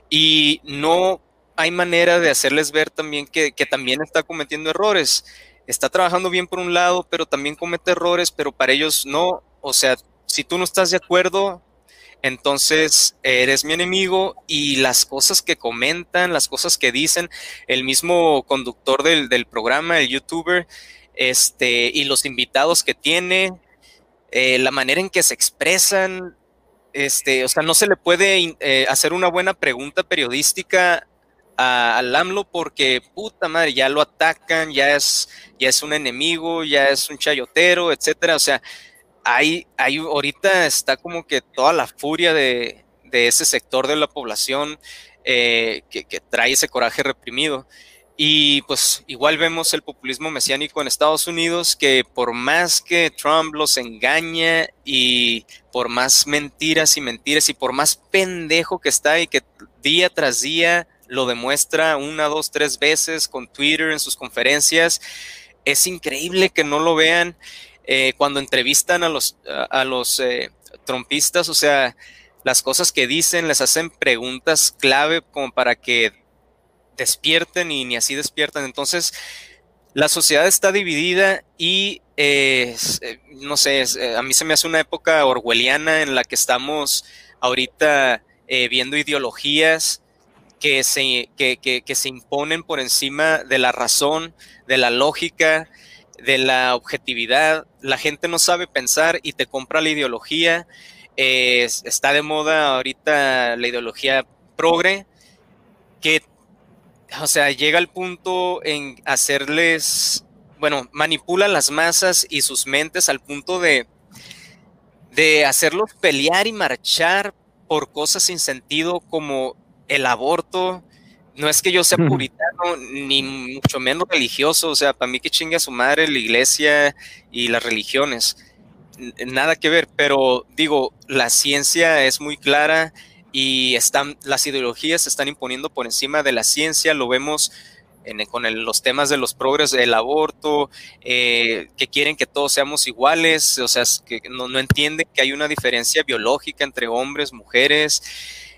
y no hay manera de hacerles ver también que, que también está cometiendo errores. Está trabajando bien por un lado, pero también comete errores, pero para ellos no. O sea, si tú no estás de acuerdo, entonces, eres mi enemigo y las cosas que comentan, las cosas que dicen, el mismo conductor del, programa, el youtuber, este, y los invitados que tiene, eh, la manera en que se expresan, este, o sea, no se le puede eh, hacer una buena pregunta periodística al AMLO porque puta madre, ya lo atacan, ya es, ya es un enemigo, ya es un chayotero, etcétera. O sea, hay, hay, ahorita está como que toda la furia de, ese sector de la población eh, que, trae ese coraje reprimido. Y pues igual vemos el populismo mesiánico en Estados Unidos, que por más que Trump los engaña y por más mentiras y mentiras y por más pendejo que está y que día tras día lo demuestra una, dos, tres veces con Twitter en sus conferencias, es increíble que no lo vean. Eh, cuando entrevistan a los, a, los eh, o sea, las cosas que dicen, les hacen preguntas clave como para que despierten y ni así despiertan. Entonces, la sociedad está dividida y, eh, no sé, a mí se me hace una época orwelliana en la que estamos ahorita viendo ideologías que se, que, que se imponen por encima de la razón, de la lógica, de la objetividad. La gente no sabe pensar y te compra la ideología. está de moda ahorita la ideología progre, que, o sea, llega al punto en hacerles, bueno, manipula las masas y sus mentes al punto de, de hacerlos pelear y marchar por cosas sin sentido como el aborto, no es que yo sea puritano, ni mucho menos religioso, o sea, para mí que chingue a su madre la iglesia y las religiones, nada que ver, pero digo, la ciencia es muy clara y están, las ideologías se están imponiendo por encima de la ciencia, lo vemos con los temas de los progres del aborto, eh, que quieren que todos seamos iguales, o sea, que no, no entienden que hay una diferencia biológica entre hombres, mujeres.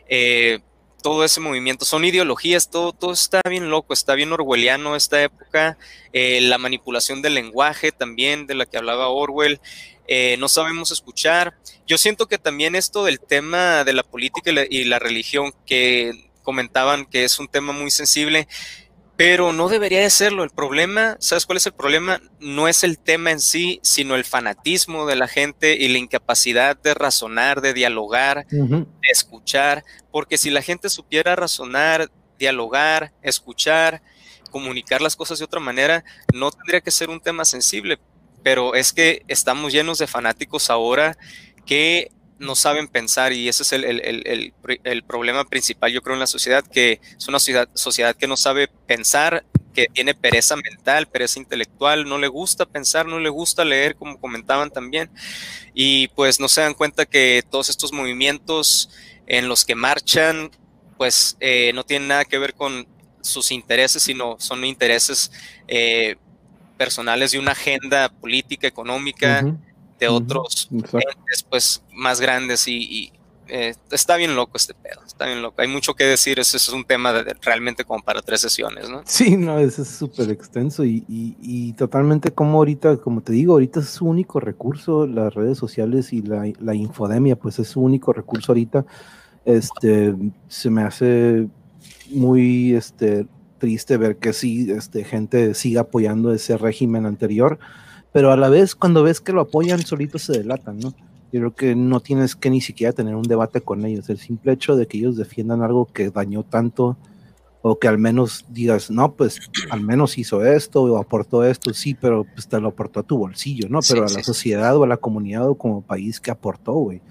Eh, todo ese movimiento, son ideologías, todo, todo está bien loco, está bien orwelliano esta época, eh, la manipulación del lenguaje también, de la que hablaba Orwell, eh, no sabemos escuchar. Yo siento que también esto del tema de la política y la religión, que comentaban que es un tema muy sensible, pero no debería de serlo. El problema, ¿sabes cuál es el problema? No es el tema en sí, sino el fanatismo de la gente y la incapacidad de razonar, de dialogar, de escuchar. Porque si la gente supiera razonar, dialogar, escuchar, comunicar las cosas de otra manera, no tendría que ser un tema sensible. Pero es que estamos llenos de fanáticos ahora que no saben pensar y ese es el, problema principal, yo creo, en la sociedad, que es una sociedad, sociedad que no sabe pensar, que tiene pereza mental, pereza intelectual, no le gusta pensar, no le gusta leer, como comentaban también, y pues no se dan cuenta que todos estos movimientos en los que marchan, pues eh, no tienen nada que ver con sus intereses, sino son intereses eh, personales de una agenda política, económica de otros entes pues más grandes y, eh, está bien loco este pedo, está bien loco. Hay mucho que decir, ese es un tema realmente como para tres sesiones, ¿no? Sí, no, ese es súper extenso y, y, totalmente como ahorita, como te digo, ahorita es su único recurso, las redes sociales y la, la infodemia, pues es su único recurso ahorita este, se me hace muy este, triste ver que sí, este, gente siga apoyando ese régimen anterior, pero a la vez cuando ves que lo apoyan, solitos se delatan, ¿no? Yo creo que no tienes que ni siquiera tener un debate con ellos. El simple hecho de que ellos defiendan algo que dañó tanto, o que al menos digas, no, pues al menos hizo esto o aportó esto, sí, pero pues te lo aportó a tu bolsillo, ¿no? Pero a la sociedad o a la comunidad o como país que aportó, güey.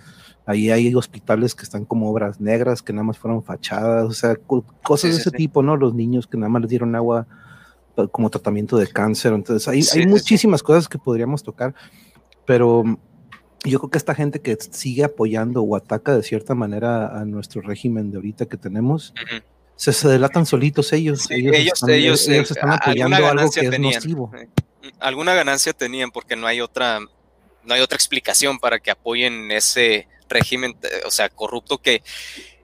Ahí hay hospitales que están como obras negras, que nada más fueron fachadas, o sea, cosas de ese tipo, ¿no? Los niños que nada más les dieron agua como tratamiento de cáncer. Entonces, hay, hay muchísimas cosas que podríamos tocar, pero yo creo que esta gente que sigue apoyando o ataca de cierta manera a nuestro régimen de ahorita que tenemos, se, se, delatan solitos ellos. ellos, ellos, ellos, ellos, están apoyando algo que es nocivo. Alguna ganancia tenían porque no hay otra, no hay otra explicación para que apoyen ese régimen, o sea, corrupto que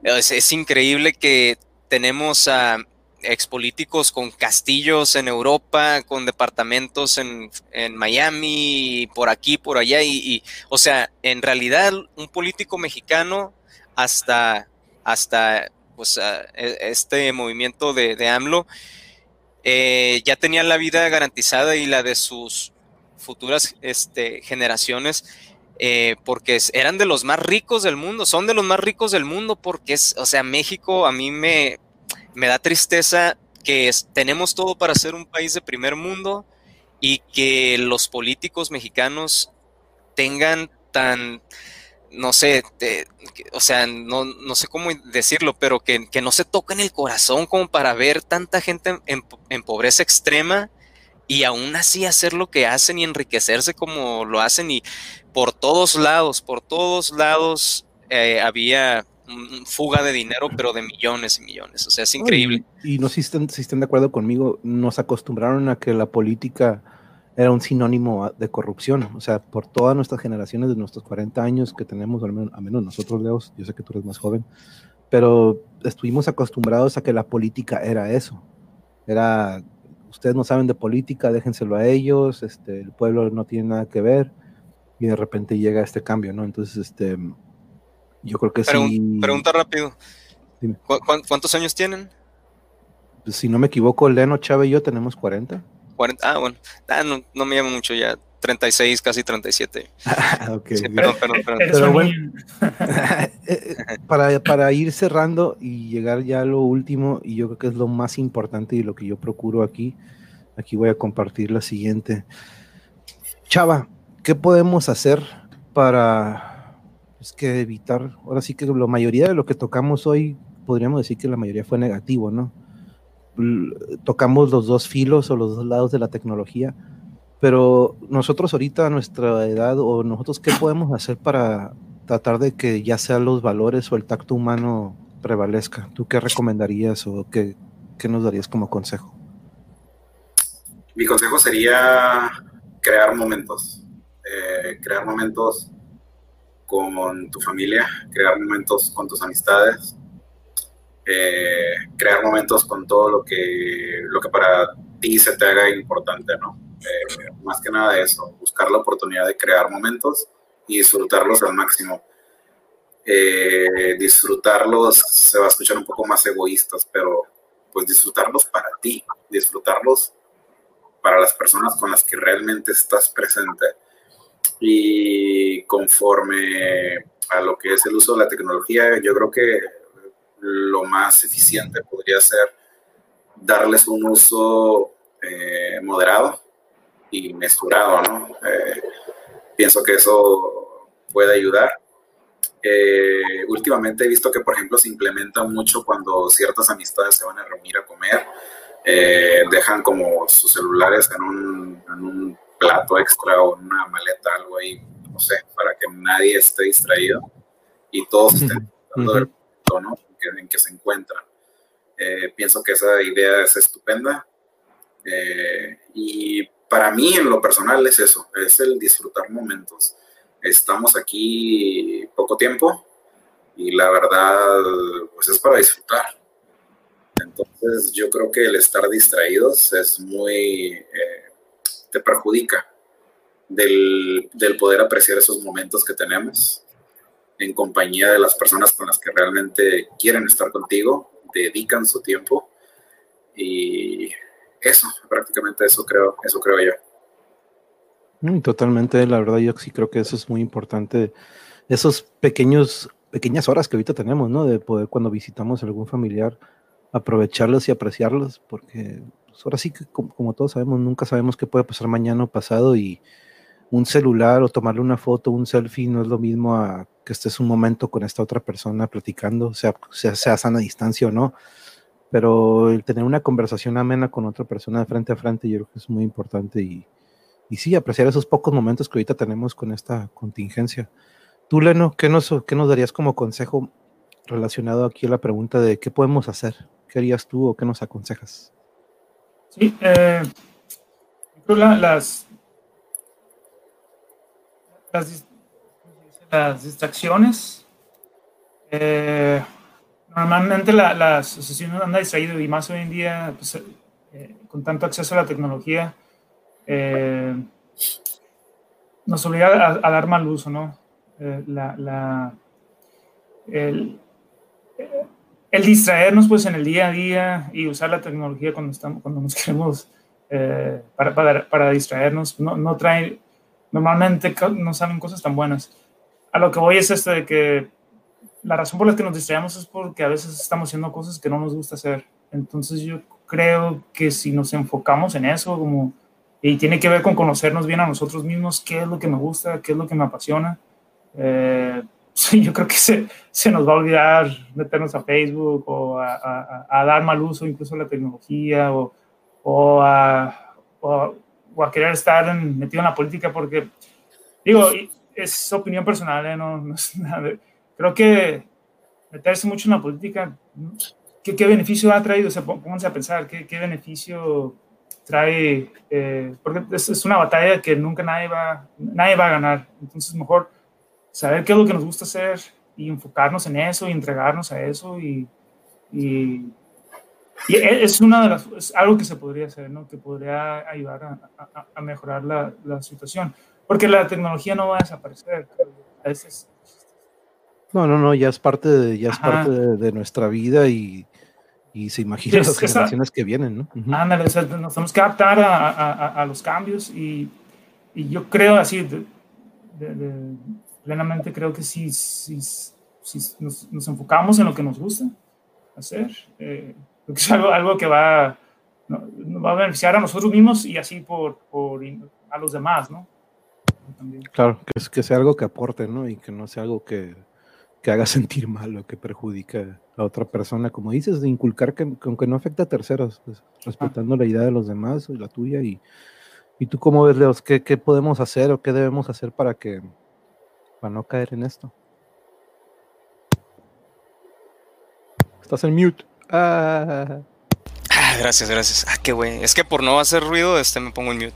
es, es increíble que tenemos a expolíticos con castillos en Europa, con departamentos en, en Miami, por aquí, por allá, y, o sea, en realidad un político mexicano hasta, hasta pues, e, este movimiento de, de AMLO eh, ya tenía la vida garantizada y la de sus futuras este, generaciones. Eh, porque eran de los más ricos del mundo, son de los más ricos del mundo, porque es, o sea, México a mí me, me da tristeza que tenemos todo para ser un país de primer mundo y que los políticos mexicanos tengan tan, no sé, o sea, no, no, sé cómo decirlo, pero que, no se toquen el corazón como para ver tanta gente en, pobreza extrema y aún así hacer lo que hacen y enriquecerse como lo hacen y por todos lados, por todos lados eh, había fuga de dinero, pero de millones y millones. O sea, es increíble. y, no si estén, si estén de acuerdo conmigo, nos acostumbraron a que la política era un sinónimo de corrupción. O sea, por todas nuestras generaciones de nuestros 40 años que tenemos, al menos, menos nosotros, Leos, yo sé que tú eres más joven, pero estuvimos acostumbrados a que la política era eso. Era, ustedes no saben de política, déjenselo a ellos, este, el pueblo no tiene nada que ver, y de repente llega este cambio, ¿no? Entonces, este, yo creo que sí. Pregunta rápido. cuántos años tienen? Pues, si no me equivoco, Leno, Chávez y yo tenemos 40. 40 ah, bueno. Ah, no, me llama mucho ya. 36, casi 37. Ah, ok. perdón, perdón, perdón. Pero bueno, eh, eh, para, para ir cerrando y llegar ya a lo último, y yo creo que es lo más importante y lo que yo procuro aquí, aquí voy a compartir la siguiente. Chava, ¿qué podemos hacer para es que evitar, ahora sí que la mayoría de lo que tocamos hoy, podríamos decir que la mayoría fue negativo, ¿no? Tocamos los dos filos o los dos lados de la tecnología, pero nosotros ahorita a nuestra edad o nosotros qué podemos hacer para tratar de que ya sean los valores o el tacto humano prevalezca. ¿Tú qué recomendarías o qué, qué nos darías como consejo? Mi consejo sería crear momentos, eh, crear momentos con tu familia, crear momentos con tus amistades, eh, crear momentos con todo lo que, lo que para ti se te haga importante, ¿no? Eh, más que nada eso, buscar la oportunidad de crear momentos y disfrutarlos al máximo. Disfrutarlos se va a escuchar un poco más egoístas, pero pues disfrutarlos para ti, disfrutarlos para las personas con las que realmente estás presente y conforme a lo que es el uso de la tecnología, yo creo que lo más eficiente podría ser darles un uso eh, moderado y mesurado, ¿no? Eh, pienso que eso puede ayudar. Eh, últimamente he visto que, por ejemplo, se implementa mucho cuando ciertas amistades se van a reunir a comer, dejan como sus celulares en en un plato extra o una maleta, algo ahí, no sé, para que nadie esté distraído y todos estén dando del punto, ¿no? En que, se encuentran. Eh, pienso que esa idea es estupenda. Eh, y para mí, en lo personal, es eso, es el disfrutar momentos. Estamos aquí poco tiempo y la verdad, pues es para disfrutar. Entonces, yo creo que el estar distraídos es muy... Eh, te perjudica del, poder apreciar esos momentos que tenemos. en compañía de las personas con las que realmente quieren estar contigo, dedican su tiempo y eso, prácticamente eso creo, eso creo yo. Mm, totalmente, la verdad yo sí creo que eso es muy importante, esos pequeños, pequeñas horas que ahorita tenemos, ¿no? De poder cuando visitamos a algún familiar, aprovecharlos y apreciarlos, porque ahora sí que como, todos sabemos, nunca sabemos qué puede pasar mañana o pasado y un celular o tomarle una foto, un selfie no es lo mismo a que estés un momento con esta otra persona platicando, sea, sea, sea sana distancia o no, pero el tener una conversación amena con otra persona de frente a frente yo creo que es muy importante y, y sí, apreciar esos pocos momentos que ahorita tenemos con esta contingencia. Tú, Leno, ¿qué nos, qué nos darías como consejo relacionado aquí a la pregunta de qué podemos hacer? ¿Qué harías tú o qué nos aconsejas? Sí, eh, las, las, distracciones, eh, normalmente la, la asociación anda distraído y más hoy en día, pues, eh, con tanto acceso a la tecnología, eh, nos obliga a, dar mal uso, ¿no? Eh, la, el, el, distraernos pues en el día a día y usar la tecnología cuando, estamos, cuando nos queremos eh, para, para, para, distraernos, no, no trae, normalmente no salen cosas tan buenas. A lo que voy es esto de que la razón por la que nos distraemos es porque a veces estamos haciendo cosas que no nos gusta hacer. Entonces yo creo que si nos enfocamos en eso, como y tiene que ver con conocernos bien a nosotros mismos, qué es lo que me gusta, qué es lo que me apasiona. Eh, yo creo que se, se, nos va a olvidar meternos a Facebook o a, a, dar mal uso incluso a la tecnología o, o, a, o, a, querer estar metido en la política porque, digo, es opinión personal, ¿eh? no, no es nada. Creo que meterse mucho en la política, ¿qué, qué beneficio ha traído? O sea, pónganse a pensar, ¿qué, qué beneficio trae, eh, porque es, una batalla que nunca nadie va, nadie va a ganar. Entonces, mejor saber qué es lo que nos gusta hacer y enfocarnos en eso y entregarnos a eso y, y, e, es una de las, es algo que se podría hacer, ¿no? Que podría ayudar a, a, mejorar la, la, situación. Porque la tecnología no va a desaparecer. A veces, no, no, no, ya es parte de, ya es parte de, de nuestra vida y, y se imagina las generaciones que vienen, ¿no? Ándale, nos tenemos que adaptar a, a, a los cambios y, y, yo creo así, de, de, plenamente creo que si, si, si nos, nos, enfocamos en lo que nos gusta hacer, eh, es algo, algo que va, no, va a beneficiar a nosotros mismos y así por, por a los demás, ¿no? También. Claro, que, es, que sea algo que aporte, ¿no? Y que no sea algo que, que haga sentir mal o que perjudica a otra persona, como dices, de inculcar que, aunque no afecta a terceros, pues, respetando la idea de los demás y la tuya. Y, y tú cómo ves, Leos, ¿qué, ¿qué, podemos hacer o qué debemos hacer para que para no caer en esto? Estás en mute. Ah. ah gracias, gracias. Ah, qué güey. Es que por no hacer ruido, este me pongo en mute.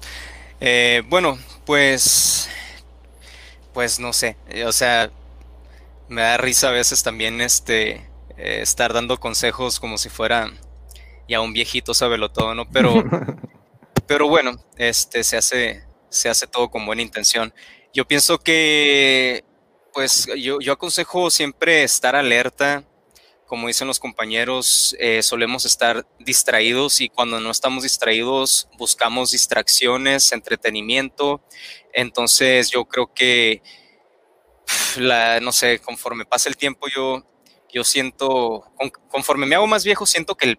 Eh, bueno, pues, pues no sé. O sea, me da risa a veces también este eh, estar dando consejos como si fuera ya un viejito sabelo todo, ¿no? Pero, pero bueno, este, se, hace, se hace todo con buena intención. Yo pienso que, pues, yo, yo aconsejo siempre estar alerta. Como dicen los compañeros, eh, solemos estar distraídos y cuando no estamos distraídos buscamos distracciones, entretenimiento. Entonces yo creo que, la, no sé, conforme pasa el tiempo yo yo siento, conforme me hago más viejo, siento que el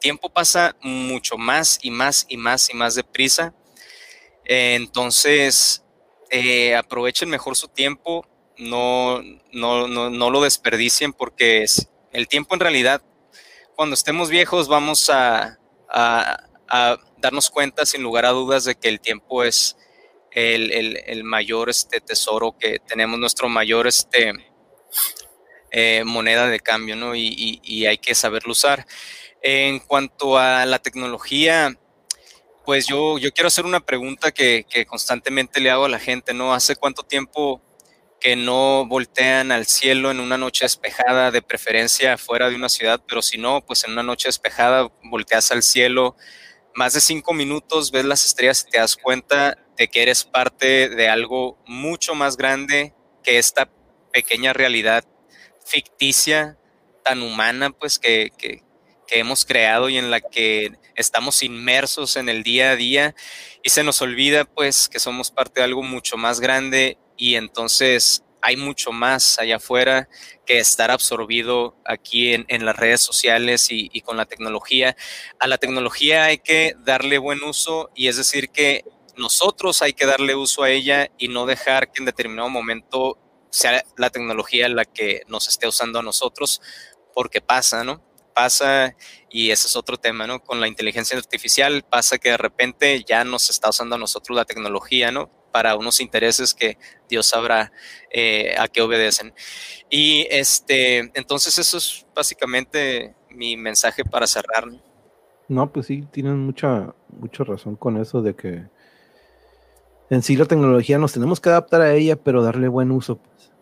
tiempo pasa mucho más y más y más y más deprisa. entonces, eh, aprovechen mejor su tiempo, no, no, no, lo desperdicien porque es, el tiempo en realidad, cuando estemos viejos, vamos a, darnos cuenta sin lugar a dudas de que el tiempo es el, mayor este, tesoro que tenemos, nuestro mayor este, eh, moneda de cambio, ¿no? Y, hay que saberlo usar. En cuanto a la tecnología, pues yo, yo quiero hacer una pregunta que, constantemente le hago a la gente, ¿no? ¿Hace cuánto tiempo que no voltean al cielo en una noche despejada, de preferencia fuera de una ciudad, pero si no, pues en una noche despejada volteas al cielo más de cinco minutos, ves las estrellas y te das cuenta de que eres parte de algo mucho más grande que esta pequeña realidad ficticia, tan humana, pues que, que, que hemos creado y en la que estamos inmersos en el día a día y se nos olvida pues que somos parte de algo mucho más grande y entonces hay mucho más allá afuera que estar absorbido aquí en, en las redes sociales y, y, con la tecnología. A la tecnología hay que darle buen uso y es decir que nosotros hay que darle uso a ella y no dejar que en determinado momento sea la tecnología la que nos esté usando a nosotros, porque pasa, ¿no? Pasa, y ese es otro tema, ¿no? Con la inteligencia artificial pasa que de repente ya nos está usando a nosotros la tecnología, ¿no? Para unos intereses que Dios sabrá eh, a qué obedecen. Y este, entonces eso es básicamente mi mensaje para cerrar. No, pues sí, tienen mucha, mucha razón con eso de que en sí la tecnología nos tenemos que adaptar a ella, pero darle buen uso.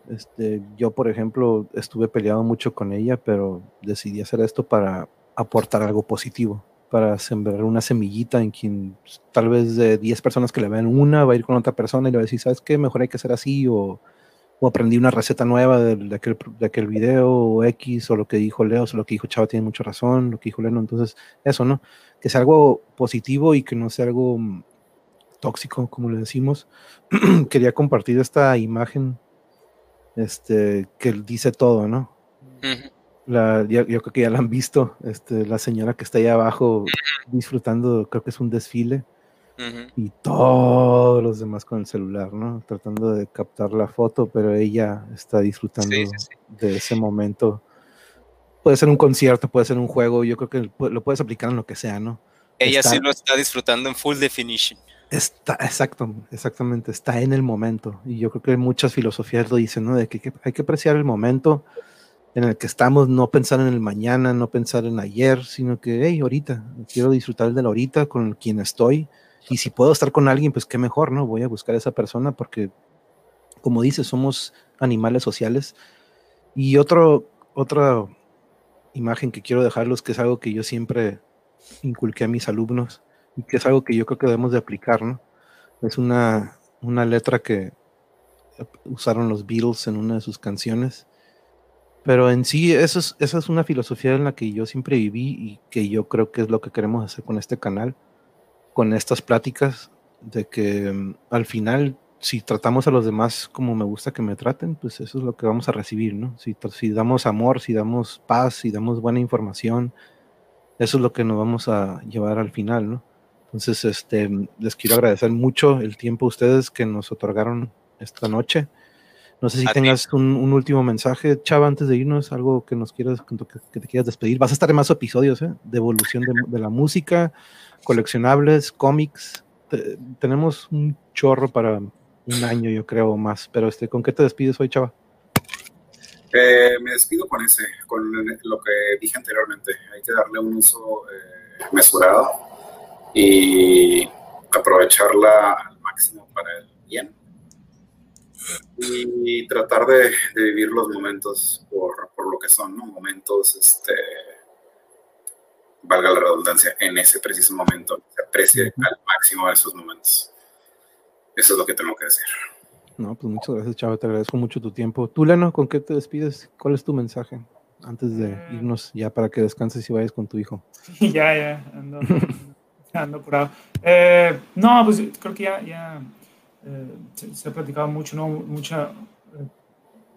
Este, yo, por ejemplo, estuve peleado mucho con ella, pero decidí hacer esto para aportar algo positivo, para sembrar una semillita en quien pues, tal vez de 10 personas que le vean una, va a ir con otra persona y le va a decir, ¿sabes qué? Mejor hay que hacer así, o, aprendí una receta nueva de, aquel, de aquel video, o X, o lo que dijo Leo, o lo que dijo Chava tiene mucha razón, lo que dijo Leno, entonces eso, ¿no? Que sea algo positivo y que no sea algo tóxico, como le decimos. Quería compartir esta imagen este, que dice todo, ¿no? Uh -huh. la, yo, yo, creo que ya la han visto, este, la señora que está ahí abajo disfrutando, creo que es un desfile, uh -huh. y todos los demás con el celular, ¿no? Tratando de captar la foto, pero ella está disfrutando sí, sí, sí. de ese momento. Puede ser un concierto, puede ser un juego, yo creo que lo puedes aplicar en lo que sea, ¿no? Ella está, sí lo está disfrutando en full definition. Está, exacto, exactamente, está en el momento. Y yo creo que muchas filosofías lo dicen, ¿no? De que, hay que apreciar el momento en el que estamos, no pensar en el mañana, no pensar en ayer, sino que, hey, ahorita, quiero disfrutar del ahorita con quien estoy. Y si puedo estar con alguien, pues qué mejor, ¿no? Voy a buscar a esa persona porque, como dices, somos animales sociales. Y otro, otra imagen que quiero dejarlos, que es algo que yo siempre inculqué a mis alumnos, y que es algo que yo creo que debemos de aplicar, ¿no? Es una, una letra que usaron los Beatles en una de sus canciones, pero en sí eso es, esa es una filosofía en la que yo siempre viví y que yo creo que es lo que queremos hacer con este canal, con estas pláticas, de que um, al final si tratamos a los demás como me gusta que me traten, pues eso es lo que vamos a recibir, ¿no? Si, si damos amor, si damos paz, si damos buena información, eso es lo que nos vamos a llevar al final, ¿no? Entonces, este, les quiero agradecer mucho el tiempo a ustedes que nos otorgaron esta noche. No sé si a tengas un, un, último mensaje, Chava, antes de irnos, algo que nos quieras, que te quieras despedir. Vas a estar en más episodios, ¿eh? De evolución de, de la música, coleccionables, cómics. Te, tenemos un chorro para un año, yo creo, más. Pero, este, ¿con qué te despides hoy, Chava? Eh, me despido con ese, con lo que dije anteriormente. Hay que darle un uso eh, mesurado y aprovecharla al máximo para el bien y tratar de, de vivir los momentos por, por, lo que son, ¿no? Momentos, este, valga la redundancia, en ese preciso momento, se aprecie al máximo esos momentos. Eso es lo que tengo que decir. No, pues muchas gracias, Chava, te agradezco mucho tu tiempo. Tú, Leno, ¿con qué te despides? ¿Cuál es tu mensaje? Antes de irnos ya para que descanses y vayas con tu hijo. ya, ya, ando. ando apurado. Eh, no, pues creo que ya, ya eh, se, se, ha platicado mucho, ¿no? Mucha, eh,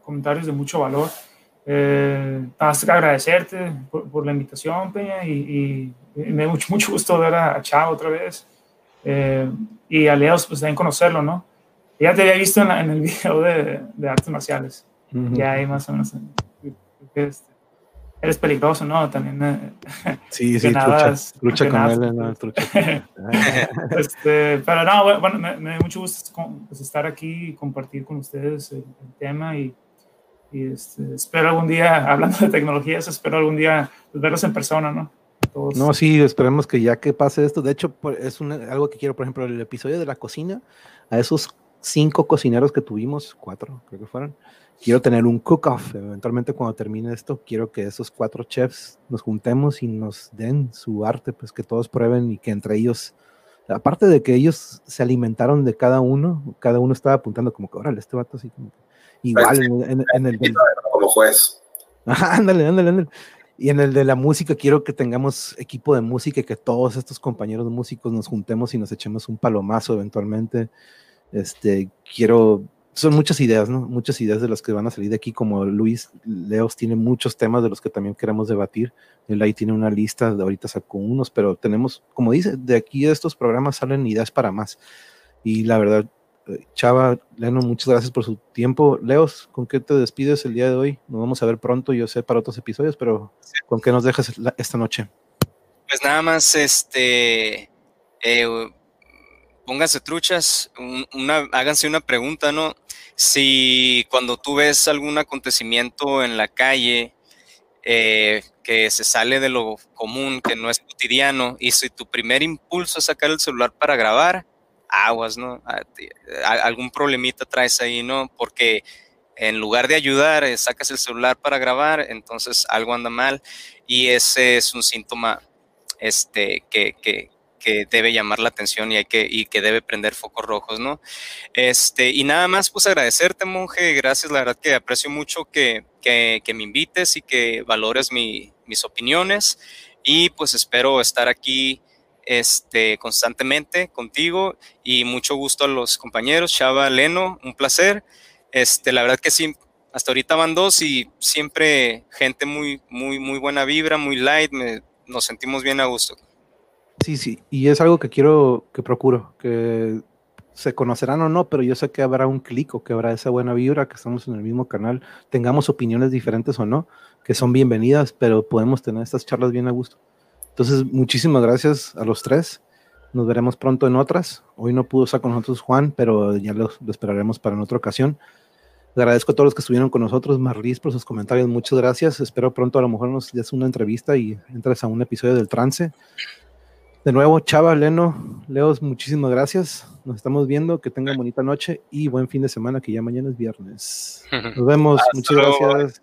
comentarios de mucho valor. Eh, agradecerte por, por, la invitación, Peña, y, y, me da mucho, mucho gusto ver a, a Chavo otra vez. Eh, y a Leos, pues también conocerlo, ¿no? Ya te había visto en, la, en el video de, de artes marciales. Uh -huh. Ya ahí más o menos. Este, eres peligroso, ¿no? También. Eh, sí, sí, trucha, trucha con él, no, trucha. este, pero no, bueno, me, me da mucho gusto pues, estar aquí y compartir con ustedes el, el tema y, y este, espero algún día, hablando de tecnologías, espero algún día pues, verlos en persona, ¿no? Todos. No, sí, esperemos que ya que pase esto, de hecho, es un, algo que quiero, por ejemplo, el episodio de la cocina, a esos cinco cocineros que tuvimos, cuatro creo que fueron, quiero tener un cook-off. Eventualmente cuando termine esto, quiero que esos cuatro chefs nos juntemos y nos den su arte, pues que todos prueben y que entre ellos, aparte de que ellos se alimentaron de cada uno, cada uno estaba apuntando como que, órale, este vato así como que, Igual en, el... Como juez. ándale, ándale, ándale. Y en el de la música quiero que tengamos equipo de música y que todos estos compañeros músicos nos juntemos y nos echemos un palomazo eventualmente. Este, quiero, son muchas ideas, ¿no? Muchas ideas de las que van a salir de aquí, como Luis Leos tiene muchos temas de los que también queremos debatir. Él ahí tiene una lista, de ahorita sacó unos, pero tenemos, como dice, de aquí de estos programas salen ideas para más. Y la verdad, Chava, Leno, muchas gracias por su tiempo. Leos, ¿con qué te despides el día de hoy? Nos vamos a ver pronto, yo sé, para otros episodios, pero ¿con qué nos dejas esta noche? Pues nada más, este, eh, pónganse truchas, háganse una pregunta, ¿no? Si cuando tú ves algún acontecimiento en la calle eh, que se sale de lo común, que no es cotidiano, y si tu primer impulso es sacar el celular para grabar, aguas, ¿no? Ah, algún problemita traes ahí, ¿no? Porque en lugar de ayudar, eh, sacas el celular para grabar, entonces algo anda mal y ese es un síntoma este, que, que debe llamar la atención y, hay que, y que debe prender focos rojos, ¿no? Este, y nada más, pues agradecerte, monje, gracias, la verdad que aprecio mucho que, que, que me invites y que valores mi, mis opiniones y pues espero estar aquí este, constantemente contigo y mucho gusto a los compañeros, Chava, Leno, un placer. Este, la verdad que sí, hasta ahorita van dos y siempre gente muy, muy, muy buena vibra, muy light, nos sentimos bien a gusto. Sí, sí, y es algo que quiero, que procuro, que se conocerán o no, pero yo sé que habrá un clic o que habrá esa buena vibra, que estamos en el mismo canal, tengamos opiniones diferentes o no, que son bienvenidas, pero podemos tener estas charlas bien a gusto. Entonces, muchísimas gracias a los tres. Nos veremos pronto en otras. Hoy no pudo estar con nosotros Juan, pero ya lo, esperaremos para en otra ocasión. Agradezco a todos los que estuvieron con nosotros, Marlis, por sus comentarios. Muchas gracias. Espero pronto a lo mejor nos des una entrevista y entres a un episodio del trance. De nuevo, Chava, Leno, Leos, muchísimas gracias. Nos estamos viendo. Que tengan bonita noche y buen fin de semana, que ya mañana es viernes. Nos vemos. Muchas gracias.